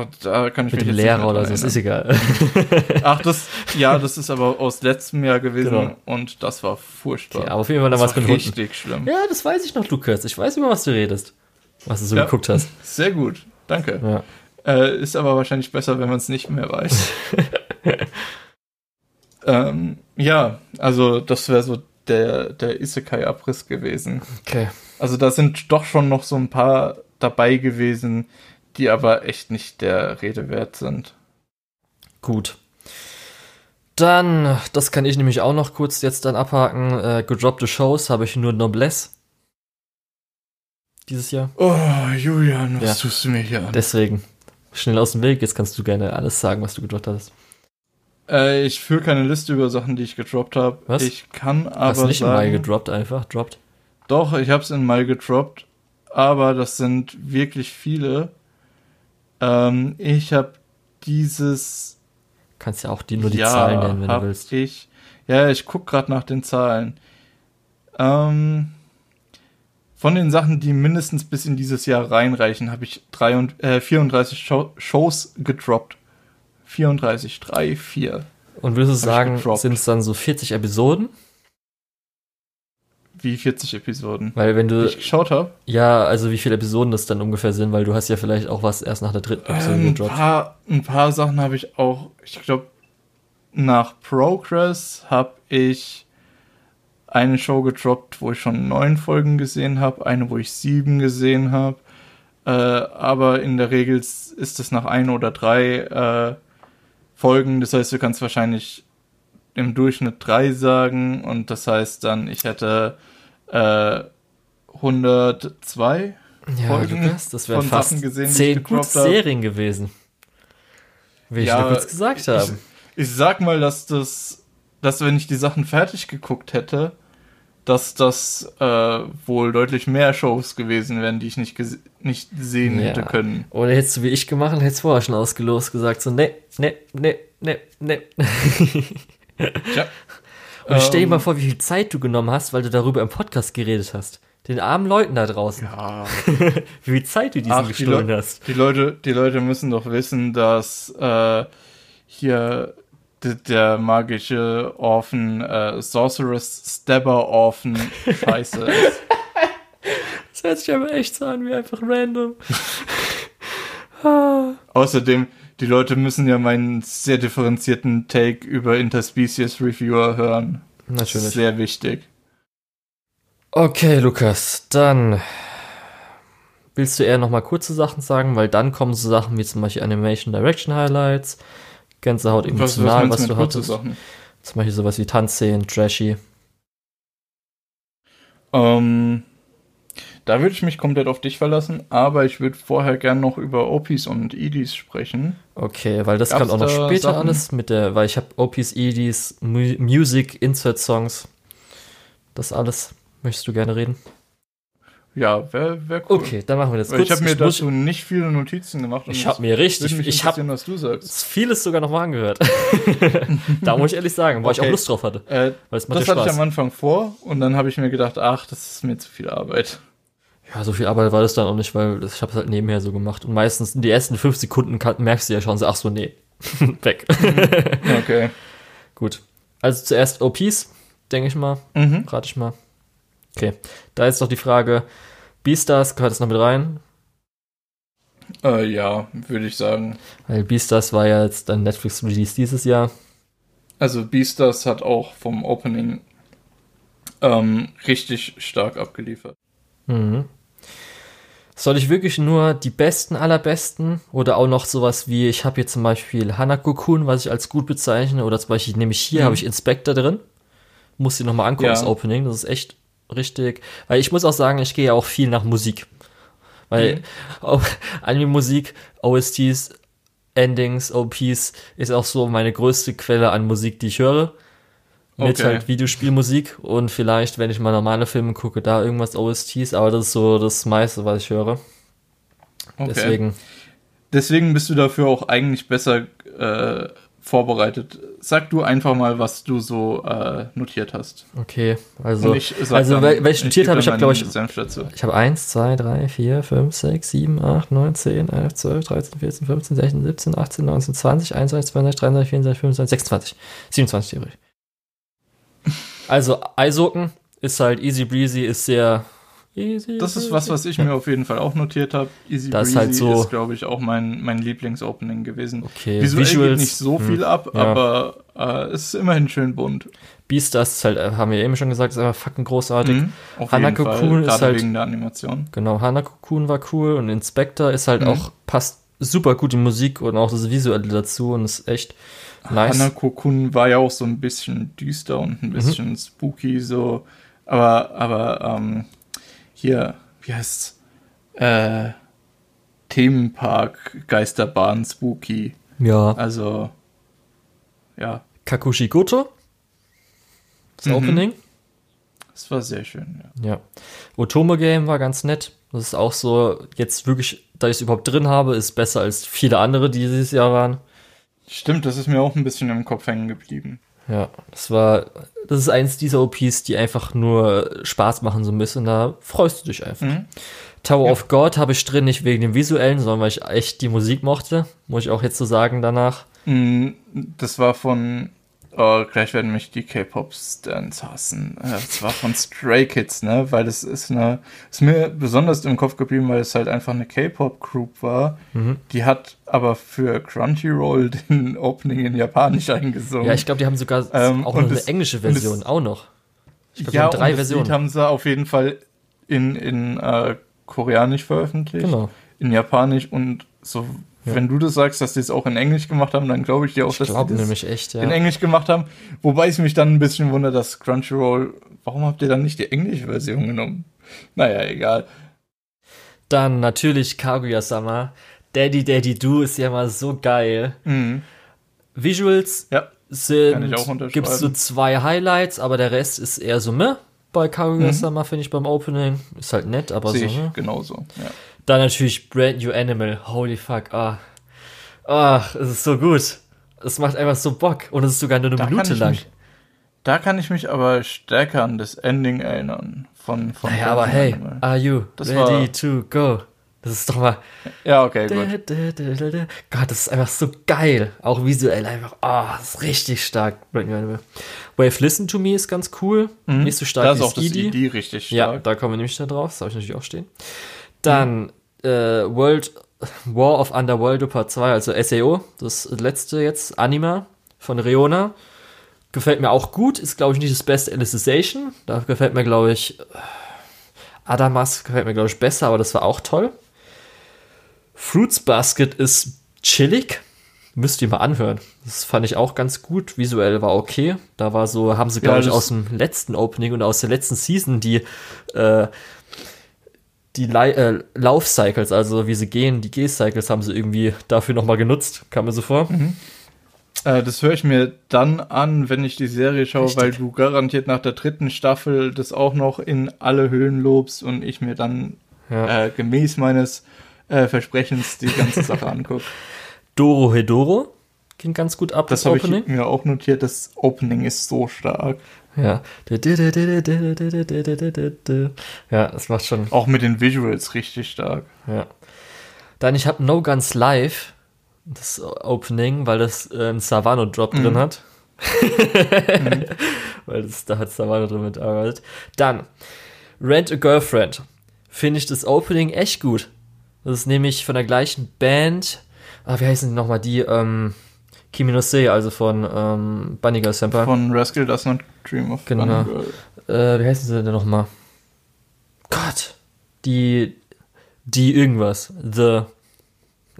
Und da kann ich Mit mich dem Lehrer oder so, ist egal. Ach, das, ja, das ist aber aus letztem Jahr gewesen Genau. und das war furchtbar. Okay, aber auf jeden Fall das was war mit Hunden. richtig schlimm. Ja, das weiß ich noch, Lukas. Ich weiß, über was du redest. Was du so Ja. geguckt hast. Sehr gut, danke. Ja. Äh, ist aber wahrscheinlich besser, wenn man es nicht mehr weiß. ähm, ja, also das wäre so der, der Isekai-Abriss gewesen. Okay. Also da sind doch schon noch so ein paar dabei gewesen, die aber echt nicht der Rede wert sind. Gut. Dann, das kann ich nämlich auch noch kurz jetzt dann abhaken. Äh, gedroppte Shows habe ich nur Noblesse. Dieses Jahr. Oh, Julian, was Ja. tust du mir hier an? Deswegen. Schnell aus dem Weg, jetzt kannst du gerne alles sagen, was du gedroppt hast. Äh, ich führe keine Liste über Sachen, die ich gedroppt habe. Was? Ich kann Hast aber du nicht im Mai sagen, gedroppt einfach? Droppt? doch, ich habe es in Mai gedroppt, aber das sind wirklich viele. Ähm, ich habe dieses Kannst ja auch die, nur die Jahr Zahlen nennen, wenn du willst. Ich, ja, ich guck gerade nach den Zahlen. Ähm, von den Sachen, die mindestens bis in dieses Jahr reinreichen, habe ich drei und, äh, 34 Show, Shows gedroppt. 34, 3, 4. Und würdest du sagen, sind es dann so 40 Episoden? Wie 40 Episoden. Weil wenn Die du, ich geschaut habe. ja, also wie viele Episoden das dann ungefähr sind, weil du hast ja vielleicht auch was erst nach der dritten Episode Ähm, ein, gedroppt. paar, ein paar Sachen habe ich auch, ich glaube, nach Progress habe ich eine Show gedroppt, wo ich schon neun Folgen gesehen habe, eine, wo ich sieben gesehen habe. Äh, aber in der Regel ist es nach ein oder drei äh, Folgen. Das heißt, du kannst wahrscheinlich im Durchschnitt drei sagen. Und das heißt dann, ich hätte äh, 102 Ja, Folgen Lukas, das wären von fast gesehen, ich zehn gute. Serien gewesen. Will ich Ja, kurz gesagt haben. Ich sag mal, dass das, dass wenn ich die Sachen fertig geguckt hätte, dass das äh, wohl deutlich mehr Shows gewesen wären, die ich nicht, nicht sehen Ja. hätte können. Oder hättest du wie ich gemacht, hättest vorher schon ausgelost gesagt, so, ne, ne, ne, ne, ne. Tja. Und stell dir Ähm, mal vor, wie viel Zeit du genommen hast, weil du darüber im Podcast geredet hast. Den armen Leuten da draußen. Ja. Wie viel Zeit du diesen Ach, die, gestohlen Leu hast. die, Leute, die Leute müssen doch wissen, dass äh, hier der magische Orphan, äh, Sorceress Stabber Orphan scheiße ist. Das hört sich aber echt so an, wie einfach random. Außerdem, die Leute müssen ja meinen sehr differenzierten Take über Interspecies Reviewer hören. Das ist Natürlich. sehr wichtig. Okay, Lukas, dann willst du eher noch mal kurze Sachen sagen, weil dann kommen so Sachen wie zum Beispiel Animation Direction Highlights, Gänsehaut emotional, was, meinst du mit kurze hattest. Sachen? Zum Beispiel sowas wie Tanzszenen, Trashy. Ähm, da würde ich mich komplett auf dich verlassen, aber ich würde vorher gern noch über Opis und Edis sprechen. Okay, weil das Gab's kommt auch noch später Sachen? alles mit der, weil ich habe Opis, Edis, Mu Music, Insert Songs. Das alles. Möchtest du gerne reden? Ja, wäre wär cool. Okay, dann machen wir das Weil ich habe mir muss- dazu nicht viele Notizen gemacht. ich habe mir richtig, ich habe interessieren, was du sagst. vieles sogar noch mal angehört. da muss ich ehrlich sagen, weil ich Okay. auch Lust drauf hatte. Äh, das hatte ich Spaß. am Anfang vor und dann habe ich mir gedacht, ach, das ist mir zu viel Arbeit. Ja, so viel Arbeit war das dann auch nicht, weil ich habe es halt nebenher so gemacht. Und meistens in die ersten fünf Sekunden merkst du ja schon so, ach so, nee, weg. Okay. Gut. Also zuerst OPs, denke ich mal. Mhm. Rate ich mal. Okay. Da ist noch die Frage, Beastars, gehört das noch mit rein? Äh, ja, würde ich sagen. Weil Beastars war ja jetzt ein Netflix-Release dieses Jahr. Also Beastars hat auch vom Opening ähm, richtig stark abgeliefert. Mhm. Soll ich wirklich nur die besten aller besten oder auch noch sowas wie, ich habe hier zum Beispiel Hanako-kun, was ich als gut bezeichne, oder zum Beispiel nehme ich hier, Mhm. habe ich Inspector drin. Muss die nochmal angucken, Ja. das Opening, das ist echt richtig. Weil ich muss auch sagen, ich gehe ja auch viel nach Musik. Weil Mhm. Anime-Musik, OSTs, Endings, OPs ist auch so meine größte Quelle an Musik, die ich höre. Mit Okay. halt Videospielmusik und vielleicht, wenn ich mal normale Filme gucke, da irgendwas OSTs, aber das ist so das meiste, was ich höre. Okay. Deswegen, Deswegen bist du dafür auch eigentlich besser äh, vorbereitet. Sag du einfach mal, was du so äh, notiert hast. okay. Also, also dann- welche ich notiert habe, ich habe, glaube ich, ich habe 1, 2, 3, 4, 5, 6, 7, 8, 9, 10, 11, 12, 13, 14, 15, 16, 17, 18, 19, 20, 21, 22, 23, 24, 25, 26, 27 theoretisch. Also, Eishocken ist halt easy breezy, ist sehr easy. Das ist was, was ich mir auf jeden Fall auch notiert habe. Easy Das ist Breezy halt so- ist, glaube ich, auch mein, mein Lieblingsopening gewesen. Okay, Visuell Visuals, geht nicht so hm, viel ab, ja. aber äh, es ist immerhin schön bunt. Beastars ist halt, äh, haben wir eben schon gesagt, ist einfach fucking großartig. Mhm, auf Hanako jeden Fall, Kun ist halt- wegen der Animation. Genau, Hanako-kun war cool und Inspector ist halt Mhm. auch, passt super gut die Musik und auch das Visuelle dazu und ist echt nice. Hanako Kun war ja auch so ein bisschen düster und Mhm. ein bisschen spooky, so. Aber, aber, ähm, hier, wie heißt's? Äh, Themenpark, Geisterbahn, Spooky. Ja. Also, ja, Kakushi Goto. Das Mhm. Opening. es war sehr schön, ja. Ja. Otome Game war ganz nett. Das ist auch so, jetzt wirklich, da ich es überhaupt drin habe, ist besser als viele andere, die dieses Jahr waren. Stimmt, das ist mir auch ein bisschen im Kopf hängen geblieben. Ja, das war, das ist eins dieser OPs, die einfach nur Spaß machen so ein bisschen. Da freust du dich einfach. Mhm. Tower of God habe ich drin, nicht wegen dem visuellen, sondern weil ich echt die Musik mochte. Muss ich auch jetzt so sagen danach. Mm, Das war von, oh, gleich werden mich die K-Pop-Stands hassen. Äh, Das war von Stray Kids, ne? Weil das ist eine, ist mir besonders im Kopf geblieben, weil es halt einfach eine K-Pop-Group war. Mhm. Die hat aber für Crunchyroll den Opening in Japanisch eingesungen. Ja, ich glaube, die haben sogar Ähm, auch noch eine das- englische und das- Version, auch noch. Ich glaube, die ja, haben drei und das Versionen. Lied haben sie auf jeden Fall in, in äh, Koreanisch veröffentlicht. Genau. In Japanisch und so. Ja. Wenn du das sagst, dass die es auch in Englisch gemacht haben, dann glaube ich dir auch, Ich dass glaube die das echt, ja. in Englisch gemacht haben. Wobei es mich dann ein bisschen wundert, dass Crunchyroll, warum habt ihr dann nicht die englische Version genommen? Naja, egal. Dann natürlich Kaguya-sama. Daddy Daddy Do ist ja mal so geil. Mhm. Visuals Ja, sind, unterschreiben. gibt's so zwei Highlights, aber der Rest ist eher so meh. Bei Kaguya-sama finde ich beim Opening. Ist halt nett, aber so, Mhm. sehe ich ne? genauso. Ja. Dann natürlich Brand New Animal. Holy fuck, ah. Ach, es ist so gut. Es macht einfach so Bock. Und es ist sogar nur eine Da, Minute lang. mich, da kann ich mich aber stärker an das Ending erinnern. Von, von Naja, aber hey, Animal. are you Das ready to go? Das ist doch mal. Ja, okay, gut. Gott, das ist einfach so geil. Auch visuell einfach. Oh, das ist richtig stark. Brand New Animal. Wave Listen to Me ist ganz cool. Nicht so stark Mhm. Da ist wie auch das. ID richtig Ja, stark. da kommen wir nämlich da drauf. Das habe ich natürlich auch stehen. Dann äh, World War of Underworld Part 2, also SAO, das letzte jetzt, Anima von Reona. Gefällt mir auch gut, ist glaube ich nicht das beste Alicization. Da gefällt mir glaube ich äh, Adamas gefällt mir glaube ich besser, aber das war auch toll. Fruits Basket ist chillig, Müsst ihr mal anhören. Das fand ich auch ganz gut. Visuell war okay. Da war so, haben sie, glaube Ja, ich, aus dem letzten Opening und aus der letzten Season die, äh, die äh, Lauf-Cycles, also wie sie gehen, die G-Cycles haben sie irgendwie dafür nochmal genutzt. Kam mir so vor. Äh, das höre ich mir dann an, wenn ich die Serie schaue, Richtig. weil du garantiert nach der dritten Staffel das auch noch in alle Höhen lobst und ich mir dann Ja. äh, gemäß meines äh, Versprechens die ganze Sache angucke. Doro Hedoro ging ganz gut ab, Das das, habe ich mir auch notiert. Das Opening ist so stark. Ja. Ja, das macht schon. Auch mit den Visuals richtig stark. Ja. Dann, ich habe No Guns Live, das Opening, weil das äh, einen Savano-Drop Mhm. drin hat. weil das, da hat Savano drin mitgearbeitet. Dann, Rent a Girlfriend. Finde ich das Opening echt gut. Das ist nämlich von der gleichen Band. Ah, wie heißen die nochmal? Die, ähm, Kimi no Se, also von ähm, Bunny Girl Senpai. Von Rascal Does Not Dream of Genau. Bunny Girl. äh, wie heißen sie denn nochmal? Gott, die, die irgendwas, the,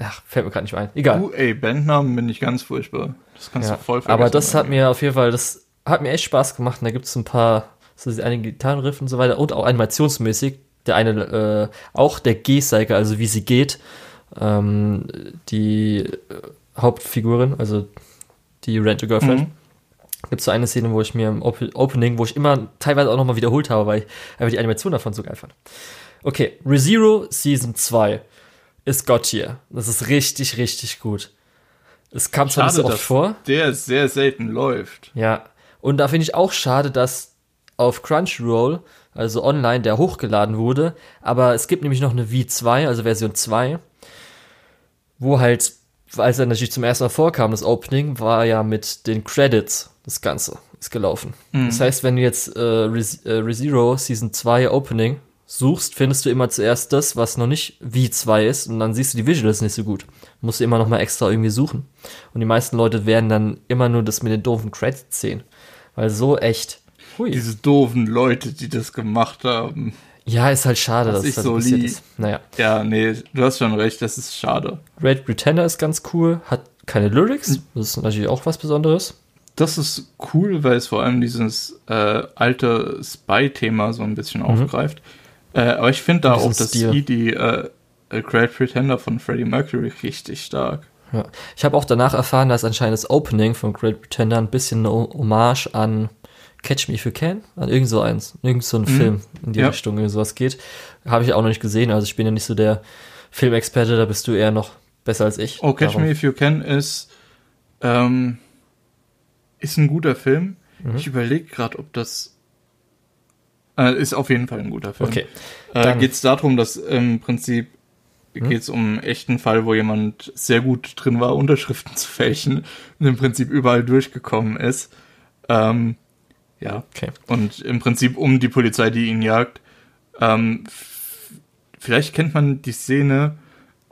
ach, fällt mir gerade nicht mehr ein. Egal. Uh, ey, Bandnamen bin ich ganz furchtbar. Das kannst ja. du voll vergessen. Aber das hat mir auf jeden Fall, das hat mir echt Spaß gemacht. Und da gibt es ein paar, so einige Gitarrenriff und so weiter und auch animationsmäßig. Der eine, äh, auch der G-Cycle, also wie sie geht, ähm, die äh, Hauptfigurin, also die Rent a Girlfriend. Mhm. gibt so eine Szene, wo ich mir im Op Opening, wo ich immer teilweise auch nochmal wiederholt habe, weil ich einfach die Animation davon so geil fand. Okay, ReZero Season 2 ist Gott hier. Das ist richtig, richtig gut. Es kam zwar nicht so oft vor. der sehr selten läuft. Ja. Und da finde ich auch schade, dass auf Crunchyroll, also online, der hochgeladen wurde. Aber es gibt nämlich noch eine V2, also Version 2, wo halt, als er natürlich zum ersten Mal vorkam, das Opening, war ja mit den Credits das Ganze ist gelaufen. Das heißt, wenn du jetzt äh, Re- äh, ReZero Season 2 Opening suchst, findest du immer zuerst das, was noch nicht V2 ist und dann siehst du die Visuals nicht so gut. Musst du immer noch mal extra irgendwie suchen. Und die meisten Leute werden dann immer nur das mit den doofen Credits sehen. Weil so echt. Hui. Diese doofen Leute, die das gemacht haben. Ja, ist halt schade, dass ich das so passiert ist. Naja. Ja, nee, du hast schon recht, das ist schade. Red Pretender ist ganz cool, hat keine Lyrics. Das ist natürlich auch was Besonderes. Das ist cool, weil es vor allem dieses äh, alte Spy-Thema so ein bisschen aufgreift. Äh, aber ich finde da auch das. Lied, die äh, Great Pretender von Freddie Mercury richtig stark. Ja. Ich habe auch danach erfahren, dass anscheinend das Opening von Great Pretender ein bisschen eine Hommage an Catch Me If You Can, an irgend so eins, irgend so einen Film in die Ja. Richtung, irgendwie sowas geht. Habe ich auch noch nicht gesehen, also ich bin ja nicht so der Filmexperte, da bist du eher noch besser als ich. Oh, Catch Darum- Me If You Can ist, ähm, ist ein guter Film. Mhm. Ich überlege gerade, ob das äh, ist auf jeden Fall ein guter Film. Okay. Äh, Dann- geht es darum, dass im Prinzip Hm? geht es um einen echten Fall, wo jemand sehr gut drin war, Unterschriften zu fälschen und im Prinzip überall durchgekommen ist. Ähm, ja. Okay. Und im Prinzip um die Polizei, die ihn jagt. Ähm, vielleicht kennt man die Szene,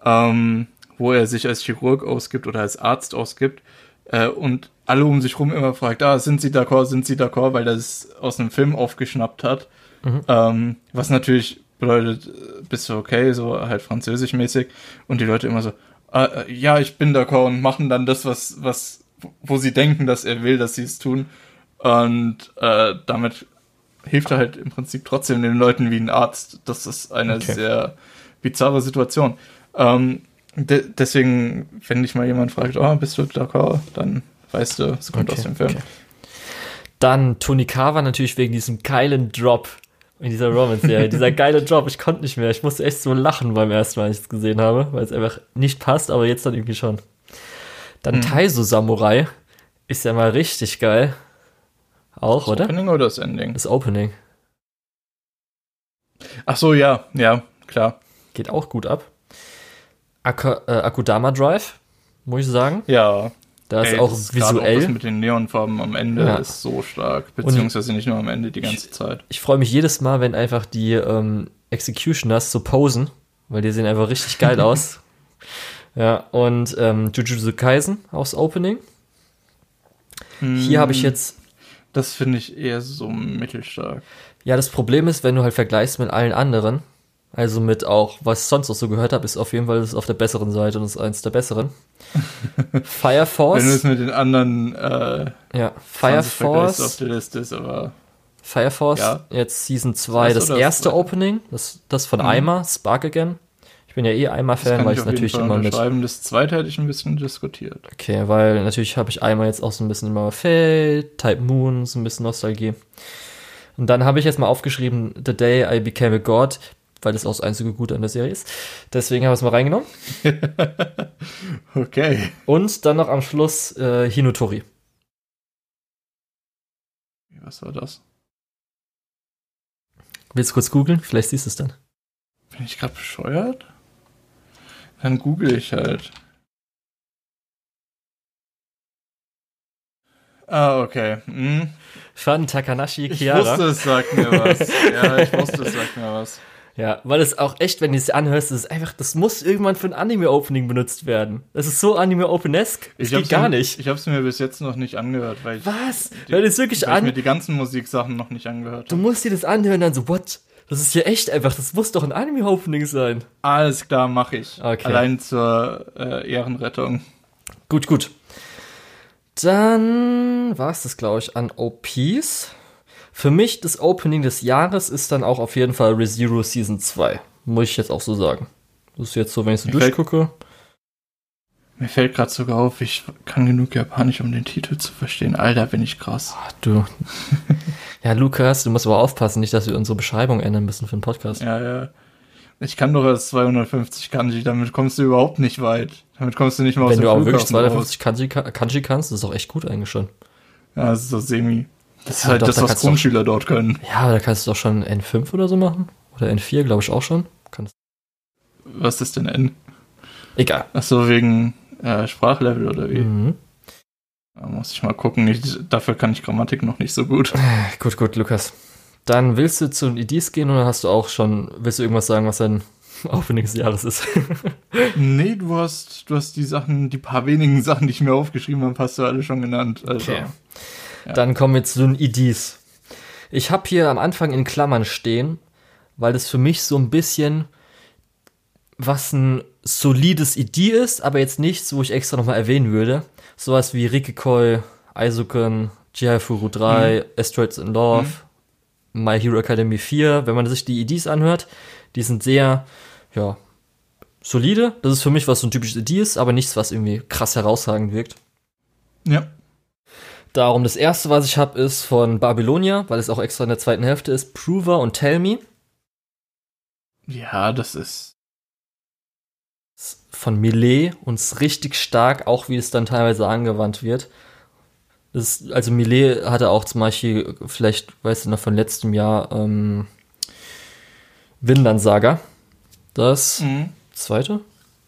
ähm, wo er sich als Chirurg ausgibt oder als Arzt ausgibt äh, und alle um sich rum immer fragt, ah, sind Sie d'accord, sind Sie d'accord, weil er es aus einem Film aufgeschnappt hat. Ähm, was natürlich bedeutet, äh, bist du okay, so halt französisch mäßig. Und die Leute immer so, ah, ja, ich bin d'accord und machen dann das, was, was, wo sie denken, dass er will, dass sie es tun. Und äh, damit hilft er halt im Prinzip trotzdem den Leuten wie ein Arzt. Das ist eine Okay. sehr bizarre Situation. Ähm, de deswegen, wenn dich mal jemand fragt, oh, bist du d'accord, dann weißt du, es kommt Okay, aus dem Film. okay. Dann Tony Carver natürlich wegen diesem geilen Drop in dieser Romance-Serie. dieser geile Drop, ich konnte nicht mehr. Ich musste echt so lachen beim ersten Mal, als ich es gesehen habe, weil es einfach nicht passt, aber jetzt dann irgendwie schon. Dann Mhm. Taiso Samurai ist ja mal richtig geil. Auch, oder? Opening oder das Ending? Das Opening Ach so, ja, ja, klar. geht auch gut ab. Ak äh, Akudama Drive, muss ich sagen. Ja. Da ist auch das visuell. Auch das mit den Neonfarben am Ende Ja. ist so stark. Beziehungsweise nicht nur am Ende, die ganze Zeit. ich freue mich jedes Mal, wenn einfach die ähm, Executioners so posen, weil die sehen einfach richtig geil aus. Ja, und ähm, Jujutsu Kaisen aus Opening. Hier habe ich Hm, jetzt, Das finde ich eher so mittelstark. ja, das Problem ist, wenn du halt vergleichst mit allen anderen, Also mit auch, was ich sonst noch so gehört habe, ist auf jeden Fall das auf der besseren Seite und ist eins der besseren. Fire Force. Wenn du es mit den anderen äh, ja, Fire 20 vergleichst Force. auf der Liste ist, aber Fire Force, Ja. jetzt Season 2, Das das, erste? Opening, das, das von Mhm. Eimer, Spark Again. Ich bin ja eh Eimer-Fan, kann weil ich jeden natürlich immer mit. Das zweite hätte ich ein bisschen diskutiert. Okay, weil natürlich habe ich Eimer jetzt auch so ein bisschen immer Fate, Type Moon, so ein bisschen Nostalgie. Und dann habe ich jetzt mal aufgeschrieben, The Day I Became a God, weil das auch das einzige Gute an der Serie ist. Deswegen habe ich es mal reingenommen. Okay. Und dann noch am Schluss äh, Hinotori. Was war das? Willst du kurz googeln? Vielleicht siehst du es dann. Bin ich gerade bescheuert? Dann google ich halt. Ah, okay. Hm. Fun Takanashi Ich Kiara. wusste, es sagt mir was. Ja, ich wusste, es sagt mir was. Ja, weil es auch echt, wenn du es anhörst, ist einfach, das muss irgendwann für ein Anime-Opening benutzt werden. Das ist so Anime-Openesque. Das Ich geht hab's gar mir, nicht. Ich habe es mir bis jetzt noch nicht angehört, weil ich, Was? Die- Weil das wirklich weil ich mir an. die ganzen Musiksachen noch nicht angehört Du musst dir das anhören, dann so, what? Das ist ja echt einfach, das muss doch ein Anime-Opening sein. Alles klar, mache ich. Okay. Allein zur äh, Ehrenrettung. Gut, gut. Dann war es das, glaube ich, an OPs. Für mich das Opening des Jahres ist dann auch auf jeden Fall ReZero Season 2. Muss ich jetzt auch so sagen. Das ist jetzt so, wenn ich so Mir fällt- durchgucke. Mir fällt gerade sogar auf, ich kann genug Japanisch, um den Titel zu verstehen. Alter, bin ich krass. Ach, du. ja, Lukas, du musst aber aufpassen, nicht, dass wir unsere Beschreibung ändern müssen für den Podcast. Ja, ja. Ich kann doch erst 250 Kanji, damit kommst du überhaupt nicht weit. Damit kommst du nicht mal aus Wenn dem du auch wirklich Flughafen raus. 250 Kanji, Kanji kannst, das ist auch echt gut eigentlich schon. Ja, das ist so semi. Das ist Ja, halt doch, das, da was Grundschüler dort können. Ja, aber da kannst du doch schon N5 oder so machen. Oder N4, glaube ich auch schon. Kannst. Was ist denn N? Egal. Ach so, wegen äh, Sprachlevel oder wie? Mhm. Da muss ich mal gucken. Ich, dafür kann ich Grammatik noch nicht so gut. Gut, gut, Lukas. Dann willst du zu den IDs gehen oder hast du auch schon, willst du irgendwas sagen, was dein Opening des Jahres ist? nee, du hast, du hast die Sachen, die paar wenigen Sachen, die ich mir aufgeschrieben habe, hast du alle schon genannt. Also, Okay. Ja. Dann kommen wir zu den IDs. Ich habe hier am Anfang in Klammern stehen, weil das für mich so ein bisschen was ein solides ID ist, aber jetzt nichts, wo ich extra nochmal erwähnen würde. Sowas wie Rikikoi, Aizuken, Jihafuru 3, Asteroids in Love, My Hero Academy 4. Wenn man sich die IDs anhört, die sind sehr, ja, solide. Das ist für mich was so ein typisches ID ist, aber nichts, was irgendwie krass herausragend wirkt. ja. Darum, das erste, was ich habe, ist von Babylonia, weil es auch extra in der zweiten Hälfte ist, Prover und Tell Me. Ja, das ist. Von Millet und ist richtig stark, auch wie es dann teilweise angewandt wird. Das also Millet hatte auch zum Beispiel, vielleicht weißt du noch von letztem Jahr, ähm, Vinland Saga. Das Mhm. zweite?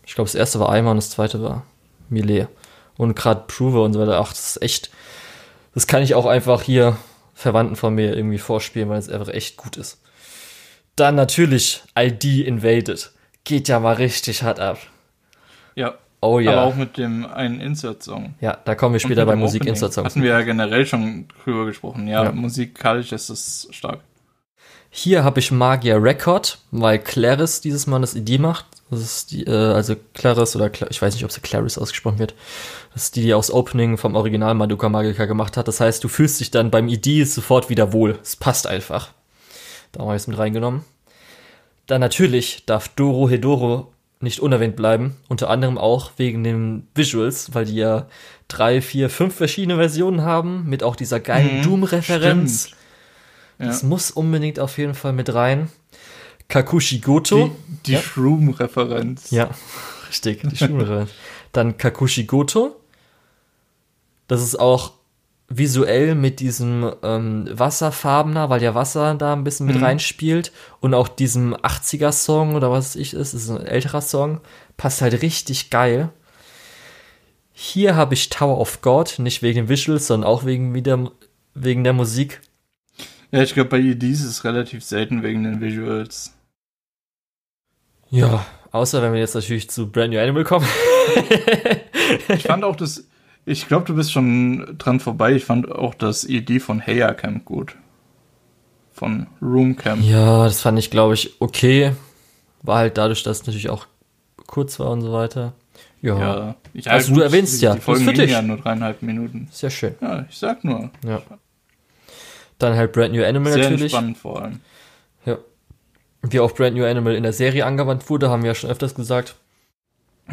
Ich glaube, das erste war Eimer und das zweite war Millet. Und gerade Prover und so weiter, ach, das ist echt, das kann ich auch einfach hier Verwandten von mir irgendwie vorspielen, weil es einfach echt gut ist. Dann natürlich ID Invaded. Geht ja mal richtig hart ab. Ja. Oh Aber ja. auch mit dem einen Insert-Song. Ja, da kommen wir später bei dem Musik Opening. Insert Songs. Hatten wir ja generell schon drüber gesprochen. Ja, Ja. musikalisch ist es stark. Hier habe ich Magier Record, weil Claris dieses Mal das ID macht. Das ist die, äh, also Claris oder Cla ich weiß nicht, ob sie Claris ausgesprochen wird. Das ist die, die aus Opening vom Original Madoka Magica gemacht hat. Das heißt, du fühlst dich dann beim ID sofort wieder wohl. Es passt einfach. Da habe ich es mit reingenommen. Dann natürlich darf Doro Hedoro nicht unerwähnt bleiben. Unter anderem auch wegen den Visuals, weil die ja drei, vier, fünf verschiedene Versionen haben, mit auch dieser geilen Mhm, Doom-Referenz. Ja. Das muss unbedingt auf jeden Fall mit rein. Kakushi Goto. Die, die Ja. Shroom-Referenz. Ja, richtig, die Schule. Dann Kakushi Goto. Das ist auch visuell mit diesem ähm, Wasserfarbener, weil ja Wasser da ein bisschen mit Mhm. reinspielt. Und auch diesem 80er-Song oder was es ich ist, ist ein älterer Song. Passt halt richtig geil. Hier habe ich Tower of God, nicht wegen den Visuals, sondern auch wegen, wieder, wegen der Musik. Ja, ich glaube, bei EDs ist es relativ selten wegen den Visuals. Ja, außer wenn wir jetzt natürlich zu Brand New Animal kommen. Ich fand auch das, ich glaube, du bist schon dran vorbei. Ich fand auch das ED von Heya Camp gut. Von Room Camp. Ja, das fand ich, glaube ich, okay. War halt dadurch, dass es natürlich auch kurz war und so weiter. Ja, Ja, ja Also du erwähnst ja, Die das ist Folgen dich. ja nur dreieinhalb Minuten. sehr schön. Ja, ich sag nur. Ja. Dann halt Brand New Animal Sehr natürlich. spannend vor allem. Ja. Wie auch Brand New Animal in der Serie angewandt wurde, haben wir ja schon öfters gesagt.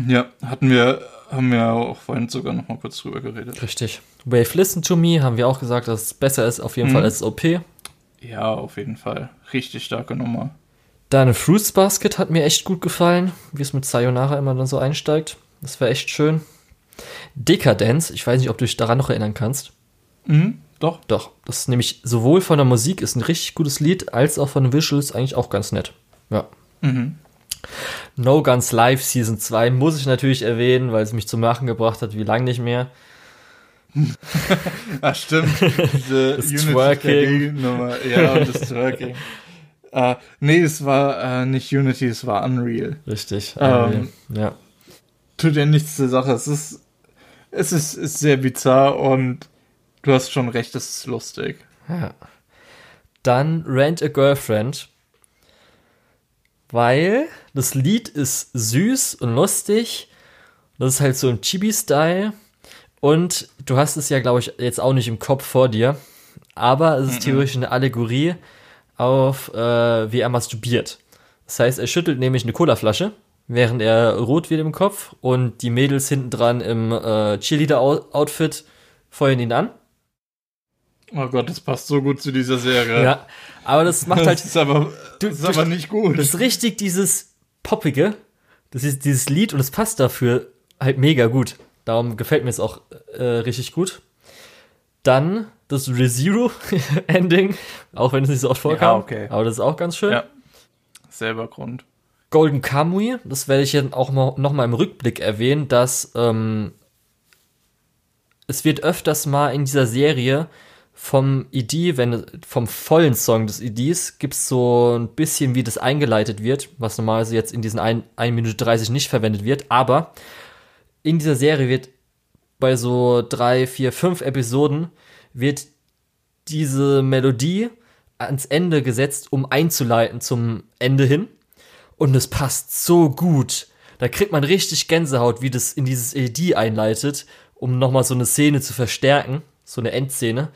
Ja, hatten wir, haben wir auch vorhin sogar noch mal kurz drüber geredet. Richtig. Wave Listen to Me haben wir auch gesagt, dass es besser ist, auf jeden Mhm. Fall als OP. Ja, auf jeden Fall. Richtig starke Nummer. Dann Fruits Basket hat mir echt gut gefallen, wie es mit Sayonara immer dann so einsteigt. Das war echt schön. Decadence, ich weiß nicht, ob du dich daran noch erinnern kannst. Mhm, doch. Doch, das ist nämlich sowohl von der Musik ist ein richtig gutes Lied, als auch von den Visuals eigentlich auch ganz nett. Ja. Mhm. No Guns Live Season 2 muss ich natürlich erwähnen, weil es mich zum Lachen gebracht hat, wie lange nicht mehr. Ach stimmt. Diese Das Unity Twerking. Nummer. Ja, und das Twerking. äh, nee, es war äh, nicht Unity, es war Unreal. Richtig. Ähm. ja. Tut ja nichts zur Sache. Es ist, es ist, ist sehr bizarr und du hast schon recht, es ist lustig. ja. Dann Rent a Girlfriend. Weil das Lied ist süß und lustig. Das ist halt so im Chibi-Style. Und du hast es ja, glaube ich, jetzt auch nicht im Kopf vor dir. Aber es ist theoretisch eine Allegorie auf, äh, wie er masturbiert. Das heißt, er schüttelt nämlich eine Colaflasche, während er rot wird im Kopf und die Mädels hinten dran im äh, Cheerleader-Outfit feuern ihn an. Oh Gott, das passt so gut zu dieser Serie. Ja, aber das macht halt das ist aber, Du- das ist aber nicht gut. Das ist richtig dieses Poppige. Das ist dieses Lied und es passt dafür halt mega gut. Darum gefällt mir es auch äh, richtig gut. Dann das ReZero-Ending, auch wenn es nicht so oft vorkam. Ja, okay. Aber das ist auch ganz schön. Ja. Selber Grund. Golden Kamui, das werde ich jetzt auch mal, noch mal im Rückblick erwähnen, dass ähm, es wird öfters mal in dieser Serie vom ID, wenn vom vollen Song des IDs gibt es so ein bisschen, wie das eingeleitet wird, was normalerweise jetzt in diesen 1, 1 Minute 30 nicht verwendet wird, aber in dieser Serie wird bei so drei, vier, fünf Episoden wird diese Melodie ans Ende gesetzt, um einzuleiten zum Ende hin. Und es passt so gut. Da kriegt man richtig Gänsehaut, wie das in dieses ED einleitet, um nochmal so eine Szene zu verstärken. So eine Endszene.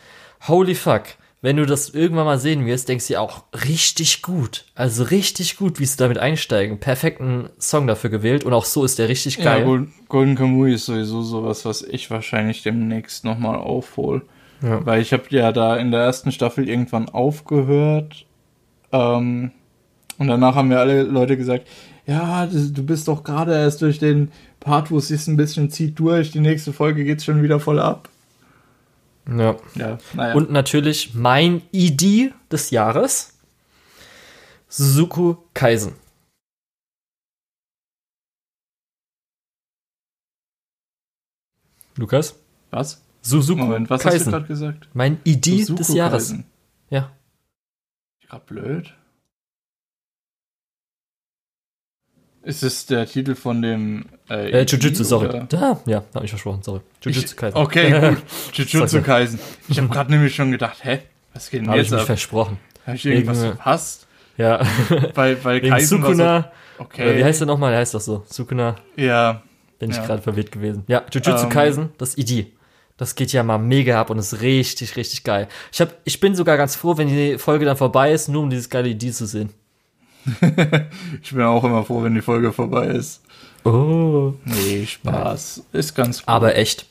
Holy fuck. Wenn du das irgendwann mal sehen wirst, denkst du dir auch richtig gut. Also richtig gut, wie sie damit einsteigen. Perfekten Song dafür gewählt und auch so ist der richtig Ja, geil. Golden, Golden Kamui ist sowieso sowas, was ich wahrscheinlich demnächst nochmal aufhol. Ja. Weil ich habe ja da in der ersten Staffel irgendwann aufgehört. Ähm, und danach haben mir alle Leute gesagt, ja, du du bist doch gerade erst durch den Part, wo es sich ein bisschen zieht durch. Die nächste Folge geht's schon wieder voll ab. Ja. Ja, naja. Und natürlich mein ID des Jahres. Suzuku Kaisen. Lukas? was? Suzuku Moment, was hast du Kaisen. gerade gesagt? Mein ID Suzuku des Jahres. Kaisen. Ja. Ich grad blöd. Ist es der Titel von dem äh, Äh, Jujutsu, sorry. oder? Da, ja, hab ich versprochen, sorry. Jujutsu Ich- Kaisen. Okay, gut. Jujutsu. Kaisen. Ich habe gerade nämlich schon gedacht, hä? Was geht denn Habe ich jetzt mich ab? versprochen. Habe ich irgendwas Wegen- verpasst? Ja. Weil, weil Wegen Kaisen war Sukuna. so, okay. wie heißt der nochmal? Der heißt doch so. Sukuna. Ja, Bin ich Ja. gerade verwirrt gewesen. Ja, Jujutsu Ähm. Kaisen, das ID. Das geht ja mal mega ab und ist richtig, richtig geil. Ich, hab, ich bin sogar ganz froh, wenn die Folge dann vorbei ist, nur um dieses geile ID zu sehen. ich bin auch immer froh, wenn die Folge vorbei ist. Oh. Nee, Spaß. Ist ganz gut. Aber echt.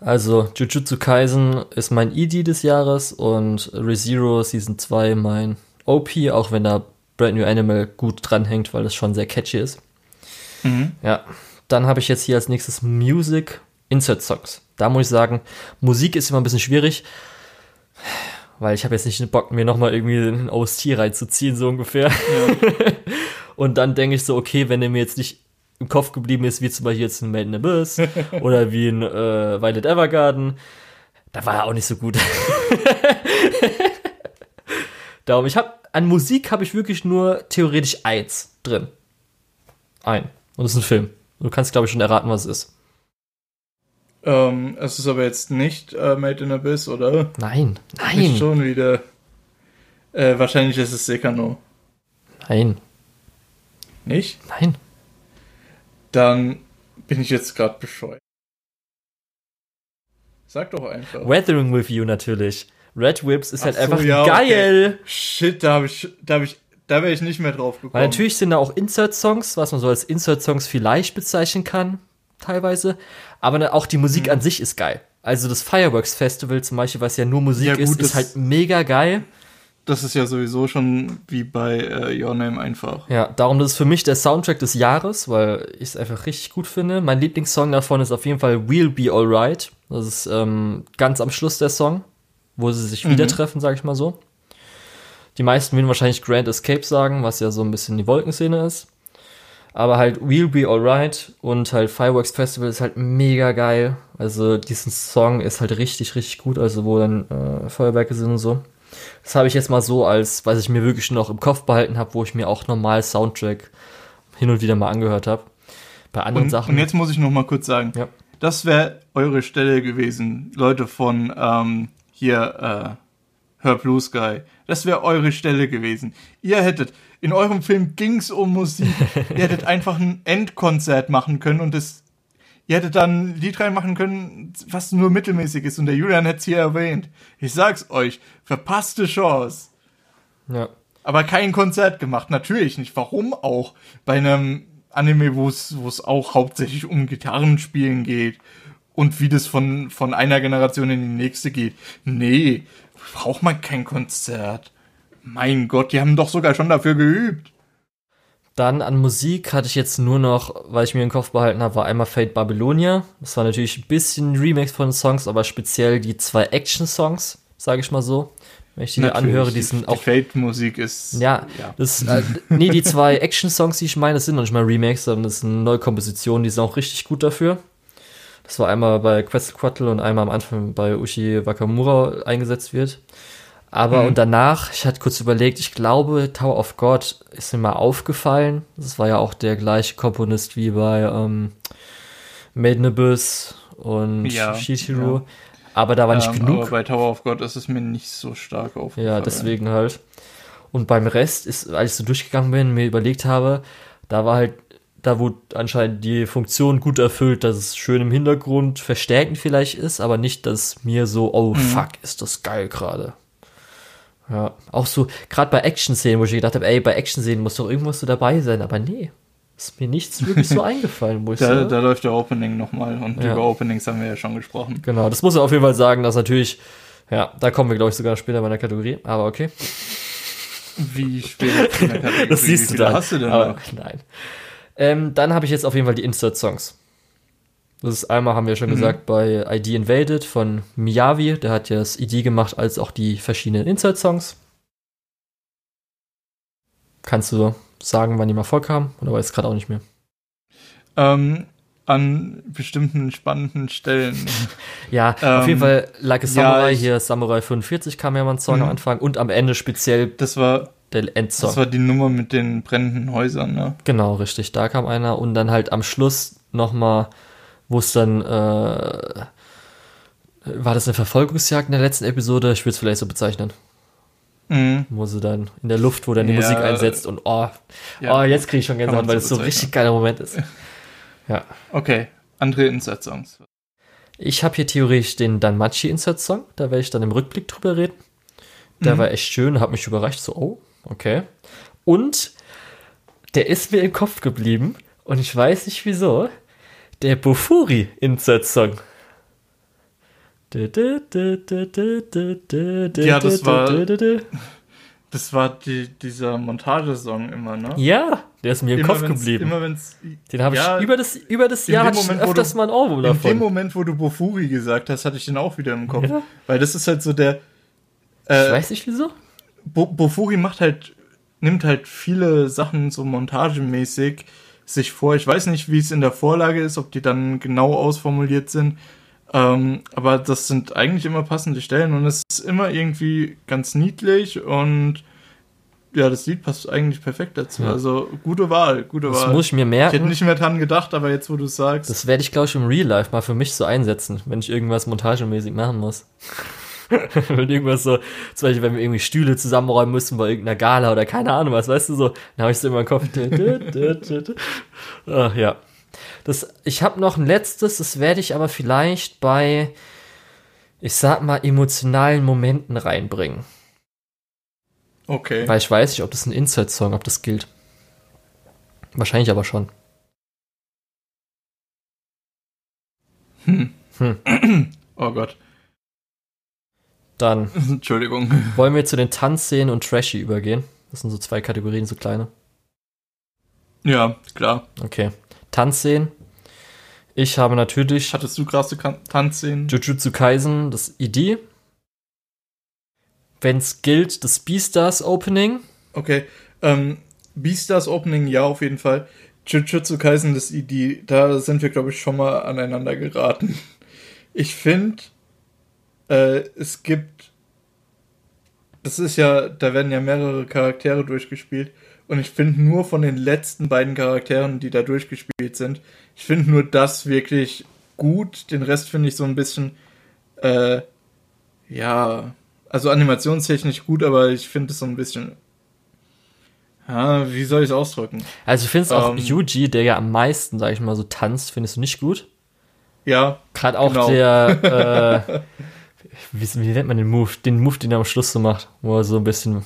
Also, Jujutsu Kaisen ist mein ID des Jahres und ReZero Season 2 mein OP, auch wenn da Brand New Animal gut dranhängt, weil das schon sehr catchy ist. Mhm. Ja. Dann habe ich jetzt hier als nächstes Music Insert Songs. Da muss ich sagen, Musik ist immer ein bisschen schwierig, weil ich habe jetzt nicht den Bock, mir nochmal irgendwie einen OST reinzuziehen, so ungefähr. Und dann denke ich so, okay, wenn er mir jetzt nicht im Kopf geblieben ist, wie zum Beispiel jetzt ein Made in Abyss oder wie ein äh, Violet Evergarden, da war er auch nicht so gut. Darum, ich habe an Musik habe ich wirklich nur theoretisch eins drin. Ein. Und das ist ein Film. Du kannst, glaube ich, schon erraten, was es ist. Ähm, es ist aber jetzt nicht äh, Made in Abyss, oder? Nein, Nicht nein, schon wieder. Äh, wahrscheinlich ist es Sekano. nein. Nicht? Nein. Dann bin ich jetzt gerade bescheuert. Sag doch einfach. Weathering with You natürlich. Red Whips ist Ach halt so, einfach ja, okay. geil. Shit, da habe ich, da habe ich, da wäre ich nicht mehr drauf gekommen. Weil natürlich sind da auch Insert-Songs, was man so als Insert-Songs vielleicht bezeichnen kann, teilweise. Aber auch die Musik Mhm. an sich ist geil. Also das Fireworks Festival zum Beispiel, was ja nur Musik Ja, gut, ist, ist halt mega geil. Das ist ja sowieso schon wie bei äh, Your Name einfach. Ja, darum das ist für mich der Soundtrack des Jahres, weil ich es einfach richtig gut finde. Mein Lieblingssong davon ist auf jeden Fall We'll Be Alright. Das ist ähm, ganz am Schluss der Song, wo sie sich wieder treffen, sag ich mal so. Die meisten würden wahrscheinlich Grand Escape sagen, was ja so ein bisschen die Wolkenszene ist. Aber halt We'll Be Alright und halt Fireworks Festival ist halt mega geil. Also diesen Song ist halt richtig, richtig gut, also wo dann äh, Feuerwerke sind und so. Das habe ich jetzt mal so als, was ich mir wirklich noch im Kopf behalten habe, wo ich mir auch normal Soundtrack hin und wieder mal angehört habe. Bei anderen Und, Sachen. und jetzt muss ich noch mal kurz sagen, Ja. das wäre eure Stelle gewesen, Leute von ähm, hier äh, Her Blue Sky. Das wäre eure Stelle gewesen. Ihr hättet, in eurem Film ging's um Musik. ihr hättet einfach ein Endkonzert machen können und das, ihr hättet dann ein Lied reinmachen können, was nur mittelmäßig ist. Und der Julian hätte es hier erwähnt. Ich sag's euch, verpasste Chance. ja. aber kein Konzert gemacht. Natürlich nicht. Warum auch? Bei einem Anime, wo es auch hauptsächlich um Gitarrenspielen geht und wie das von, von einer Generation in die nächste geht. Nee, braucht man kein Konzert. Mein Gott, die haben doch sogar schon dafür geübt. Dann an Musik hatte ich jetzt nur noch, weil ich mir im Kopf behalten habe, war einmal Fate Babylonia. Das war natürlich ein bisschen Remix von den Songs, aber speziell die zwei Action-Songs, sage ich mal so. Wenn ich die mir anhöre, die sind die auch Fate-Musik ist. Ja, das, äh, nee, die zwei Action-Songs, die ich meine, das sind noch nicht mal Remakes, sondern das sind neue Kompositionen, die sind auch richtig gut dafür. Das war einmal bei Quetzalcoatl und einmal am Anfang bei Uchi Wakamura eingesetzt wird. Aber Mhm. und danach, ich hatte kurz überlegt, ich glaube, Tower of God ist mir mal aufgefallen. Das war ja auch der gleiche Komponist wie bei ähm, Made in Abyss und Ja, Shishiro. ja. Aber da war nicht ähm, genug. Aber bei Tower of God ist es mir nicht so stark aufgefallen. Ja, deswegen halt. Und beim Rest ist, als ich so durchgegangen bin, mir überlegt habe, da war halt, da wurde anscheinend die Funktion gut erfüllt, dass es schön im Hintergrund verstärkend vielleicht ist, aber nicht, dass mir so, oh fuck, ist das geil gerade. Ja, auch so, gerade bei Action-Szenen, wo ich gedacht habe, ey, bei Action-Szenen muss doch irgendwas so dabei sein, aber nee, ist mir nichts wirklich so eingefallen, wo ich Da, so, da läuft der Opening nochmal und Ja. über Openings haben wir ja schon gesprochen. Genau, das muss er auf jeden Fall sagen, dass natürlich, ja, da kommen wir, glaube ich, sogar später bei der Kategorie, aber okay. Wie spät in der Kategorie? Das siehst Wie du dann. hast du denn aber, noch? Nein. Ähm, dann habe ich jetzt auf jeden Fall die Insert-Songs. Das ist einmal, haben wir schon Mhm. gesagt, bei ID Invaded von Miyavi. Der hat ja das ID gemacht, als auch die verschiedenen Insert-Songs. Kannst du sagen, wann die mal vorkamen? Oder weiß gerade auch nicht mehr? Ähm, an bestimmten spannenden Stellen. Ja, auf Ähm, jeden Fall Like a ja, Samurai, ich- hier Samurai 45 kam ja mal ein Song Mhm. am Anfang und am Ende speziell Das war, der Endsong. das war die Nummer mit den brennenden Häusern, ne? Genau, richtig. Da kam einer und dann halt am Schluss nochmal, wo es dann, äh, war das eine Verfolgungsjagd in der letzten Episode? Ich würde es vielleicht so bezeichnen. Mhm. Wo sie dann in der Luft, wo dann die Ja. Musik einsetzt und oh, Ja. oh jetzt kriege ich schon Gänsehaut, weil es so ein richtig geiler Moment ist. Ja. Okay, andere Insert-Songs. Ich habe hier theoretisch den Danmachi Insert Song, da werde ich dann im Rückblick drüber reden. Der Mhm. war echt schön, hat mich überrascht, so, oh, okay. Und der ist mir im Kopf geblieben und ich weiß nicht wieso. Der Bofuri Insert Song. Ja, das war- Das war die, dieser Montagesong immer, ne? Ja, der ist mir im Kopf wenn's- geblieben. Immer wenn's, Den habe ich ja, über das, über das Jahr hatte ich Moment, öfters du- mal ein Ohrwurm In dem davon. Moment, wo du Bofuri gesagt hast, hatte ich den auch wieder im Kopf. Ja. Weil das ist halt so der. Ich Äh, weiß nicht wieso. Bo Bofuri macht halt, nimmt halt viele Sachen so montagemäßig sich vor. Ich weiß nicht, wie es in der Vorlage ist, ob die dann genau ausformuliert sind. Ähm, aber das sind eigentlich immer passende Stellen und es ist immer irgendwie ganz niedlich und ja, das Lied passt eigentlich perfekt dazu. Ja. Also gute Wahl, gute Das Wahl. muss ich mir ich hätte merken. nicht mehr dran gedacht, aber jetzt, wo du es sagst. Das werde ich, glaube ich, im Real Life mal für mich so einsetzen, wenn ich irgendwas montagemäßig machen muss. wenn irgendwas so, zum Beispiel, wenn wir irgendwie Stühle zusammenräumen müssen bei irgendeiner Gala oder keine Ahnung was, weißt du so, dann habe ich so immer im Kopf. Ach ja. Das, ich habe noch ein letztes, das werde ich aber vielleicht bei, ich sag mal, emotionalen Momenten reinbringen. Okay. Weil ich weiß nicht, ob das ein Inside-Song, ob das gilt. Wahrscheinlich aber schon. Hm. Hm. Oh Gott. Dann Entschuldigung. wollen wir zu den Tanzszenen und Trashy übergehen. Das sind so zwei Kategorien, so kleine. Ja, klar. Okay. Tanzszenen. Ich habe natürlich Hattest du krasse Tanzszenen? Jujutsu Kaisen, das ID. Wenn's gilt, das Beastars Opening. Okay. Ähm, Beastars Opening, ja, auf jeden Fall. Jujutsu Kaisen, das ID, da sind wir, glaube ich, schon mal aneinander geraten. Ich finde, äh, es gibt. Das ist ja, da werden ja mehrere Charaktere durchgespielt. Und ich finde nur von den letzten beiden Charakteren, die da durchgespielt sind, ich finde nur das wirklich gut. Den Rest finde ich so ein bisschen, äh, ja, also animationstechnisch gut, aber ich finde es so ein bisschen, ja, wie soll ich es ausdrücken? Also ich finde es auch Ähm. Yuji, der ja am meisten, sag ich mal, so tanzt, findest du nicht gut. Ja, Gerade auch Genau. der, äh, wie, wie nennt man den Move? Den Move, den er am Schluss so macht, wo er so ein bisschen,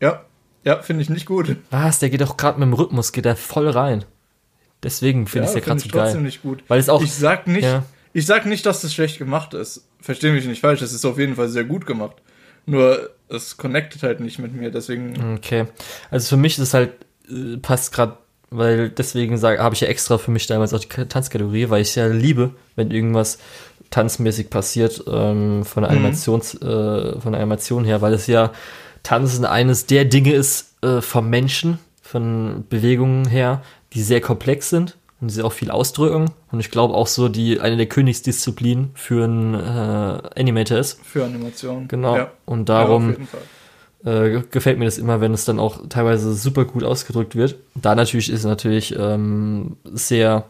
ja, ja, finde ich nicht gut. was, der geht auch gerade mit dem Rhythmus, geht er voll rein. Deswegen finde ich ja, es ja gerade so ich trotzdem geil. nicht gut. Weil es auch, ich sag nicht, ja. ich sag nicht, dass das schlecht gemacht ist. Versteh mich nicht falsch, es ist auf jeden Fall sehr gut gemacht. Nur es connectet halt nicht mit mir, deswegen. Okay. Also für mich ist es halt, äh, passt gerade, weil deswegen habe ich ja extra für mich damals auch die Tanzkategorie, weil ich ja liebe, wenn irgendwas tanzmäßig passiert, ähm, von der Mhm. Animations, äh, von der Animation her, weil es ja Tanzen eines der Dinge ist äh, vom Menschen, von Bewegungen her, die sehr komplex sind und die auch viel ausdrücken. Und ich glaube auch so, die eine der Königsdisziplinen für einen äh, Animator ist. Für Animation. Genau. Ja. Und ja, darum Fall. äh, gefällt mir das immer, wenn es dann auch teilweise super gut ausgedrückt wird. Da natürlich ist es natürlich ähm, sehr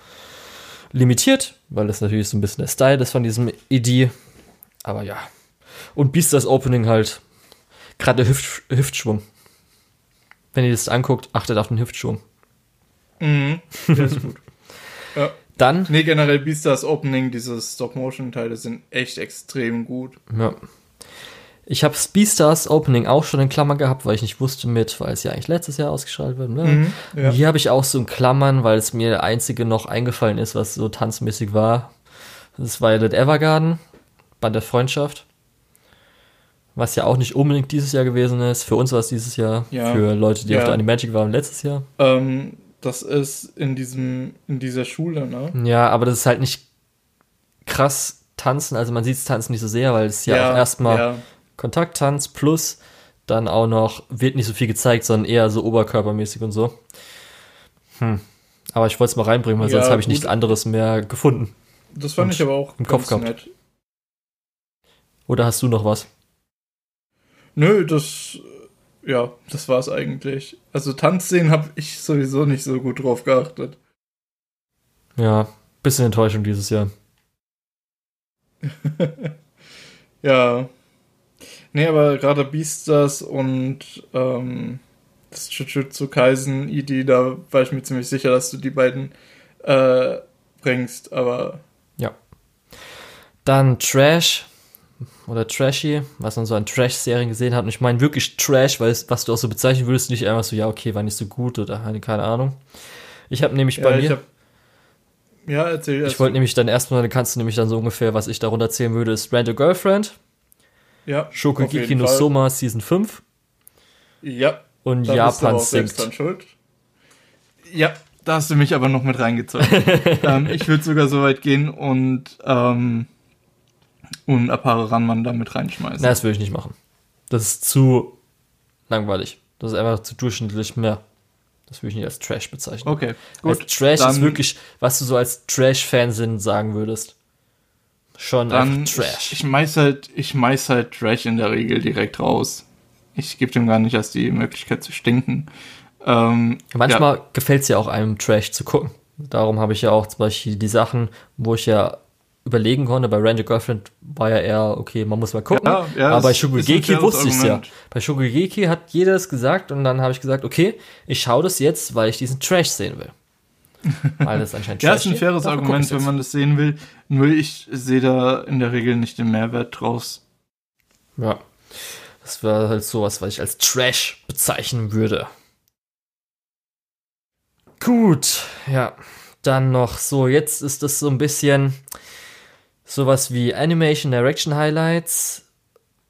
limitiert, weil das natürlich so ein bisschen der Style ist von diesem ED. Aber ja. Und Beastars Opening halt gerade der Hüft Hüftschwung. Wenn ihr das anguckt, achtet auf den Hüftschwung. Mhm. Der ist gut. Ja. Dann, Nee, generell Beastars Opening, diese Stop-Motion-Teile sind echt extrem gut. ja. Ich habe Beastars Opening auch schon in Klammern gehabt, weil ich nicht wusste mit, weil es ja eigentlich letztes Jahr ausgestrahlt wird. Ne? Mhm. Ja. Hier habe ich auch so in Klammern, weil es mir der einzige noch eingefallen ist, was so tanzmäßig war. Das war ja das Evergarden, Band der Freundschaft. Was ja auch nicht unbedingt dieses Jahr gewesen ist. Für uns war es dieses Jahr. Ja. Für Leute, die Ja. auf der Animagic waren letztes Jahr. Ähm, das ist in diesem, in dieser Schule, ne? Ja, aber das ist halt nicht krass tanzen. Also man sieht es tanzen nicht so sehr, weil es ja, auch erstmal Ja, Kontakttanz plus dann auch noch, wird nicht so viel gezeigt, sondern eher so oberkörpermäßig und so. Hm. Aber ich wollte es mal reinbringen, weil Ja, sonst habe ich nichts anderes mehr gefunden. das fand ich aber auch im Kopf gehabt. nett. Oder hast du noch was? Nö, das, ja, das war's eigentlich. Also Tanzszenen habe ich sowieso nicht so gut drauf geachtet. Ja, bisschen Enttäuschung dieses Jahr. Ja. Nee, aber gerade Beastars und ähm, das Jujutsu Kaisen ID, da war ich mir ziemlich sicher, dass du die beiden äh, bringst, aber Dann Trash oder Trashy, was man so an Trash-Serien gesehen hat. Und ich meine wirklich Trash, weil es, was du auch so bezeichnen würdest, nicht einfach so, ja, okay, war nicht so gut oder keine Ahnung. Ich habe nämlich bei ja, mir, ich hab, ja, erzähl ich wollte nämlich dann erstmal, dann kannst du nämlich dann so ungefähr, was ich darunter zählen würde, ist Rent a Girlfriend, ja, Shokugeki no. Soma Season 5 Ja, und Japan singt. dran schuld. Ja, da hast du mich aber noch mit reingezogen. ähm, ich würde sogar so weit gehen und ähm, und Apare Ranman da mit reinschmeißen. Na, das würde ich nicht machen. Das ist zu langweilig. Das ist einfach zu durchschnittlich mehr. Das würde ich nicht als Trash bezeichnen. okay, Als gut. Trash dann- ist wirklich, was du so als Trash-Fansinn sagen würdest. Schon Dann Trash. Ich, ich meiß halt, ich meiß halt Trash in der Regel direkt raus. Ich gebe dem gar nicht erst die Möglichkeit zu stinken. Ähm, Manchmal ja, gefällt es ja auch einem Trash zu gucken. Darum habe ich ja auch zum Beispiel die Sachen, wo ich ja überlegen konnte. Bei Ranger Girlfriend war ja eher, okay, man muss mal gucken. Ja, ja, Aber bei faires wusste ich ja. Argument. Bei Shogugeki hat jeder es gesagt und dann habe ich gesagt, okay, ich schaue das jetzt, weil ich diesen Trash sehen will. Weil das anscheinend Ja, ist ein faires Dafür Argument, wenn man das sehen will. Nur ich sehe da in der Regel nicht den Mehrwert draus. Ja. Das war halt sowas, was ich als Trash bezeichnen würde. Gut, ja. Dann noch so, jetzt ist das so ein bisschen sowas wie Animation Direction Highlights,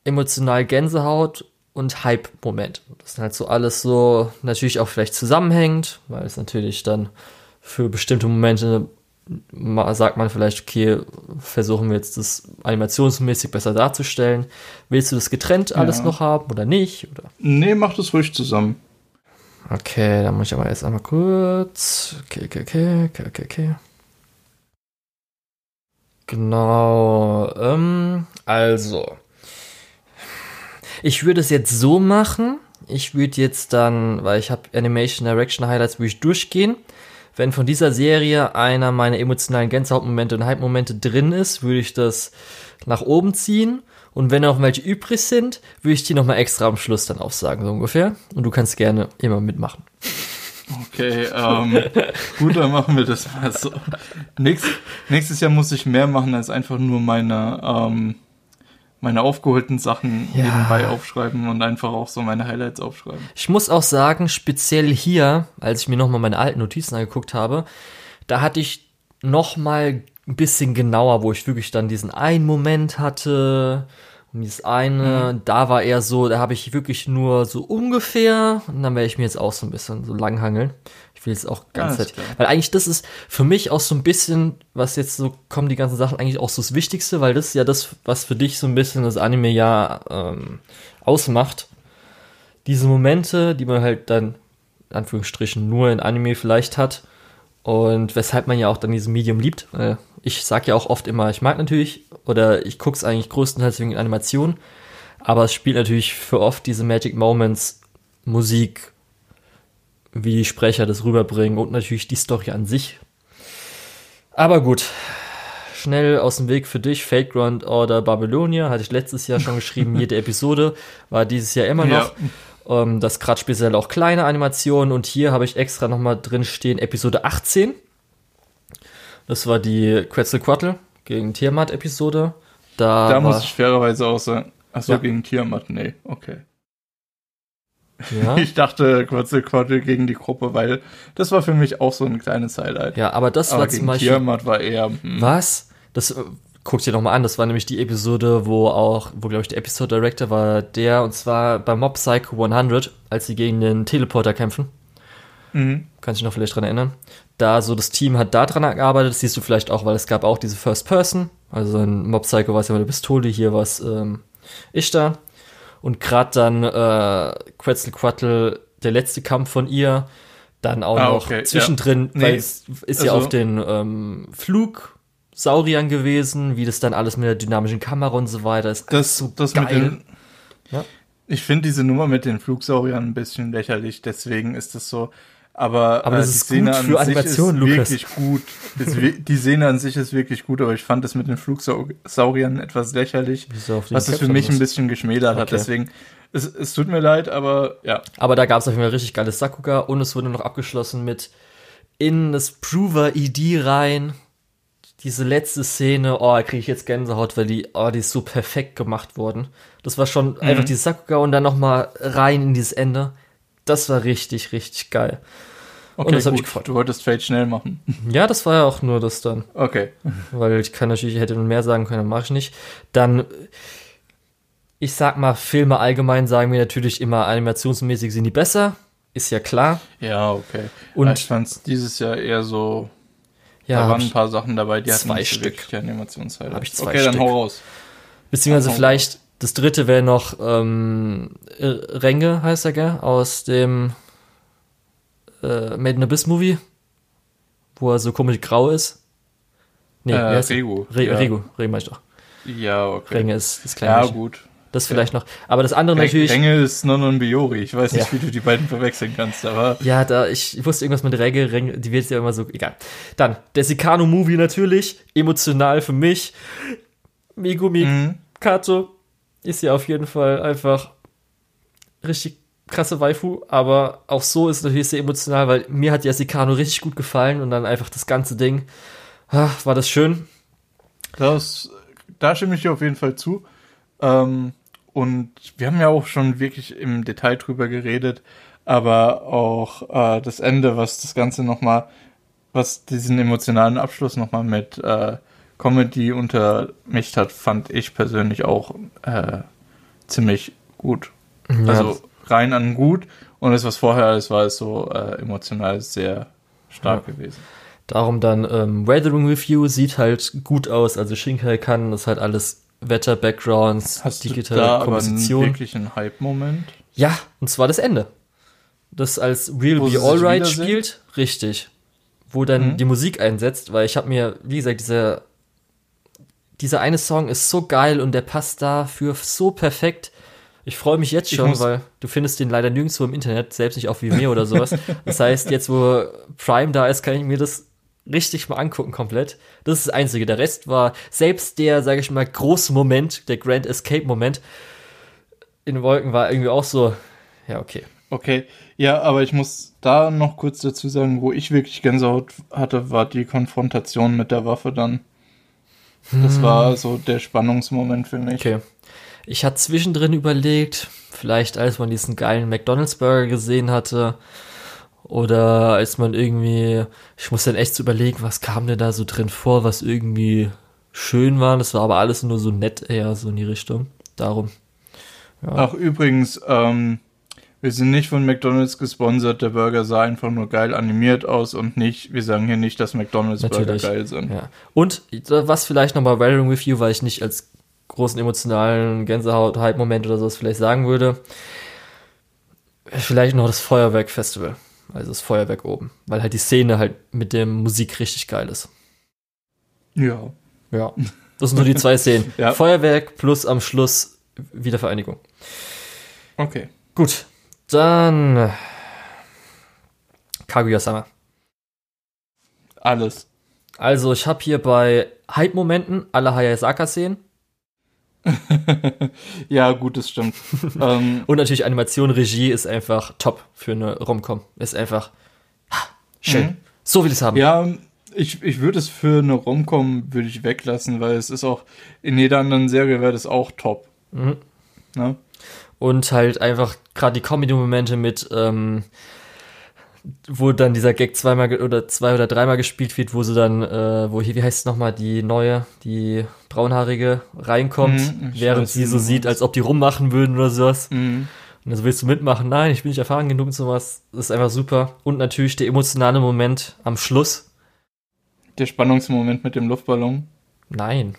emotional Gänsehaut und Hype-Moment. Das sind halt so alles so natürlich auch vielleicht zusammenhängt, weil es natürlich dann für bestimmte Momente sagt man vielleicht, okay, versuchen wir jetzt das animationsmäßig besser darzustellen. Willst du das getrennt alles Ja. noch haben oder nicht? Oder? Nee, mach das ruhig zusammen. Okay, dann muss ich aber erst einmal kurz. Okay, okay, okay, okay, okay, okay. Genau. Ähm, also. Ich würde es jetzt so machen. Ich würde jetzt dann, weil ich habe Animation Direction Highlights, würde ich durchgehen. Wenn von dieser Serie einer meiner emotionalen Gänsehautmomente und Hype-Momente drin ist, würde ich das nach oben ziehen. Und wenn noch welche übrig sind, würde ich die nochmal extra am Schluss dann aufsagen, so ungefähr. Und du kannst gerne immer mitmachen. Okay, ähm, gut, dann machen wir das mal so. Nächst, nächstes Jahr muss ich mehr machen als einfach nur meine, ähm, meine aufgeholten Sachen Ja. nebenbei aufschreiben und einfach auch so meine Highlights aufschreiben. Ich muss auch sagen, speziell hier, als ich mir nochmal meine alten Notizen angeguckt habe, da hatte ich nochmal ein bisschen genauer, wo ich wirklich dann diesen einen Moment hatte. Und dieses eine, da war eher so, da habe ich wirklich nur so ungefähr, und dann werde ich mir jetzt auch so ein bisschen so langhangeln. Ich will jetzt auch ganz Zeit, klar. weil eigentlich das ist für mich auch so ein bisschen, was jetzt so kommen, die ganzen Sachen eigentlich auch so das Wichtigste, weil das ist ja das, was für dich so ein bisschen das Anime-Jahr ähm, ausmacht diese Momente, die man halt dann, in Anführungsstrichen, nur in Anime vielleicht hat. Und weshalb man ja auch dann dieses Medium liebt. Ich sag ja auch oft immer, ich mag natürlich, oder ich guck's eigentlich größtenteils wegen Animation, aber es spielt natürlich für oft diese Magic Moments, Musik, wie die Sprecher das rüberbringen und natürlich die Story an sich. Aber gut, schnell aus dem Weg für dich, Fate Grand Order Babylonia, hatte ich letztes Jahr schon geschrieben, jede Episode war dieses Jahr immer noch. Ähm, das gerade speziell auch kleine Animationen und hier habe ich extra nochmal drin stehen, Episode 18. Das war die Quetzalcoatl gegen Tiamat-Episode. Da, Da muss ich fairerweise auch sagen, achso, Ja. gegen Tiamat, nee, okay. Ja, Ich dachte Quetzalcoatl gegen die Gruppe, weil das war für mich auch so ein kleines Highlight. ja, aber das Aber war zum Beispiel. Tiamat war eher, hm, Was? Das äh, guck dir noch mal an. Das war nämlich die Episode, wo auch, wo glaube ich der Episode Director war, der und zwar bei Mob Psycho 100, als sie gegen den Teleporter kämpfen. mhm. Kannst du dich noch vielleicht dran erinnern? Da so das Team hat da dran gearbeitet, das siehst du vielleicht auch, weil es gab auch diese First Person. Also in Mob Psycho war es ja mit der Pistole, hier war es ähm, ich da. Und gerade dann äh, Quetzalcoatl, der letzte Kampf von ihr, dann auch Ah, noch okay, zwischendrin, ja. weil Nee, es ist ja also- auf den ähm, Flugsauriern gewesen, wie das dann alles mit der dynamischen Kamera und so weiter ist. Das, so das mit geil. den, Ja. Ich finde diese Nummer mit den Flugsauriern ein bisschen lächerlich, deswegen ist das so. Aber, Aber das äh, ist die Szene gut für Animation, Lukas. wirklich gut. Das, die Szene an sich ist wirklich gut, aber ich fand das mit den Flugsauriern etwas lächerlich, was es für mich ein bisschen geschmälert hat. Okay. Deswegen, es, es tut mir leid, aber ja. Aber da gab es auf jeden Fall richtig geiles Sakuga und es wurde noch abgeschlossen mit in das Prover-ID rein. Diese letzte Szene, oh, da kriege ich jetzt Gänsehaut, weil die, oh, die ist so perfekt gemacht worden. Das war schon einfach dieses Sakuga und dann noch mal rein in dieses Ende. Das war richtig, richtig geil. Okay, das hat mich gut. gefreut. Du wolltest Fate schnell machen. Ja, das war ja auch nur das dann. Okay. Weil ich kann natürlich, ich hätte mehr sagen können, mache ich nicht. Dann, ich sag mal, Filme allgemein sagen wir natürlich immer, animationsmäßig sind die besser. Ist ja klar. Ja, okay. Und- Und ich fand es dieses Jahr eher so, Ja, da waren ich- ein paar Sachen dabei, die hatten zwei nicht Stück. Animationshighlights. Hab ich zwei Okay, dann Stück. hau raus. Beziehungsweise vielleicht das dritte wäre noch ähm, äh, Renge, heißt er, gell? Aus dem äh, Made in Abyss Movie, wo er so komisch grau ist. Nee, Äh? Regu. Re Ja. Regu, Regu mach ich doch. Ja, okay. Renge ist das kleine Ja, Mädchen. gut. Das vielleicht noch. Aber das andere Re- natürlich. Renge ist Non und Biori. Ich weiß nicht, Ja. wie du die beiden verwechseln kannst, aber Ja, da, ich wusste irgendwas mit Reggae, Reng- die wird ja immer so, egal. Dann, der Sicano-Movie natürlich, emotional für mich. Megumi Mhm. Kato ist ja auf jeden Fall einfach richtig krasse Waifu, aber auch so ist es natürlich sehr emotional, weil mir hat ja Sicano richtig gut gefallen und dann einfach das ganze Ding, ah, war das schön. das, da stimme ich dir auf jeden Fall zu. Ähm, und wir haben ja auch schon wirklich im Detail drüber geredet, aber auch äh, das Ende, was das Ganze nochmal, was diesen emotionalen Abschluss nochmal mit äh, Comedy untermischt hat, fand ich persönlich auch äh, ziemlich gut. Also rein an gut und das, was vorher alles war, ist so äh, emotional sehr stark gewesen. Darum dann ähm, Weathering Review sieht halt gut aus, also Shinkai kann, das ist halt alles Wetter, Backgrounds, Hast du digitale da aber einen, Komposition. wirklich einen Hype-Moment? Ja, und zwar das Ende. Das als Real Wo Be Alright spielt, richtig. Wo dann Mhm. die Musik einsetzt, weil ich habe mir, wie gesagt, dieser, dieser eine Song ist so geil und der passt dafür so perfekt. Ich freue mich jetzt schon, weil du findest den leider nirgendwo im Internet, selbst nicht auf Vimeo oder sowas. Das heißt, jetzt wo Prime da ist, kann ich mir das richtig mal angucken komplett. Das ist das Einzige. Der Rest war selbst der, sage ich mal, große Moment, der Grand Escape Moment in den Wolken war irgendwie auch so, ja, okay. Okay, ja, aber ich muss da noch kurz dazu sagen, wo ich wirklich Gänsehaut hatte, war die Konfrontation mit der Waffe dann. Das war so der Spannungsmoment für mich. Okay. Ich hatte zwischendrin überlegt, vielleicht als man diesen geilen McDonalds Burger gesehen hatte oder als man irgendwie, ich muss dann echt so überlegen, was kam denn da so drin vor, was irgendwie schön war. Das war aber alles nur so nett eher so in die Richtung. Darum. Ach, übrigens, ähm, wir sind nicht von McDonalds gesponsert. Der Burger sah einfach nur geil animiert aus und nicht, wir sagen hier nicht, dass McDonalds Natürlich. Burger geil sind. Ja. Und was vielleicht nochmal Weathering with You, weil ich nicht als großen emotionalen Gänsehaut-Hype-Moment oder sowas vielleicht sagen würde. Vielleicht noch das Feuerwerk-Festival. Also das Feuerwerk oben. Weil halt die Szene halt mit der Musik richtig geil ist. Ja. Ja. Das sind so die zwei Szenen. Ja. Feuerwerk plus am Schluss Wiedervereinigung. Okay. Gut. Dann Kaguya-sama. Alles. Also ich habe hier bei Hype-Momenten alle Hayasaka-Szenen. ja, gut, das stimmt. ähm, Und natürlich Animation, Regie ist einfach top für eine Romcom. Ist einfach ha, schön. Mhm. So will ich es haben. ja, ich, ich würde es für eine Romcom würde ich weglassen, weil es ist auch, in jeder anderen Serie wäre das auch top. Mhm. Ne? Und halt einfach gerade die Comedy-Momente mit, ähm, wo dann dieser Gag zweimal oder zwei oder dreimal gespielt wird, wo sie dann, äh, wo hier, wie heißt es nochmal, die neue, die braunhaarige reinkommt, Mhm, während sie so sieht, als ob die rummachen würden oder sowas. Mhm. Und dann so, willst du mitmachen? Nein, ich bin nicht erfahren genug und sowas. Das ist einfach super. Und natürlich der emotionale Moment am Schluss. Der Spannungsmoment mit dem Luftballon. Nein.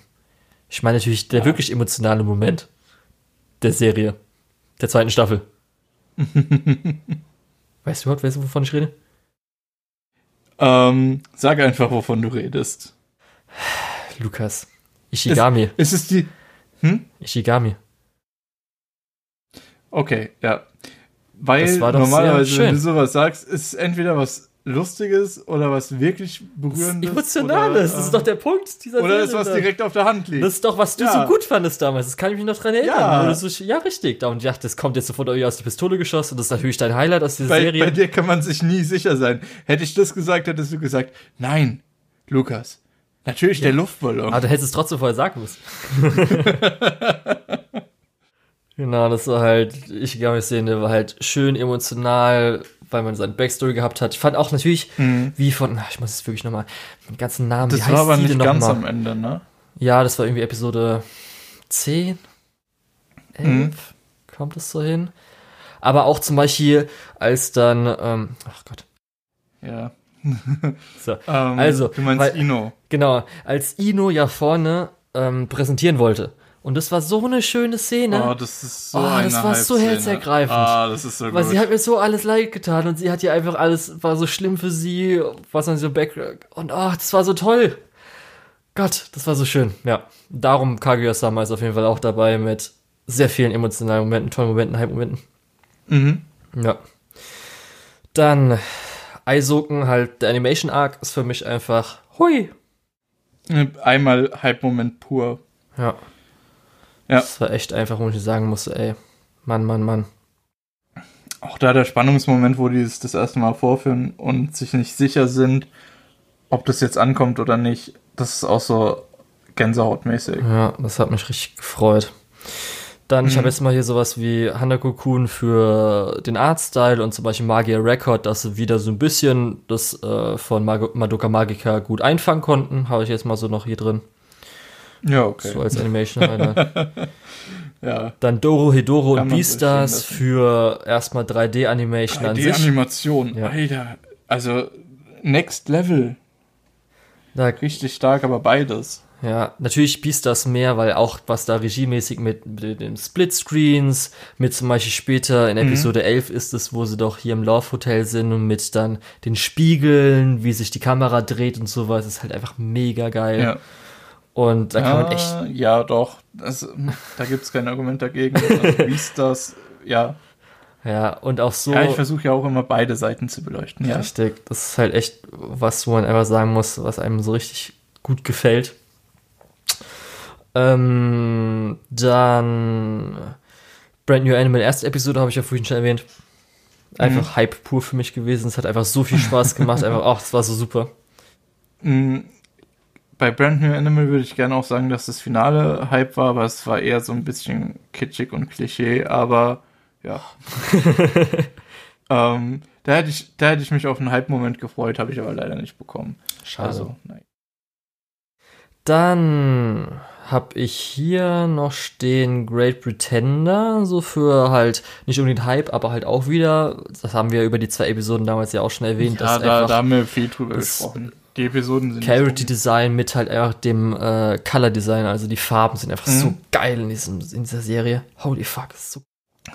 Ich meine natürlich der Ja. wirklich emotionale Moment der Serie. Der zweiten Staffel. weißt du überhaupt, weißt du, wovon ich rede? Ähm, sag einfach, wovon du redest. Lukas. Ishigami. Ist es die. Hm? Ishigami. Okay, ja. Weil normalerweise, wenn du sowas sagst, ist es entweder was Lustiges oder was wirklich Berührendes. Emotionales. Oder, das ist doch der Punkt dieser Oder ist was da. direkt auf der Hand liegt. Das ist doch, was du Ja. so gut fandest damals. Das kann ich mich noch dran erinnern. Ja. So, ja, richtig. Da und ich dachte, das kommt jetzt sofort aus der Pistole geschossen. Das ist natürlich dein Highlight aus dieser bei, Serie. bei dir kann man sich nie sicher sein. Hätte ich das gesagt, hättest du gesagt, nein, Lukas. Natürlich der Luftballon. Aber du hättest es trotzdem vorher sagen müssen. genau, das war halt, ich glaube, ich sehen, der war halt schön emotional, weil man seine Backstory gehabt hat. Ich fand auch natürlich, wie von, ich muss jetzt wirklich nochmal, den ganzen Namen, Mhm. das war aber die nicht ganz mal? am Ende, ne? Ja, das war irgendwie Episode 10, 11, Mhm. kommt es so hin? Aber auch zum Beispiel, als dann, ähm, ach Gott, Ja. so, Ähm, Also, du meinst weil- Ino. Genau, als Ino ja vorne ähm, präsentieren wollte. Und das war so eine schöne Szene. Oh, das ist so Oh, eine das war so herzergreifend. Ah, das ist so weil gut. sie hat mir so alles leid getan und sie hat ja einfach alles, war so schlimm für sie, was man so back und oh, das war so toll. Gott, das war so schön. Ja, darum Kaguya-sama ist auf jeden Fall auch dabei mit sehr vielen emotionalen Momenten, tollen Momenten, Hype-Momenten. Mhm. Ja. Dann Eishoken, halt der Animation Arc ist für mich einfach hui. Einmal Hype-Moment pur. Ja. Ja. Das war echt einfach, wo ich sagen musste, ey, Mann, Mann, Mann. Auch da der Spannungsmoment, wo die es das erste Mal vorführen und sich nicht sicher sind, ob das jetzt ankommt oder nicht, das ist auch so gänsehautmäßig. Ja, das hat mich richtig gefreut. Dann, ich Mhm. habe jetzt mal hier sowas wie Hanako-kun für den Artstyle und zum Beispiel Magier Record, dass sie wieder so ein bisschen das äh, von Mag Madoka Magica gut einfangen konnten. Habe ich jetzt mal so noch hier drin. Ja, okay. So als Animation Highlight. ja. Dann Doro Hedoro Kann und Beastars für erstmal 3D-Animation an Die sich. Animation, Ja. Alter. Also, Next Level. Da, Richtig stark, aber beides. ja, natürlich Beastars mehr, weil auch was da regiemäßig mit, mit den Splitscreens, mit zum Beispiel später in Episode 11 ist es, wo sie doch hier im Love Hotel sind und mit dann den Spiegeln, wie sich die Kamera dreht und sowas, ist halt einfach mega geil. Ja. Und da kann man echt Ja, doch. Das, da gibt es kein Argument dagegen. Also, wie ist das? Ja. Ja, und auch so. Ja, ich versuche ja auch immer beide Seiten zu beleuchten. Ja. Richtig. Das ist halt echt was, wo man einfach sagen muss, was einem so richtig gut gefällt. Ähm, dann Brand New Animal, erste Episode habe ich ja vorhin schon erwähnt. Einfach Hype pur für mich gewesen. Es hat einfach so viel Spaß gemacht. einfach, ach, das war so super. Bei Brand New Animal würde ich gerne auch sagen, dass das Finale Hype war, aber es war eher so ein bisschen kitschig und Klischee, aber ja. ähm, da, hätte ich, da hätte ich mich auf einen Hype-Moment gefreut, habe ich aber leider nicht bekommen. Schade. Also, nein. Dann habe ich hier noch stehen Great Pretender, so für halt nicht unbedingt Hype, aber halt auch wieder, das haben wir über die zwei Episoden damals ja auch schon erwähnt, Ja, dass da, da haben wir viel drüber gesprochen. Die Episoden sind Character Design mit halt einfach dem äh, Color Design, also die Farben sind einfach Mhm. so geil in, diesem, in dieser Serie. Holy fuck, ist so.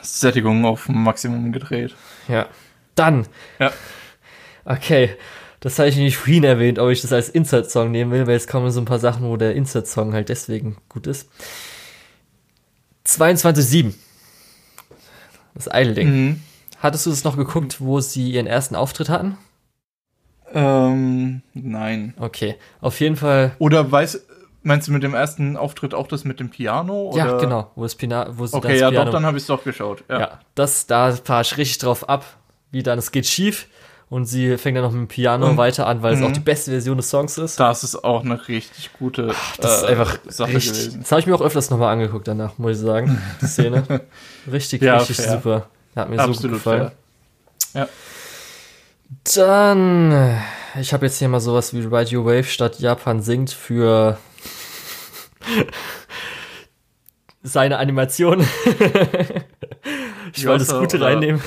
Sättigung auf Maximum gedreht. Ja. Dann. Ja. Okay. Das habe ich nicht vorhin erwähnt, ob ich das als Insert-Song nehmen will, weil jetzt kommen so ein paar Sachen, wo der Insert-Song halt deswegen gut ist. 22.7. Das Idle-Ding. Mhm. Hattest du das noch geguckt, wo sie ihren ersten Auftritt hatten? Ähm, nein. Okay. Auf jeden Fall. Oder weiß, meinst du mit dem ersten Auftritt auch das mit dem Piano? Oder? Ja, genau. Wo das Pina wo sie Okay, das ja, Piano doch, dann habe ich es doch geschaut. Ja. Ja, das, da fahre ich richtig drauf ab, wie dann, es geht schief und sie fängt dann noch mit dem Piano Und- weiter an, weil es mhm. auch die beste Version des Songs ist. Das ist auch eine richtig gute Das ist äh, einfach Sache richtig. gewesen. Das habe ich mir auch öfters nochmal angeguckt danach, muss ich sagen, die Szene. Richtig, Ja, richtig fair. super. Hat mir so gut Absolut gefallen. fair. Dann, äh, ich habe jetzt hier mal sowas wie Ride Your Wave statt Japan singt für seine Animation. ich wollte das Gute oder- reinnehmen.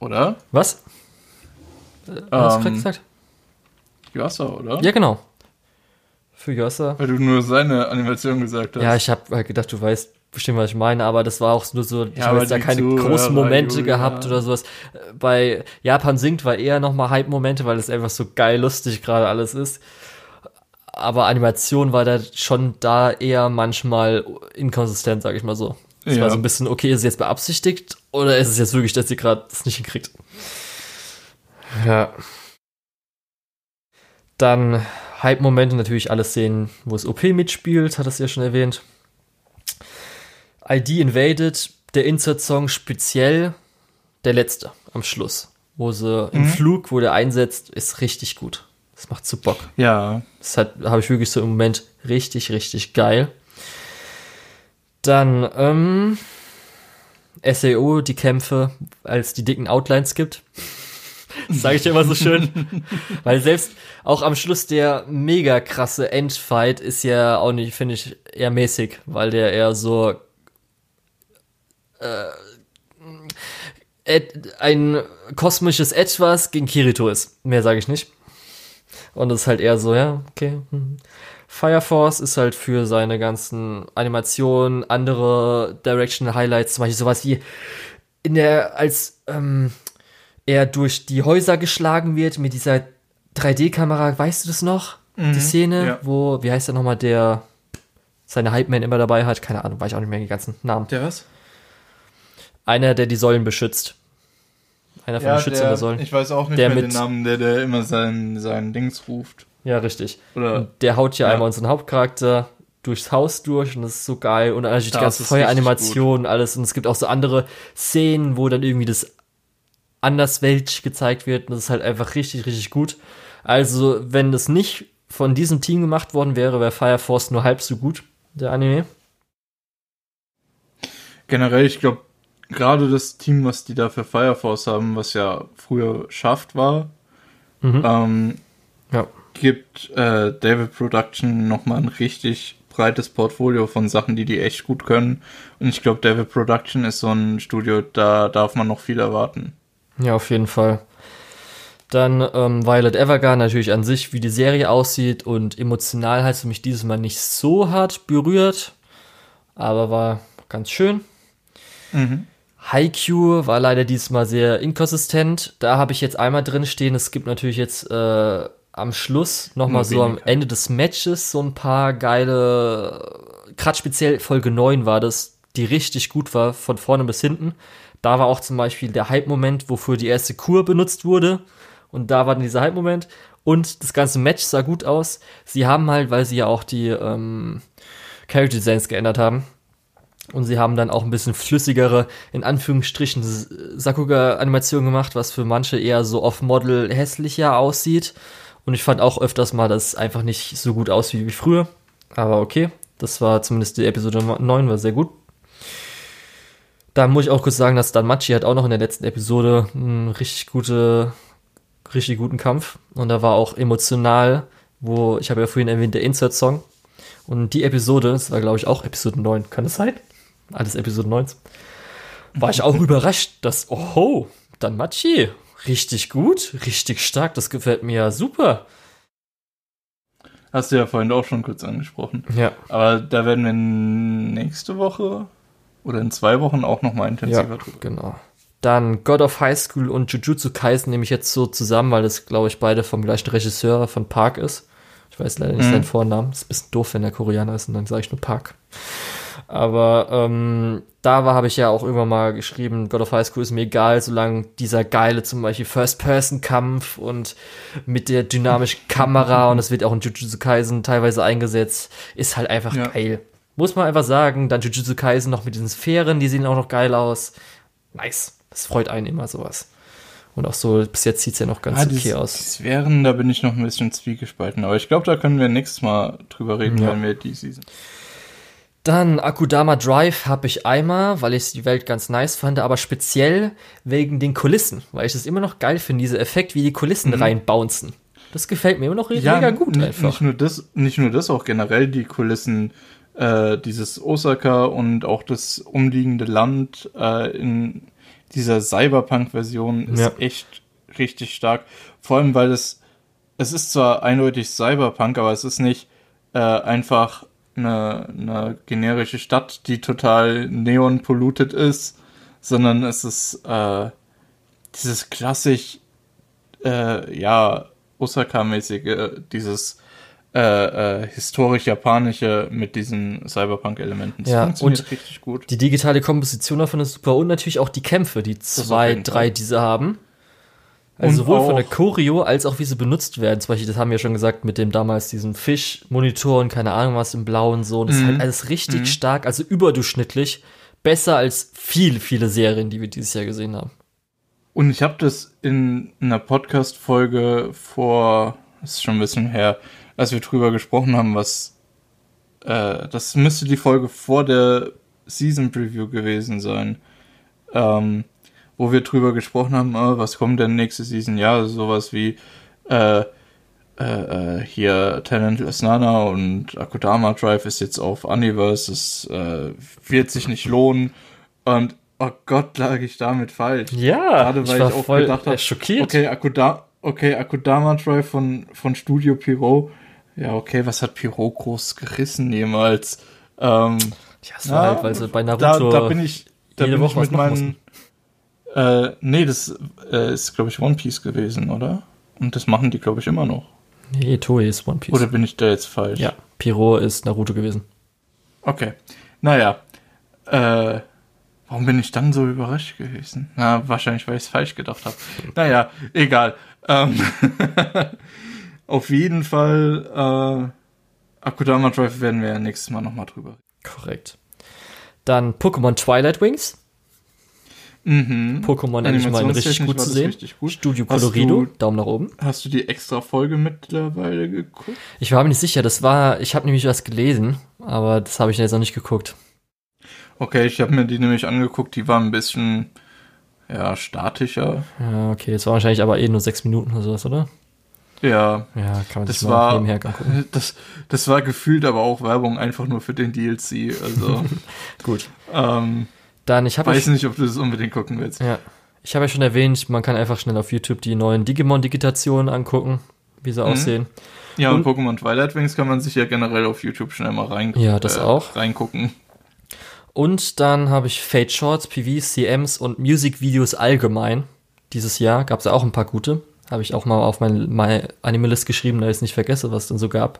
Oder? Was? Äh, Hast du gerade Ähm, gesagt? Yosa, oder? Ja, genau. Für Yossa. Weil du nur seine Animation gesagt hast. Ja, ich habe halt gedacht, du weißt bestimmt, was ich meine, aber das war auch nur so, ich Ja, habe jetzt da keine Zuhörer, großen Momente Julia. gehabt oder sowas. Bei Japan singt war eher nochmal Hype-Momente, weil es einfach so geil lustig gerade alles ist. Aber Animation war da schon da eher manchmal inkonsistent, sag ich mal so. Es Ja. war so ein bisschen, okay, ist es jetzt beabsichtigt oder ist es jetzt wirklich, dass sie gerade das nicht hinkriegt? Ja. Dann Hype-Momente natürlich alle Szenen, wo es OP mitspielt, hat es ja schon erwähnt. ID Invaded, der Insert-Song speziell, der letzte am Schluss, wo sie im Mhm. Flug, wo der einsetzt, ist richtig gut. Das macht so Bock. Ja. Das habe ich wirklich so im Moment richtig, richtig geil. Dann ähm, SAO, die Kämpfe, als die dicken Outlines gibt. Das sage ich immer so schön. Weil selbst auch am Schluss der mega krasse Endfight ist ja auch nicht, finde ich, eher mäßig, weil der eher so äh, ein kosmisches Etwas gegen Kirito ist. Mehr sage ich nicht. Und das ist halt eher so, ja, okay. hm. Fire Force ist halt für seine ganzen Animationen, andere Directional Highlights, zum Beispiel sowas wie in der, als ähm, er durch die Häuser geschlagen wird mit dieser 3D-Kamera, weißt du das noch? die Szene, ja. wo, wie heißt der nochmal, der seine Hype-Man immer dabei hat. Keine Ahnung, weiß ich auch nicht mehr die ganzen Namen. Der was? Einer, der die Säulen beschützt. Einer von den Schützern der, Säulen. Ich weiß auch nicht der mehr mit, den Namen, der, der immer sein, sein Dings ruft. Ja, richtig. Oder, und der haut ja, ja. einmal unseren Hauptcharakter durchs Haus durch und das ist so geil. Und natürlich die ganze Feueranimation, alles. Und es gibt auch so andere Szenen, wo dann irgendwie das andersweltig gezeigt wird. Und das ist halt einfach richtig, richtig gut. Also, wenn das nicht von diesem Team gemacht worden wäre, wäre Fire Force nur halb so gut, der Anime. Generell, ich glaube, gerade das Team, was die da für Fire Force haben, was ja früher Shaft war, mhm. ähm, ja. gibt äh, David Production nochmal ein richtig breites Portfolio von Sachen, die die echt gut können. Und ich glaube, David Production ist so ein Studio, da darf man noch viel erwarten. Ja, auf jeden Fall. Dann ähm, Violet Evergarden natürlich an sich, wie die Serie aussieht und emotional hat sie mich dieses Mal nicht so hart berührt, aber war ganz schön. Mhm. Haikyuu war leider diesmal sehr inkonsistent. Da habe ich jetzt einmal drin stehen. Es gibt natürlich jetzt äh, am Schluss nochmal so am Ende des Matches so ein paar geile, gerade speziell Folge 9 war das, die richtig gut war, von vorne bis hinten. Da war auch zum Beispiel der Hype-Moment, wofür die erste Kur benutzt wurde. Und da war dann dieser Hype-Moment. Und das ganze Match sah gut aus. Sie haben halt, weil sie ja auch die ähm, Character Designs geändert haben, und sie haben dann auch ein bisschen flüssigere, in Anführungsstrichen, Sakuga-Animationen gemacht, was für manche eher so off-Model hässlicher aussieht. Und ich fand auch öfters mal, dass es einfach nicht so gut aussieht wie früher. Aber okay, das war zumindest die Episode 9, war sehr gut. Da muss ich auch kurz sagen, dass Dan Machi hat auch noch in der letzten Episode einen richtig gute, richtig guten Kampf. Und da war auch emotional, wo, ich habe ja vorhin erwähnt, der Insert-Song. Und die Episode, das war glaube ich auch Episode 9, kann es sein? Alles Episode 9. War ich auch überrascht, dass, oh, Dan Machi, richtig gut, richtig stark, das gefällt mir ja super. Hast du ja vorhin auch schon kurz angesprochen. Ja. Aber da werden wir nächste Woche oder in zwei Wochen auch nochmal intensiver ja, drüber. Genau. Dann God of High School und Jujutsu Kaisen nehme ich jetzt so zusammen, weil das, glaube ich, beide vom gleichen Regisseur von Park ist. Ich weiß leider nicht mhm. seinen Vornamen. Ist ein bisschen doof, wenn der Koreaner ist und dann sage ich nur Park. Aber ähm, da war, habe ich ja auch irgendwann mal geschrieben, God of High School ist mir egal, solange dieser geile zum Beispiel First-Person-Kampf und mit der dynamischen Kamera und es wird auch in Jujutsu Kaisen teilweise eingesetzt, ist halt einfach ja. geil. Muss man einfach sagen, dann Jujutsu Kaisen noch mit diesen Sphären, die sehen auch noch geil aus. Nice. Das freut einen immer sowas. Und auch so, bis jetzt sieht es ja noch ganz ah, okay die, aus. Die Sphären, da bin ich noch ein bisschen zwiegespalten. Aber ich glaube, da können wir nächstes Mal drüber reden, ja. wenn wir die Season. Dann Akudama Drive habe ich einmal, weil ich die Welt ganz nice fand, aber speziell wegen den Kulissen, weil ich es immer noch geil finde, dieser Effekt, wie die Kulissen mhm. reinbouncen. Das gefällt mir immer noch ja, mega gut einfach. Nicht nur das, nicht nur das, auch generell die Kulissen, äh, dieses Osaka und auch das umliegende Land äh, in dieser Cyberpunk-Version ist ja. echt richtig stark. Vor allem, weil es, es ist zwar eindeutig Cyberpunk, aber es ist nicht äh, einfach eine, eine generische Stadt, die total neon-polluted ist, sondern es ist äh, dieses klassisch, äh, ja, Osaka-mäßige, dieses äh, äh, historisch-japanische mit diesen Cyberpunk-Elementen. Das ja, funktioniert und richtig gut. Die digitale Komposition davon ist super und natürlich auch die Kämpfe, die zwei, drei, diese haben. Also und sowohl von der Choreo als auch wie sie benutzt werden. Zum Beispiel, das haben wir schon gesagt, mit dem damals diesen Fischmonitor und keine Ahnung was im Blau und so. Das mhm. ist halt alles richtig mhm. stark, also überdurchschnittlich. Besser als viele, viele Serien, die wir dieses Jahr gesehen haben. Und ich habe das in einer Podcast-Folge vor, das ist schon ein bisschen her, als wir drüber gesprochen haben, was, äh, das müsste die Folge vor der Season Preview gewesen sein. Ähm, wo wir drüber gesprochen haben, oh, was kommt denn nächste Season? Ja, sowas wie äh, äh, äh, hier Talentless Nana und Akudama Drive ist jetzt auf Universe, es äh, wird sich nicht lohnen und oh Gott, lag ich damit falsch. Ja, gerade weil ich, ich auch voll gedacht habe, schockiert. Okay, Akuda okay, Akudama Drive von von Studio Pyro. Ja, okay, was hat Pyro groß gerissen jemals? Ähm, ja, es war halt, weil sie bei Naruto da, da bin ich da bin ich mit meinen äh, nee, das äh, ist, glaube ich, One Piece gewesen, oder? Und das machen die, glaube ich, immer noch. Nee, Toei ist One Piece. Oder bin ich da jetzt falsch? Ja, Piro ist Naruto gewesen. Okay. Naja. Äh, warum bin ich dann so überrascht gewesen? Na, wahrscheinlich, weil ich es falsch gedacht habe. Naja, egal. Ähm, auf jeden Fall, äh, Akudama Drive werden wir ja nächstes Mal nochmal drüber reden. Korrekt. Dann Pokémon Twilight Wings. Mhm. Pokémon endlich mal richtig gut zu sehen. richtig gut. Studio Hast Colorido, du- Daumen nach oben. Hast du die extra Folge mittlerweile geguckt? Ich war mir nicht sicher, das war, ich habe nämlich was gelesen, aber das habe ich jetzt noch nicht geguckt. Okay, ich habe mir die nämlich angeguckt, die war ein bisschen, ja, statischer. Ja, okay, das war wahrscheinlich aber eh nur sechs Minuten oder sowas, oder? Ja, Ja, kann man das sich mal war, nebenher angucken. das, das war gefühlt aber auch Werbung einfach nur für den DLC. Also, Gut. ähm, Dann, ich weiß nicht, ob du das unbedingt gucken willst. ja, ich habe ja schon erwähnt, man kann einfach schnell auf YouTube die neuen Digimon-Digitationen angucken, wie sie aussehen. Ja, und, Und- Pokémon Twilight Wings kann man sich ja generell auf YouTube schnell mal rein, Ja, das auch. reingucken. Und dann habe ich Fade Shorts, PVs, CMs und Musikvideos allgemein. Dieses Jahr gab es ja auch ein paar gute. Habe ich auch mal auf mein, mein Anime-List geschrieben, da ich es nicht vergesse, was es denn so gab.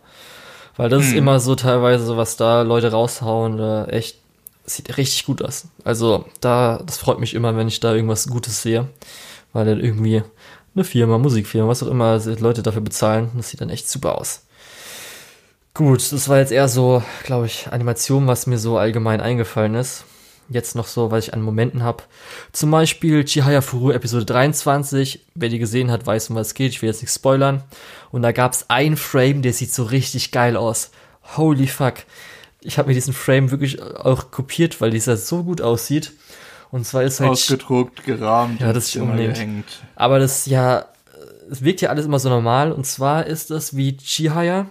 Weil das ist Hm. immer so teilweise, so was da Leute raushauen, äh, echt, sieht richtig gut aus. Also da, das freut mich immer, wenn ich da irgendwas Gutes sehe. Weil dann irgendwie eine Firma, Musikfirma, was auch immer, Leute dafür bezahlen. Das sieht dann echt super aus. Gut, das war jetzt eher so, glaube ich, Animation, was mir so allgemein eingefallen ist. Jetzt noch so, was ich an Momenten habe. Zum Beispiel Chihaya Furu Episode 23. Wer die gesehen hat, weiß, um was es geht. Ich will jetzt nicht spoilern. Und da gab es einen Frame, der sieht so richtig geil aus. Holy fuck. Ich habe mir diesen Frame wirklich auch kopiert, weil dieser so gut aussieht. Und zwar ist halt Ausgedruckt, gerahmt, Ja, das ist immer gehängt. aber das ja, es wirkt ja alles immer so normal. Und zwar ist das wie Chihaya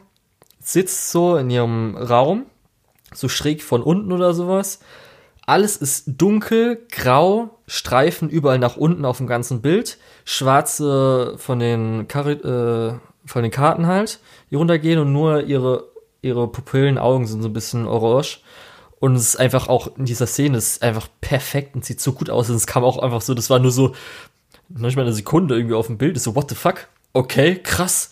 sitzt so in ihrem Raum, so schräg von unten oder sowas. Alles ist dunkel, grau, Streifen überall nach unten auf dem ganzen Bild, schwarze von den, Kar äh, von den Karten halt, die runtergehen und nur ihre, ihre Pupillen, Augen sind so ein bisschen orange. Und es ist einfach auch in dieser Szene, ist einfach perfekt und sieht so gut aus. Und es kam auch einfach so, das war nur so, manchmal eine Sekunde irgendwie auf dem Bild, ist so, what the fuck? Okay, krass.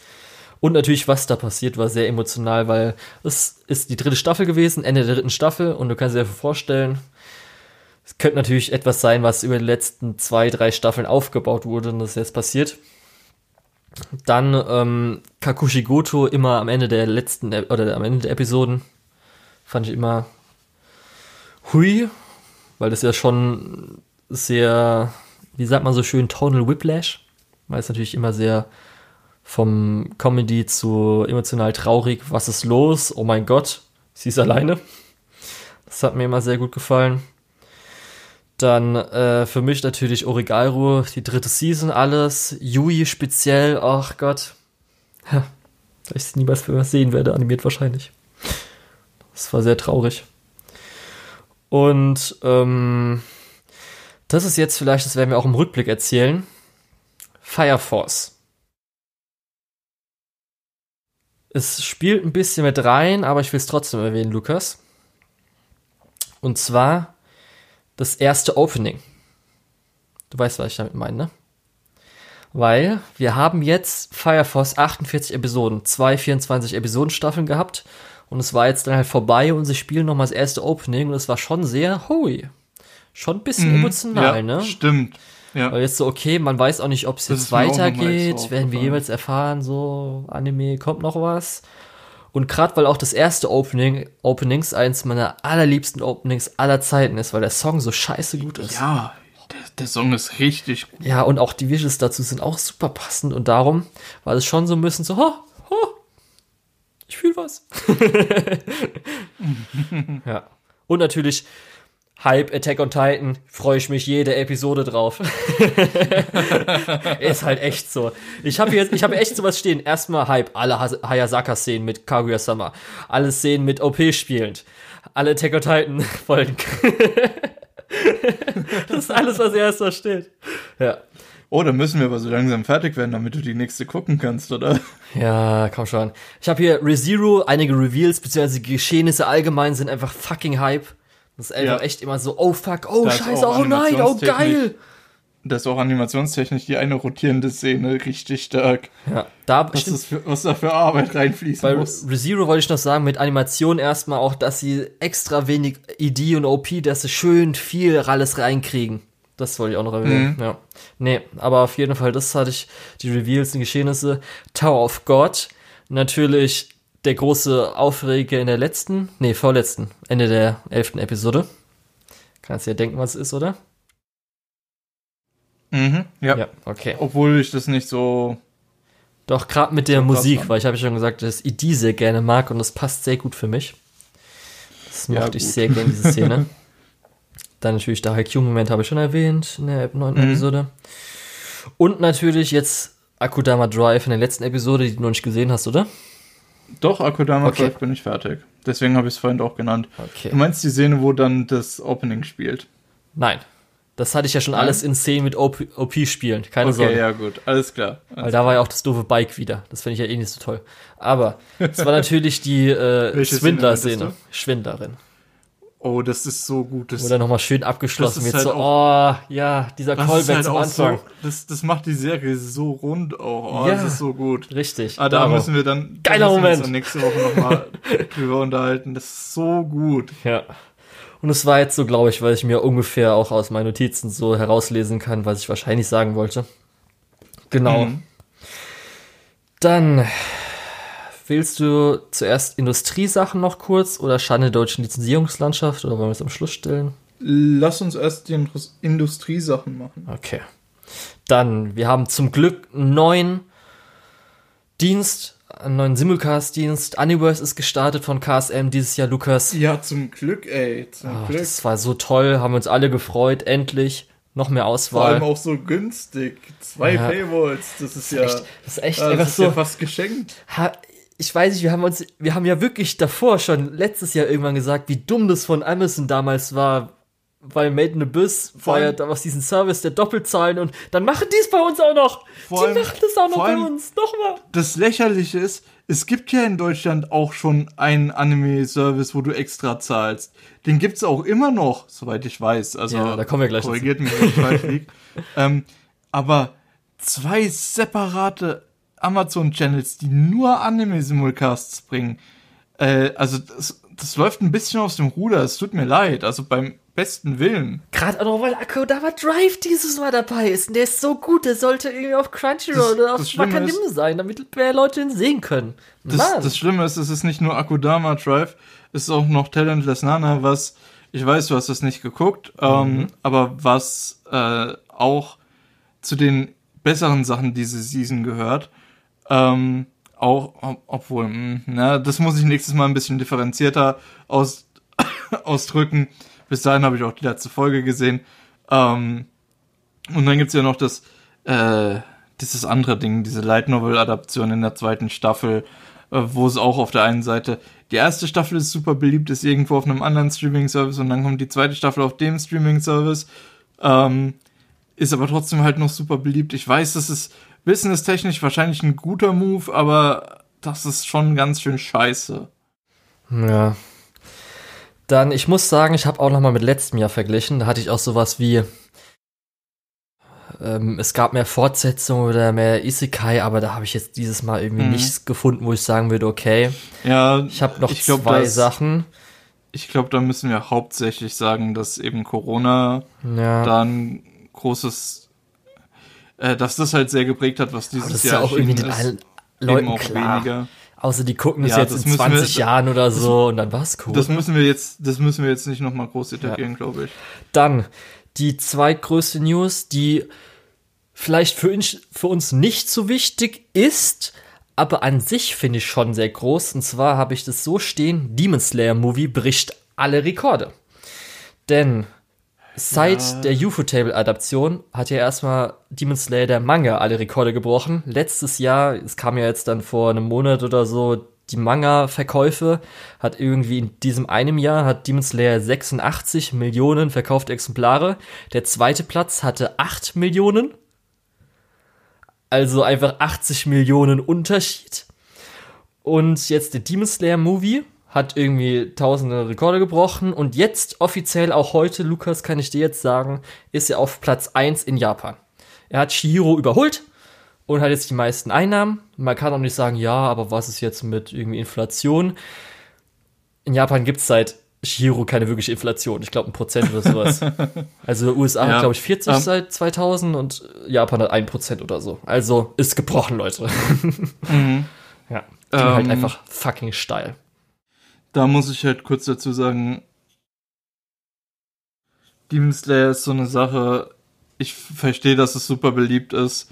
Und natürlich, was da passiert, war sehr emotional, weil es ist die dritte Staffel gewesen, Ende der dritten Staffel, und du kannst dir vorstellen, es könnte natürlich etwas sein, was über die letzten zwei, drei Staffeln aufgebaut wurde und das jetzt passiert. Dann ähm, Kakushi Goto immer am Ende der letzten E- oder am Ende der Episoden fand ich immer hui, weil das ja schon sehr, wie sagt man so schön, Tonal Whiplash, weil es natürlich immer sehr vom Comedy zu emotional traurig, was ist los? Oh mein Gott, sie ist alleine. Das hat mir immer sehr gut gefallen. Dann äh, für mich natürlich Origaru, die dritte Season, alles. Yui speziell, ach Gott. Ja, da ich sie niemals was sehen werde, animiert wahrscheinlich. Das war sehr traurig. Und ähm, das ist jetzt vielleicht, das werden wir auch im Rückblick erzählen. Fire Force. Es spielt ein bisschen mit rein, aber ich will es trotzdem erwähnen, Lukas. Und zwar das erste Opening. Du weißt, was ich damit meine, ne? Weil wir haben jetzt Fire Force 48 Episoden, zwei 24 Episodenstaffeln gehabt und es war jetzt dann halt vorbei und sie spielen nochmal das erste Opening und es war schon sehr hui. Schon ein bisschen emotional, Mhm. ja, ne? Stimmt. Ja. Weil jetzt so, okay, man weiß auch nicht, ob es jetzt weitergeht, werden wir jemals erfahren, so Anime, kommt noch was. Und gerade weil auch das erste Opening, Openings eins meiner allerliebsten Openings aller Zeiten ist, weil der Song so scheiße gut ist. Ja, der, der Song ist richtig gut. Ja, und auch die Visuals dazu sind auch super passend und darum war es schon so ein bisschen so, ho, ho, ich fühle was. ja. Und natürlich Hype Attack on Titan, freue ich mich jede Episode drauf. ist halt echt so. Ich habe jetzt, ich habe echt sowas stehen. Erstmal Hype, alle Hayasaka-Szenen mit Kaguya-sama, alle Szenen mit OP spielend, alle Attack on Titan Folgen. das ist alles, was erst da steht. Ja. Oh, dann müssen wir aber so langsam fertig werden, damit du die nächste gucken kannst, oder? Ja, komm schon. Ich habe hier ReZero, einige Reveals, beziehungsweise die Geschehnisse allgemein sind einfach fucking Hype. Das ist einfach Ja. echt immer so, oh fuck, oh Da ist scheiße, oh nein, oh geil. das ist auch animationstechnisch die eine rotierende Szene richtig stark. Ja, da was, das für, was da für Arbeit reinfließen bei muss. Bei ReZero wollte ich noch sagen, mit Animation erstmal auch, dass sie extra wenig ED und OP, dass sie schön viel alles reinkriegen. Das wollte ich auch noch erwähnen. Mhm. Ja. Nee, aber auf jeden Fall, das hatte ich, die Reveals, die Geschehnisse. Tower of God, natürlich der große Aufreger in der letzten, nee, vorletzten, Ende der elften Episode. Kannst ja denken, was es ist, oder? Mhm, ja. ja. okay. Obwohl ich das nicht so. Doch, gerade mit der Musik, weil ich habe ja schon gesagt, dass ich die sehr gerne mag und das passt sehr gut für mich. Das mochte ja, ich sehr gerne, diese Szene. Dann natürlich der Haikyuu-Moment habe ich schon erwähnt in der neunten mhm. Episode. Und natürlich jetzt Akudama Drive in der letzten Episode, die du noch nicht gesehen hast, oder? Doch, Akudama okay. Drive bin ich fertig. Deswegen habe ich es vorhin auch genannt. Okay. Du meinst die Szene, wo dann das Opening spielt? Nein. Das hatte ich ja schon Nein? alles in Szenen mit OP, OP spielen. Keine okay, Sorge. Okay, ja, gut. Alles klar. Alles Weil da war ja auch das doofe Bike wieder. Das finde ich ja eh nicht so toll. Aber es war natürlich die äh, Swindler-Szene. Schwindlerin. Oh, das ist so gut. Das, Oder nochmal schön abgeschlossen wird. Halt so, auch, oh, ja, dieser Callback halt zum Anfang. So, das, das macht die Serie so rund auch. Oh, ja, das ist so gut. Richtig. Ah, da müssen wir dann, Geiler da Moment. Wir nächste Woche nochmal drüber unterhalten. Das ist so gut. Ja. Und es war jetzt so, glaube ich, weil ich mir ungefähr auch aus meinen Notizen so herauslesen kann, was ich wahrscheinlich sagen wollte. Genau. Mhm. Dann willst du zuerst Industriesachen noch kurz oder Schande der deutschen Lizenzierungslandschaft oder wollen wir es am Schluss stellen? Lass uns erst die Industriesachen machen. Okay. Dann, wir haben zum Glück einen neuen Dienst einen neuen Simulcast-Dienst. Universe ist gestartet von KSM dieses Jahr, Lukas. Ja, zum Glück, ey. Zum oh, Glück. Das war so toll, haben wir uns alle gefreut, endlich. Noch mehr Auswahl. Vor allem auch so günstig. Zwei ja. Paywalls, das ist, ja. Echt, das ist echt das einfach ist so. Ja fast geschenkt. Ha, ich weiß nicht, wir haben uns, wir haben ja wirklich davor schon letztes Jahr irgendwann gesagt, wie dumm das von Amazon damals war, weil Made in Abyss war ja damals diesen Service der Doppelzahlen und dann machen die es bei uns auch noch. Vor die allem, machen das auch noch bei uns. Nochmal. Das Lächerliche ist, es gibt ja in Deutschland auch schon einen Anime-Service, wo du extra zahlst. Den gibt's auch immer noch, soweit ich weiß. Also, ja, da kommen wir gleich korrigiert dazu. mich, wenn ich falsch liege. ähm, aber zwei separate Amazon-Channels, die nur Anime-Simulcasts bringen, äh, also das, das läuft ein bisschen aus dem Ruder. Es tut mir leid. Also beim besten Willen. Gerade auch noch, weil Akodama Drive dieses Mal dabei ist. Und der ist so gut, der sollte irgendwie auf Crunchyroll oder auf Wakanim sein, damit mehr Leute ihn sehen können. Das, das, Schlimme ist, es ist nicht nur Akodama Drive, es ist auch noch Talentless Nana, was, ich weiß, du hast das nicht geguckt, ähm, mhm. ähm, aber was äh, auch zu den besseren Sachen diese Season gehört. Ähm, auch, obwohl, mh, hm, na, das muss ich nächstes Mal ein bisschen differenzierter aus, ausdrücken. Bis dahin habe ich auch die letzte Folge gesehen. Ähm, und dann gibt's ja noch das, äh, dieses andere Ding, diese Light Novel Adaption in der zweiten Staffel, äh, wo es auch auf der einen Seite die erste Staffel ist super beliebt, ist irgendwo auf einem anderen Streaming Service und dann kommt die zweite Staffel auf dem Streaming Service. Ähm, ist aber trotzdem halt noch super beliebt. Ich weiß, das ist businesstechnisch wahrscheinlich ein guter Move, aber das ist schon ganz schön scheiße. Ja, dann, ich muss sagen, ich habe auch noch mal mit letztem Jahr verglichen. Da hatte ich auch sowas wie, ähm, es gab mehr Fortsetzungen oder mehr Isekai, aber da habe ich jetzt dieses Mal irgendwie mhm. nichts gefunden, wo ich sagen würde, okay. Ja, ich habe noch ich glaub, zwei das, Sachen. Ich glaube, da müssen wir hauptsächlich sagen, dass eben Corona ja. dann großes, äh, dass das halt sehr geprägt hat, was dieses aber das Jahr ist ja auch irgendwie den allen Leuten klar. Weniger. Außer die gucken es ja, jetzt in 20 wir, Jahren oder so und dann war's cool. Das müssen wir jetzt, das müssen wir jetzt nicht nochmal groß etablieren, ja. glaube ich. Dann die zweitgrößte News, die vielleicht für, für uns nicht so wichtig ist, aber an sich finde ich schon sehr groß. Und zwar habe ich das so stehen: Demon Slayer Movie bricht alle Rekorde. Denn Seit ja. der UFO-Table-Adaption hat ja erstmal Demon Slayer der Manga alle Rekorde gebrochen. Letztes Jahr, es kam ja jetzt dann vor einem Monat oder so, die Manga-Verkäufe hat irgendwie in diesem einem Jahr hat Demon Slayer 86 Millionen verkaufte Exemplare. Der zweite Platz hatte 8 Millionen. Also einfach 80 Millionen Unterschied. Und jetzt der Demon Slayer Movie hat irgendwie tausende Rekorde gebrochen und jetzt offiziell auch heute, Lukas, kann ich dir jetzt sagen, ist er auf Platz 1 in Japan. Er hat Shihiro überholt und hat jetzt die meisten Einnahmen. Man kann auch nicht sagen, ja, aber was ist jetzt mit irgendwie Inflation? In Japan gibt es seit Shihiro keine wirkliche Inflation. Ich glaube, ein Prozent oder sowas. also USA Ja. hat, glaube ich, 40 Ähm. seit 2000 und Japan hat ein Prozent oder so. Also ist gebrochen, Leute. ja, ging halt Ähm. einfach fucking steil. Da muss ich halt kurz dazu sagen, Demon Slayer ist so eine Sache, ich verstehe, dass es super beliebt ist,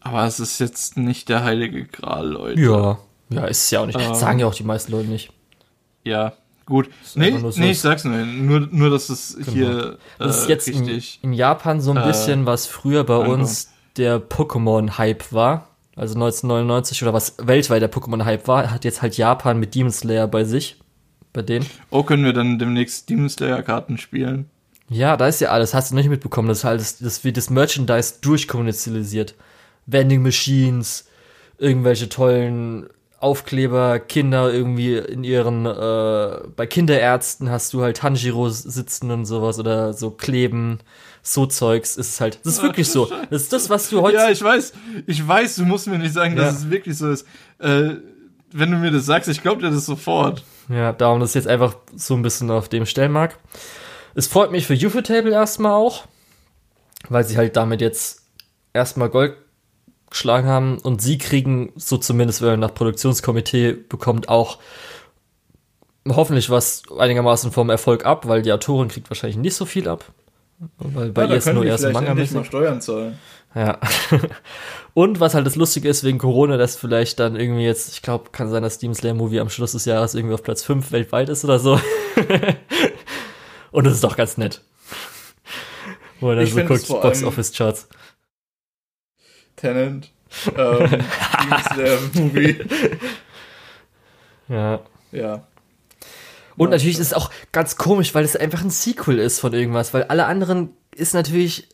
aber es ist jetzt nicht der heilige Gral, Leute. Ja. Ja, ist es ja auch nicht. Ähm. Sagen ja auch die meisten Leute nicht. Ja, gut. Nee, einfach so- nee, ich sag's nur. Nur, nur dass es hier äh, Das ist jetzt in, richtig. in Japan so ein äh, bisschen, was früher bei ankommt. uns der Pokémon-Hype war. Also 1999 oder was weltweit der Pokémon-Hype war, hat jetzt halt Japan mit Demon Slayer bei sich. Bei denen. Oh, können wir dann demnächst Demon Slayer Karten spielen? Ja, da ist ja alles. Hast du nicht mitbekommen. Das ist halt, das, das wird das Merchandise durchkommunizialisiert. Vending Machines, irgendwelche tollen Aufkleber, Kinder irgendwie in ihren, äh, bei Kinderärzten hast du halt Tanjiro sitzen und sowas oder so kleben, so Zeugs. Ist es halt, das ist wirklich so. Das ist das, was du heute. Ja, ich weiß. Ich weiß, du musst mir nicht sagen, dass Ja. es wirklich so ist. Äh, wenn du mir das sagst, ich glaube dir das sofort. Ja, darum das jetzt einfach so ein bisschen auf dem Stellmark. Es freut mich für Ufotable erstmal auch, weil sie halt damit jetzt erstmal Gold geschlagen haben und sie kriegen, so zumindest wenn man nach Produktionskomitee bekommt, auch hoffentlich was einigermaßen vom Erfolg ab, weil die Autorin kriegt wahrscheinlich nicht so viel ab. Weil bei ihr ist nur erst ein manga -mäßig. Steuern zahlen. Ja. Und was halt das Lustige ist, wegen Corona, dass vielleicht dann irgendwie jetzt, ich glaube, kann sein, dass Demon Slayer Movie am Schluss des Jahres irgendwie auf Platz 5 weltweit ist oder so. Und das ist doch ganz nett. Wo er dann Ich so guckt, Box Office Charts. Tenant. Ähm, Demon Slayer Movie. Ja. Ja. Und natürlich ist es auch ganz komisch, weil es einfach ein Sequel ist von irgendwas, weil alle anderen ist natürlich,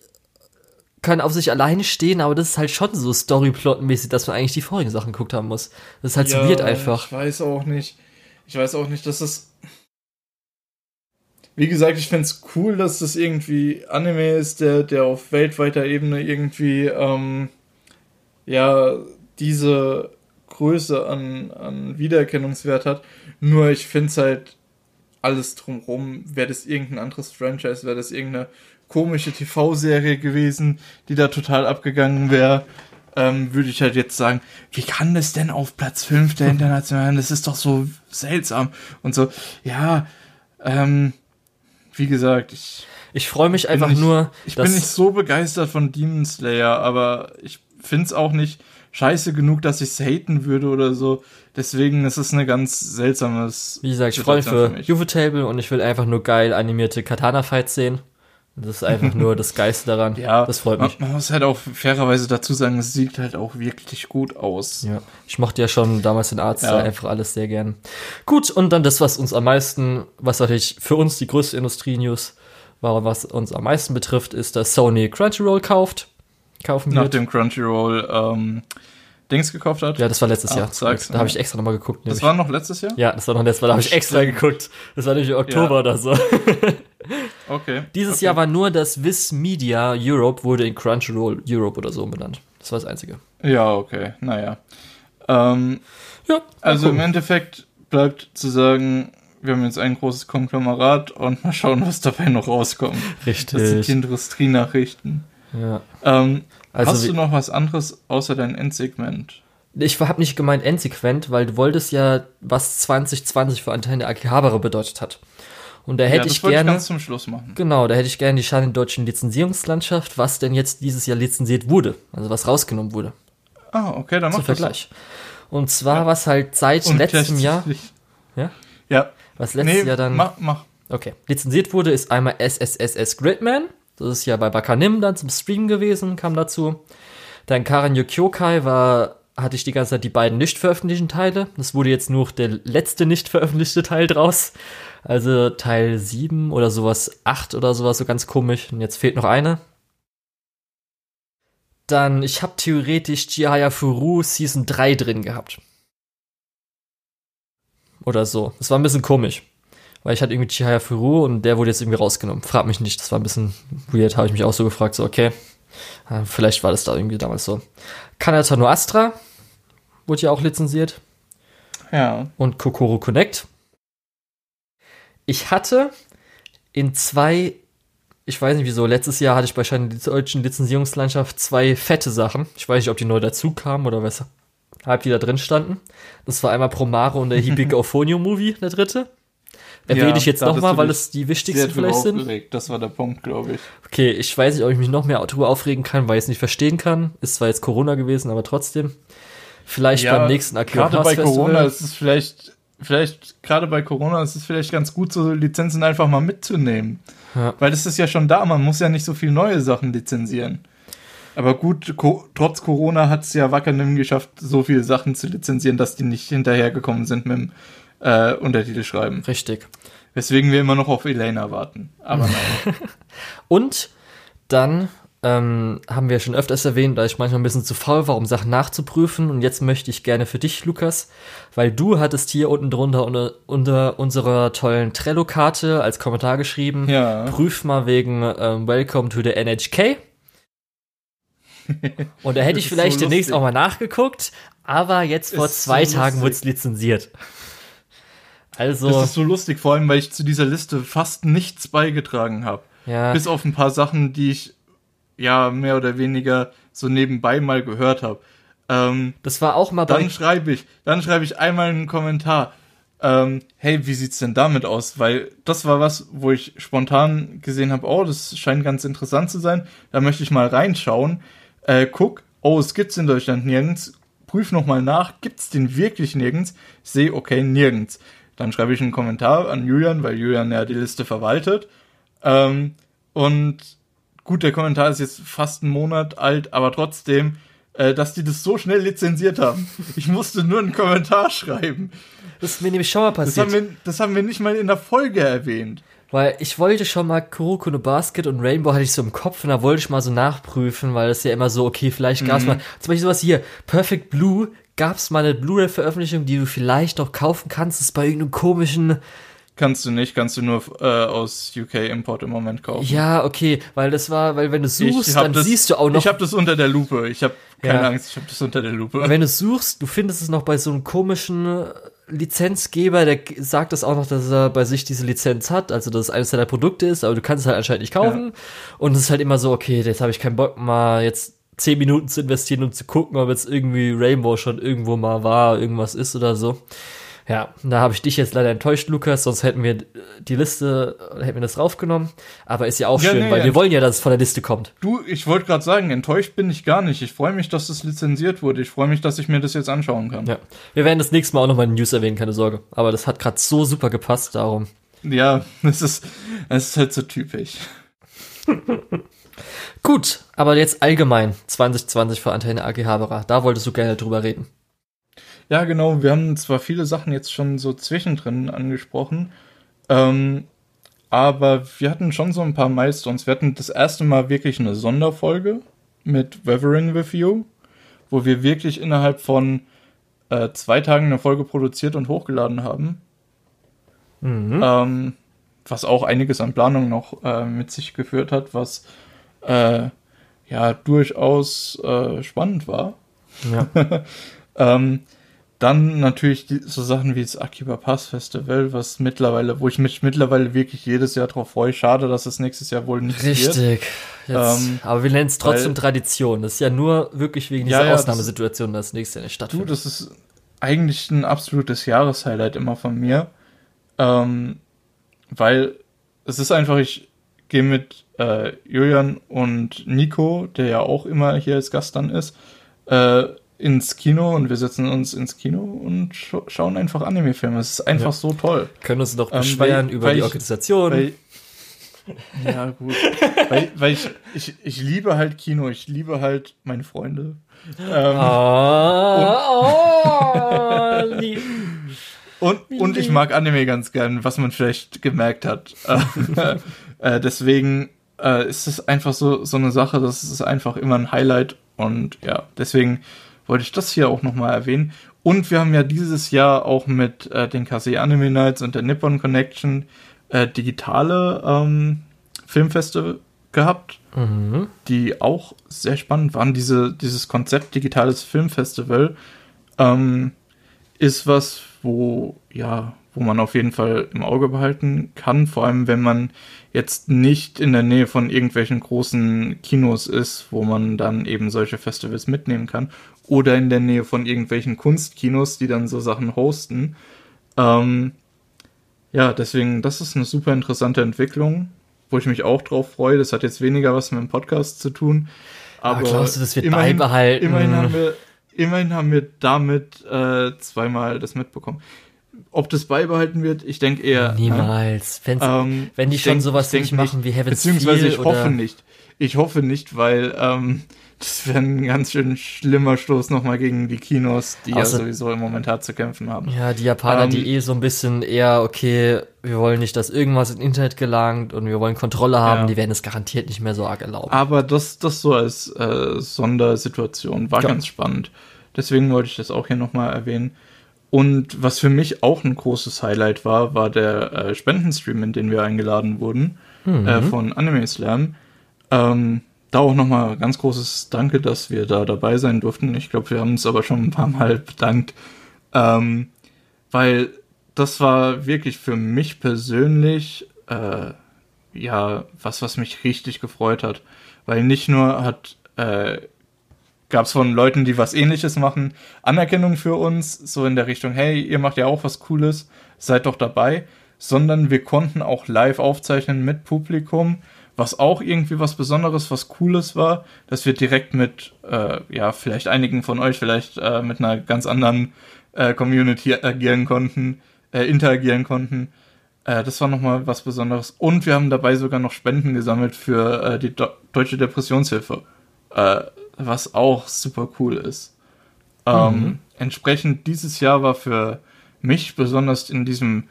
können auf sich alleine stehen, aber das ist halt schon so Storyplot-mäßig, dass man eigentlich die vorigen Sachen geguckt haben muss. Das ist halt so weird einfach. Ich weiß auch nicht. Ich weiß auch nicht, dass es. Wie gesagt, ich find's cool, dass das irgendwie Anime ist, der, der auf weltweiter Ebene irgendwie, ähm, ja, diese Größe an, an Wiedererkennungswert hat. Nur ich find's halt alles drumrum. Wäre das irgendein anderes Franchise, wäre das irgendeine komische TV-Serie gewesen, die da total abgegangen wäre, ähm, würde ich halt jetzt sagen, wie kann das denn auf Platz 5 der internationalen, das ist doch so seltsam und so. Ja, ähm, wie gesagt, ich, Ich freue mich einfach nicht, nur, ich bin nicht so begeistert von Demon Slayer, aber ich find's auch nicht scheiße genug, dass ich's haten würde oder so. Deswegen ist es eine ganz seltsames. Wie gesagt, ich freue mich Situation für mich. Ufotable und ich will einfach nur geil animierte Katana-Fights sehen. Das ist einfach nur das Geiste daran. Ja, Das freut mich. man muss halt auch fairerweise dazu sagen, es sieht halt auch wirklich gut aus. Ja. Ich mochte ja schon damals den Arzt Ja. einfach alles sehr gern. Gut, und dann das, was uns am meisten, was natürlich für uns die größte Industrie-News war, was uns am meisten betrifft, ist, dass Sony Crunchyroll kauft. Kaufen wird. Nachdem Crunchyroll ähm, Dings gekauft hat. Ja, das war letztes Ach, Jahr. sag's, da habe ich extra nochmal geguckt. das nämlich. war noch letztes Jahr? ja, das war noch letztes Mal, da habe ich extra geguckt. Das war nämlich Oktober Ja. oder so. Okay. Dieses okay. Jahr war nur das Viz Media Europe wurde in Crunchyroll Europe oder so umbenannt. Das war das Einzige. Ja, okay. Naja. Ähm, Ja, also im gucken. Endeffekt bleibt zu sagen, wir haben jetzt ein großes Konglomerat und mal schauen, was dabei noch rauskommt. Das sind die Richtig. Industrienachrichten. Ja. Ähm, Also hast du noch was anderes außer dein Endsegment? Ich habe nicht gemeint endsequent, weil du wolltest ja, was 2020 für Antenne Akihabara bedeutet hat. Und da hätte ja, das ich gerne, ich ganz zum Schluss machen. genau, da hätte ich gerne die Schande deutschen Lizenzierungslandschaft, was denn jetzt dieses Jahr lizenziert wurde, also was rausgenommen wurde, Ah, okay, dann mach zum das Vergleich. Und zwar, was halt seit Und letztem Jahr, Ja? Ja. was letztes nee, Jahr dann, mach, mach. okay, lizenziert wurde, ist einmal SSSS Gridman, das ist ja bei Bakanim dann zum Stream gewesen, kam dazu. Dann Karan Kyokai war, hatte ich die ganze Zeit die beiden nicht veröffentlichten Teile. Das wurde jetzt nur der letzte nicht veröffentlichte Teil draus. Also Teil 7 oder sowas, 8 oder sowas, so ganz komisch. Und jetzt fehlt noch eine. Dann, ich habe theoretisch Chihaya Furu Season 3 drin gehabt. oder so. Das war ein bisschen komisch. Weil ich hatte irgendwie Chihaya Furu und der wurde jetzt irgendwie rausgenommen. Frag mich nicht, das war ein bisschen weird, habe ich mich auch so gefragt, so okay, äh, vielleicht war das da irgendwie damals so. Kanata no Astra wurde ja auch lizenziert. Ja. Und Kokoro Connect. Ich hatte in zwei, ich weiß nicht wieso, letztes Jahr hatte ich bei der deutschen Lizenzierungslandschaft zwei fette Sachen. Ich weiß nicht, ob die neu dazu kamen oder weshalb die da drin standen. Das war einmal Promare und der Hibik Auphonio Movie, der dritte. Erwähne ja, ich jetzt nochmal, weil es die wichtigsten vielleicht sind. Das war der Punkt, glaube ich. Okay, ich weiß nicht, ob ich mich noch mehr darüber aufregen kann, weil ich es nicht verstehen kann. Ist zwar jetzt Corona gewesen, aber trotzdem. Vielleicht ja, beim nächsten Akira Gerade bei Corona ist es vielleicht, vielleicht, gerade bei Corona ist es vielleicht ganz gut, so Lizenzen einfach mal mitzunehmen. Ja. Weil das ist ja schon da, man muss ja nicht so viel neue Sachen lizenzieren. Aber gut, co trotz Corona hat es ja Wackernim geschafft, so viele Sachen zu lizenzieren, dass die nicht hinterhergekommen sind mit dem äh, Untertitel schreiben. Richtig. Weswegen wir immer noch auf Elena warten. Aber nein. Und dann ähm, haben wir schon öfters erwähnt, da ich manchmal ein bisschen zu faul war, um Sachen nachzuprüfen. Und jetzt möchte ich gerne für dich, Lukas, weil du hattest hier unten drunter unter, unter unserer tollen Trello-Karte als Kommentar geschrieben, ja. prüf mal wegen ähm, Welcome to the NHK. Und da hätte ich vielleicht so demnächst auch mal nachgeguckt, aber jetzt vor zwei so Tagen wurde es lizenziert. Also. Das ist so lustig, vor allem, weil ich zu dieser Liste fast nichts beigetragen habe. Ja. Bis auf ein paar Sachen, die ich ja mehr oder weniger so nebenbei mal gehört habe. Ähm, das war auch mal bei. Dann schreibe ich, dann schreibe ich einmal einen Kommentar. Ähm, hey, wie sieht's denn damit aus? Weil das war was, wo ich spontan gesehen habe, oh, das scheint ganz interessant zu sein. Da möchte ich mal reinschauen. Äh, guck, oh, es gibt's in Deutschland nirgends. Prüf nochmal nach, gibt's den wirklich nirgends? Sehe, okay, nirgends. Dann schreibe ich einen Kommentar an Julian, weil Julian ja die Liste verwaltet. Ähm, und gut, der Kommentar ist jetzt fast einen Monat alt, aber trotzdem, äh, dass die das so schnell lizenziert haben. Ich musste nur einen Kommentar schreiben. Das ist mir nämlich schon mal passiert. Das haben wir, das haben wir nicht mal in der Folge erwähnt. Weil ich wollte schon mal Kuroko no Basket und Rainbow hatte ich so im Kopf und da wollte ich mal so nachprüfen, weil das ja immer so, okay, vielleicht gab es mhm. mal, zum Beispiel sowas hier, Perfect Blue gab es mal eine Blu-ray-Veröffentlichung, die du vielleicht auch kaufen kannst. Das ist bei irgendeinem komischen. Kannst du nicht, kannst du nur äh, aus UK Import im Moment kaufen. Ja, okay, weil das war, weil wenn du suchst, dann das, siehst du auch noch. Ich habe das unter der Lupe. Ich habe keine ja. Angst, ich habe das unter der Lupe. Wenn du suchst, du findest es noch bei so einem komischen Lizenzgeber, der sagt das auch noch, dass er bei sich diese Lizenz hat, also dass es eines seiner Produkte ist, aber du kannst es halt anscheinend nicht kaufen. Ja. Und es ist halt immer so, okay, jetzt habe ich keinen Bock mal jetzt zehn Minuten zu investieren, um zu gucken, ob jetzt irgendwie Rainbow schon irgendwo mal war, irgendwas ist oder so. Ja, da habe ich dich jetzt leider enttäuscht, Lukas, sonst hätten wir die Liste, hätten wir das draufgenommen. Aber ist ja auch ja, schön, nee, weil wir wollen ja, dass es von der Liste kommt. Du, ich wollte gerade sagen, enttäuscht bin ich gar nicht. Ich freue mich, dass das lizenziert wurde. Ich freue mich, dass ich mir das jetzt anschauen kann. Ja, wir werden das nächste Mal auch nochmal in News erwähnen, keine Sorge. Aber das hat gerade so super gepasst, darum. Ja, es ist, es ist halt so typisch. Gut, aber jetzt allgemein 2020 für Antenne AG Haberer. Da wolltest du gerne drüber reden. Ja, genau. Wir haben zwar viele Sachen jetzt schon so zwischendrin angesprochen, ähm, aber wir hatten schon so ein paar Milestones. Wir hatten das erste Mal wirklich eine Sonderfolge mit Weathering with You, wo wir wirklich innerhalb von äh, zwei Tagen eine Folge produziert und hochgeladen haben. Mhm. Ähm, was auch einiges an Planung noch äh, mit sich geführt hat, was äh, ja durchaus äh, spannend war. Ja. ähm, dann natürlich die, so Sachen wie das Akiba Pass Festival, was mittlerweile, wo ich mich mittlerweile wirklich jedes Jahr drauf freue. Schade, dass es nächstes Jahr wohl nicht Richtig. wird. Ähm, aber wir nennen es trotzdem weil, Tradition. Das ist ja nur wirklich wegen dieser ja, ja, Ausnahmesituation, dass das nächstes Jahr nicht stattfindet. Du, das ist eigentlich ein absolutes Jahreshighlight immer von mir. Ähm, weil es ist einfach, ich gehe mit äh, Julian und Nico, der ja auch immer hier als Gast dann ist, äh, ins Kino und wir setzen uns ins Kino und sch schauen einfach Anime-Filme. Es ist einfach ja. so toll. Können uns doch beschweren ähm, weil, über weil die ich, Organisation. Weil, ja, gut. weil, weil ich, ich, ich liebe halt Kino, ich liebe halt meine Freunde. Ähm, oh, und, oh, und, und, ich mag Anime ganz gern, was man vielleicht gemerkt hat. äh, deswegen äh, ist es einfach so, so eine Sache, das ist einfach immer ein Highlight und ja, deswegen wollte ich das hier auch nochmal erwähnen. Und wir haben ja dieses Jahr auch mit äh, den Kase Anime Nights und der Nippon Connection äh, digitale ähm, Filmfeste gehabt, mhm. die auch sehr spannend waren. Diese, dieses Konzept digitales Filmfestival ähm, ist was, wo, ja, wo man auf jeden Fall im Auge behalten kann, vor allem wenn man jetzt nicht in der Nähe von irgendwelchen großen Kinos ist, wo man dann eben solche Festivals mitnehmen kann, oder in der Nähe von irgendwelchen Kunstkinos, die dann so Sachen hosten. Ähm, ja, deswegen, das ist eine super interessante Entwicklung, wo ich mich auch drauf freue. Das hat jetzt weniger was mit dem Podcast zu tun. Aber, aber glaubst du, das wird immerhin, beibehalten? Immerhin haben wir, immerhin haben wir damit äh, zweimal das mitbekommen. Ob das beibehalten wird, ich denke eher. Niemals. Ähm, wenn die schon denk, sowas nicht machen wie Heaven's Beziehungsweise ich hoffe nicht. Ich hoffe nicht, weil ähm, das wäre ein ganz schön schlimmer Stoß nochmal gegen die Kinos, die Außer, ja sowieso im Moment hart zu kämpfen haben. Ja, die Japaner, ähm, die eh so ein bisschen eher, okay, wir wollen nicht, dass irgendwas ins Internet gelangt und wir wollen Kontrolle haben, ja. die werden es garantiert nicht mehr so arg erlauben. Aber das, das so als äh, Sondersituation war ja. ganz spannend. Deswegen wollte ich das auch hier nochmal erwähnen. Und was für mich auch ein großes Highlight war, war der äh, Spendenstream, in den wir eingeladen wurden, mhm. äh, von Anime Slam. Ähm, da auch nochmal ganz großes Danke, dass wir da dabei sein durften. Ich glaube, wir haben uns aber schon ein paar Mal bedankt, ähm, weil das war wirklich für mich persönlich äh, ja was, was mich richtig gefreut hat, weil nicht nur hat äh, gab es von Leuten, die was Ähnliches machen, Anerkennung für uns, so in der Richtung, hey, ihr macht ja auch was Cooles, seid doch dabei, sondern wir konnten auch live aufzeichnen mit Publikum was auch irgendwie was Besonderes, was Cooles war, dass wir direkt mit, äh, ja, vielleicht einigen von euch, vielleicht äh, mit einer ganz anderen äh, Community agieren konnten, äh, interagieren konnten. Äh, das war nochmal was Besonderes. Und wir haben dabei sogar noch Spenden gesammelt für äh, die Do Deutsche Depressionshilfe, was auch super cool ist. Ähm, mhm. Entsprechend dieses Jahr war für mich besonders in diesem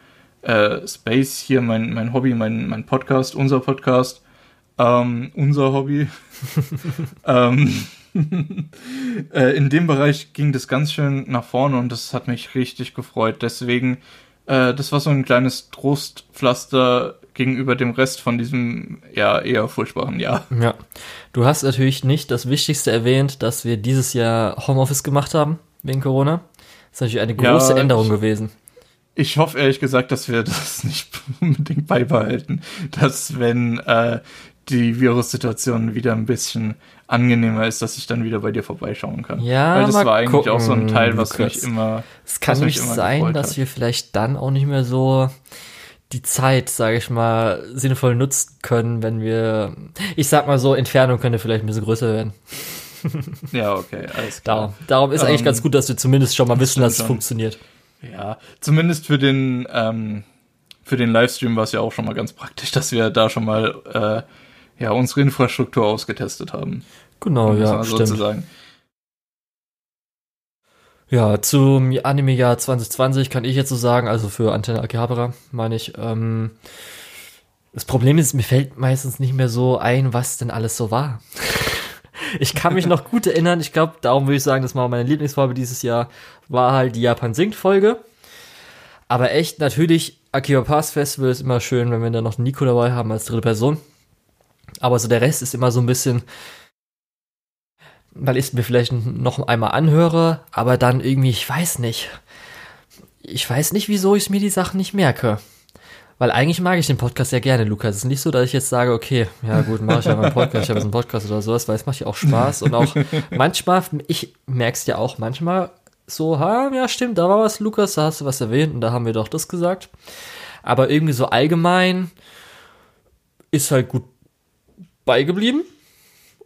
Space hier mein, mein Hobby, mein, mein Podcast, unser Podcast, ähm, unser Hobby. ähm, äh, in dem Bereich ging das ganz schön nach vorne und das hat mich richtig gefreut. Deswegen, äh, das war so ein kleines Trostpflaster gegenüber dem Rest von diesem ja eher furchtbaren Jahr. Ja, du hast natürlich nicht das Wichtigste erwähnt, dass wir dieses Jahr Homeoffice gemacht haben wegen Corona. Das ist natürlich eine große ja, Änderung ich, gewesen. Ich hoffe ehrlich gesagt, dass wir das nicht unbedingt beibehalten, dass wenn äh, die Virussituation wieder ein bisschen angenehmer ist, dass ich dann wieder bei dir vorbeischauen kann. Ja, Weil das war eigentlich gucken, auch so ein Teil, was mich immer. Es kann nicht sein, dass hat. wir vielleicht dann auch nicht mehr so die Zeit, sage ich mal, sinnvoll nutzen können, wenn wir, ich sag mal so, Entfernung könnte vielleicht ein bisschen größer werden. ja, okay, alles klar. Darum, darum ist um, eigentlich ähm, ganz gut, dass wir zumindest schon mal wissen, dass es schon. funktioniert. Ja, zumindest für den, ähm, für den Livestream war es ja auch schon mal ganz praktisch, dass wir da schon mal äh, ja, unsere Infrastruktur ausgetestet haben. Genau, ja, stimmt. Sozusagen. Ja, zum Anime-Jahr 2020 kann ich jetzt so sagen, also für Antenne Akihabara meine ich, ähm, das Problem ist, mir fällt meistens nicht mehr so ein, was denn alles so war. ich kann mich noch gut erinnern, ich glaube, darum würde ich sagen, das war meine Lieblingsfolge dieses Jahr, war halt die Japan singt Folge. Aber echt, natürlich, Akiba Pass Festival ist immer schön, wenn wir da noch Nico dabei haben als dritte Person. Aber so der Rest ist immer so ein bisschen, weil ich es mir vielleicht noch einmal anhöre, aber dann irgendwie, ich weiß nicht. Ich weiß nicht, wieso ich mir die Sachen nicht merke. Weil eigentlich mag ich den Podcast sehr gerne, Lukas. Es ist nicht so, dass ich jetzt sage, okay, ja gut, mache ich ja meinen Podcast, ich habe einen Podcast oder sowas, weil es macht ja auch Spaß. Und auch manchmal, ich merke es ja auch manchmal so, ha, ja stimmt, da war was, Lukas, da hast du was erwähnt und da haben wir doch das gesagt. Aber irgendwie so allgemein ist halt gut beigeblieben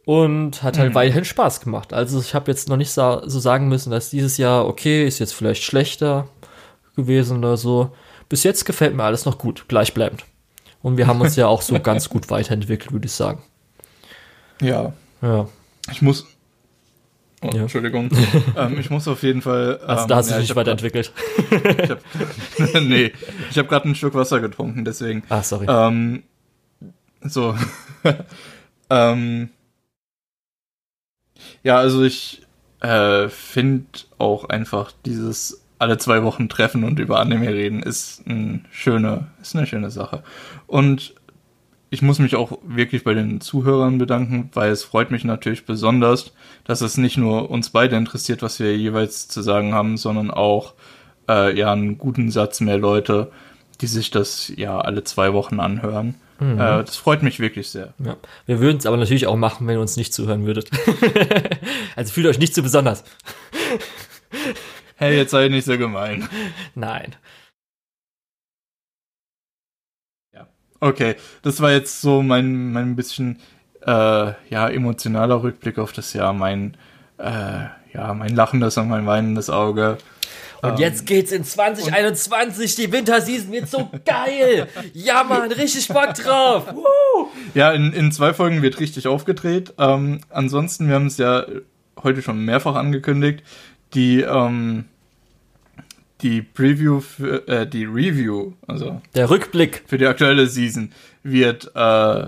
und hat halt mhm. weiterhin Spaß gemacht. Also ich habe jetzt noch nicht so, sagen müssen, dass dieses Jahr, okay, ist jetzt vielleicht schlechter gewesen oder so. Bis jetzt gefällt mir alles noch gut, gleichbleibend. Und wir haben uns ja auch so ganz gut weiterentwickelt, würde ich sagen. Ja. Ja. Ich muss. Oh, ja. Entschuldigung. ähm, ich muss auf jeden Fall. Ähm, also da hast du ja, dich nicht weiterentwickelt. Grad, ich hab, nee, ich habe gerade ein Stück Wasser getrunken, deswegen. Ah, sorry. Ähm, so. ähm, ja, also ich äh, finde auch einfach dieses alle zwei Wochen treffen und über Anime reden ist, ein schöne, ist eine schöne Sache. Und ich muss mich auch wirklich bei den Zuhörern bedanken, weil es freut mich natürlich besonders, dass es nicht nur uns beide interessiert, was wir jeweils zu sagen haben, sondern auch äh, ja einen guten Satz mehr Leute, die sich das ja alle zwei Wochen anhören. Mhm. Äh, das freut mich wirklich sehr. Ja. Wir würden es aber natürlich auch machen, wenn ihr uns nicht zuhören würdet. also fühlt euch nicht zu besonders. hey, jetzt sei nicht so gemein. Nein. Okay, das war jetzt so mein, mein bisschen äh, ja, emotionaler Rückblick auf das Jahr, mein, äh, ja, mein lachendes und mein weinendes Auge. Und ähm, jetzt geht's in 2021, die Winterseason wird so geil. ja, Mann, richtig Bock drauf. Woo! Ja, in, in zwei Folgen wird richtig aufgedreht. Ähm, ansonsten, wir haben es ja heute schon mehrfach angekündigt, die ähm, die Preview für äh, die Review, also der Rückblick für die aktuelle Season wird äh,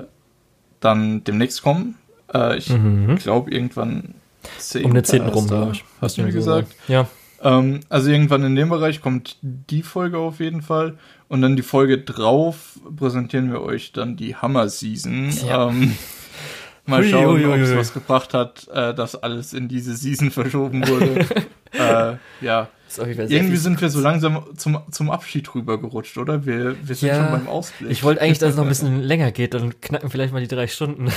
dann demnächst kommen. Äh, ich mhm. glaube irgendwann 10. um den 10. rum, glaube ich. Hast du mir gesagt? gesagt? Ja. Ähm, also irgendwann in dem Bereich kommt die Folge auf jeden Fall und dann die Folge drauf präsentieren wir euch dann die Hammer Season. Ja. Ähm, mal schauen, ob es was gebracht hat, äh, dass alles in diese Season verschoben wurde. äh, ja. Irgendwie sind wir so langsam zum, zum Abschied rübergerutscht, oder? Wir, wir sind ja, schon beim Ausblick. Ich wollte eigentlich, dass es noch ein bisschen länger geht, dann knacken vielleicht mal die drei Stunden.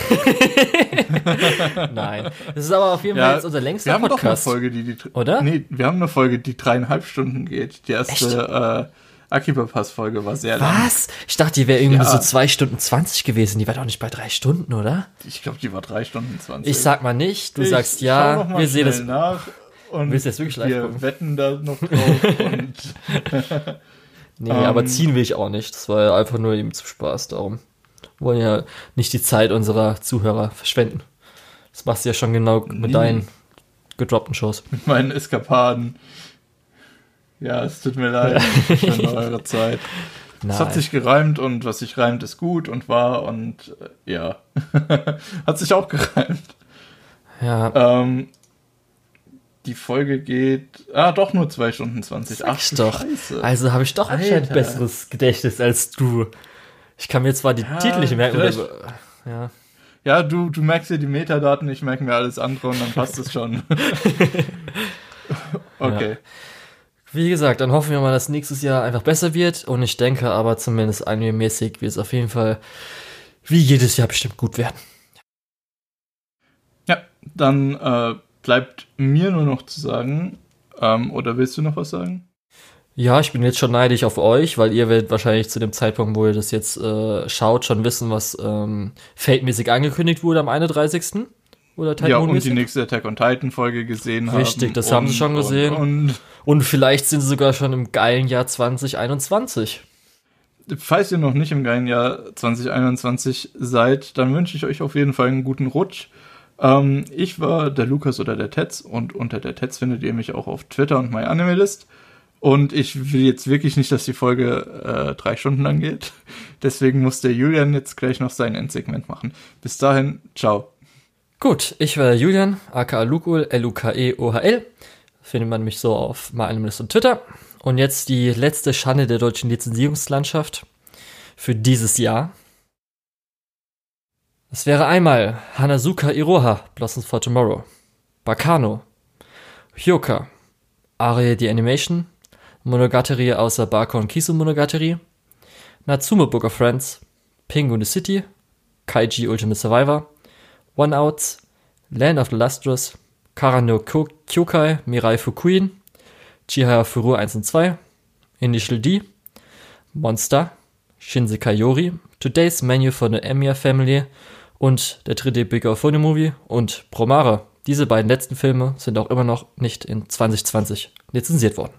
Nein. Das ist aber auf jeden Fall ja, jetzt unser längster wir haben Podcast. Doch eine Folge, die, die, oder? Nee, wir haben eine Folge, die dreieinhalb Stunden geht. Die erste äh, Akiba-Pass-Folge war sehr lang. Was? Ich dachte, die wäre irgendwie ja. so zwei Stunden zwanzig gewesen. Die war doch nicht bei drei Stunden, oder? Ich glaube, die war drei Stunden zwanzig. Ich sag mal nicht. Du ich sagst ja. Wir sehen das. Nach. Und Willst du jetzt wirklich live wir gucken? wetten da noch drauf und Nee, um, aber ähm. ziehen will ich auch nicht. Das war ja einfach nur eben zu Spaß darum. Wir wollen ja nicht die Zeit unserer Zuhörer verschwenden. Das machst du ja schon genau mit nee. deinen gedroppten Shows. Mit meinen Eskapaden. Ja, es tut mir leid für eure Zeit. Nein. Es hat sich gereimt und was sich reimt ist gut und wahr und äh, ja. hat sich auch gereimt. Ja. Ähm, die Folge geht, ah, doch nur 2 Stunden 20. Ach, doch. Scheiße. Also habe ich doch anscheinend besseres Gedächtnis als du. Ich kann mir zwar die ja, Titel nicht merken, aber, ja. Ja, du, du merkst dir die Metadaten, ich merke mir alles andere und dann passt es schon. okay. Ja. Wie gesagt, dann hoffen wir mal, dass nächstes Jahr einfach besser wird und ich denke aber zumindest anime-mäßig wird es auf jeden Fall wie jedes Jahr bestimmt gut werden. Ja, dann äh, bleibt mir nur noch zu sagen, ähm, oder willst du noch was sagen? Ja, ich bin jetzt schon neidisch auf euch, weil ihr werdet wahrscheinlich zu dem Zeitpunkt, wo ihr das jetzt äh, schaut, schon wissen, was ähm, Fate-mäßig angekündigt wurde am 31. Oder Titan ja, und die nächste Attack on Titan Folge gesehen haben. Richtig, das und, haben sie schon gesehen. Und, und, und, vielleicht sind sie sogar schon im geilen Jahr 2021. Falls ihr noch nicht im geilen Jahr 2021 seid, dann wünsche ich euch auf jeden Fall einen guten Rutsch. Ähm, ich war der Lukas oder der Tetz und unter der Tetz findet ihr mich auch auf Twitter und MyAnimeList. Und ich will jetzt wirklich nicht, dass die Folge äh, drei Stunden lang geht. Deswegen muss der Julian jetzt gleich noch sein Endsegment machen. Bis dahin, ciao. Gut, ich war Julian, aka Lukul, L-U-K-E-O-H-L. Findet man mich so auf MyAnimeList und Twitter. Und jetzt die letzte Schande der deutschen Lizenzierungslandschaft für dieses Jahr. Es wäre einmal Hanazuka Iroha, Blossoms for Tomorrow, Bakano, Hyoka, Arie the Animation, Monogatari außer Bako und Kisu Monogatari, Natsume Book of Friends, Penguin the City, Kaiji Ultimate Survivor, One Outs, Land of the Lustrous, Karano Kyokai Mirai Fukuin, Chihaya Furu 1 und 2, Initial D, Monster, Shinsekai Yori, Today's Menu for the Emiya Family und der dritte Big Funny Movie und Promare. Diese beiden letzten Filme sind auch immer noch nicht in 2020 lizenziert worden.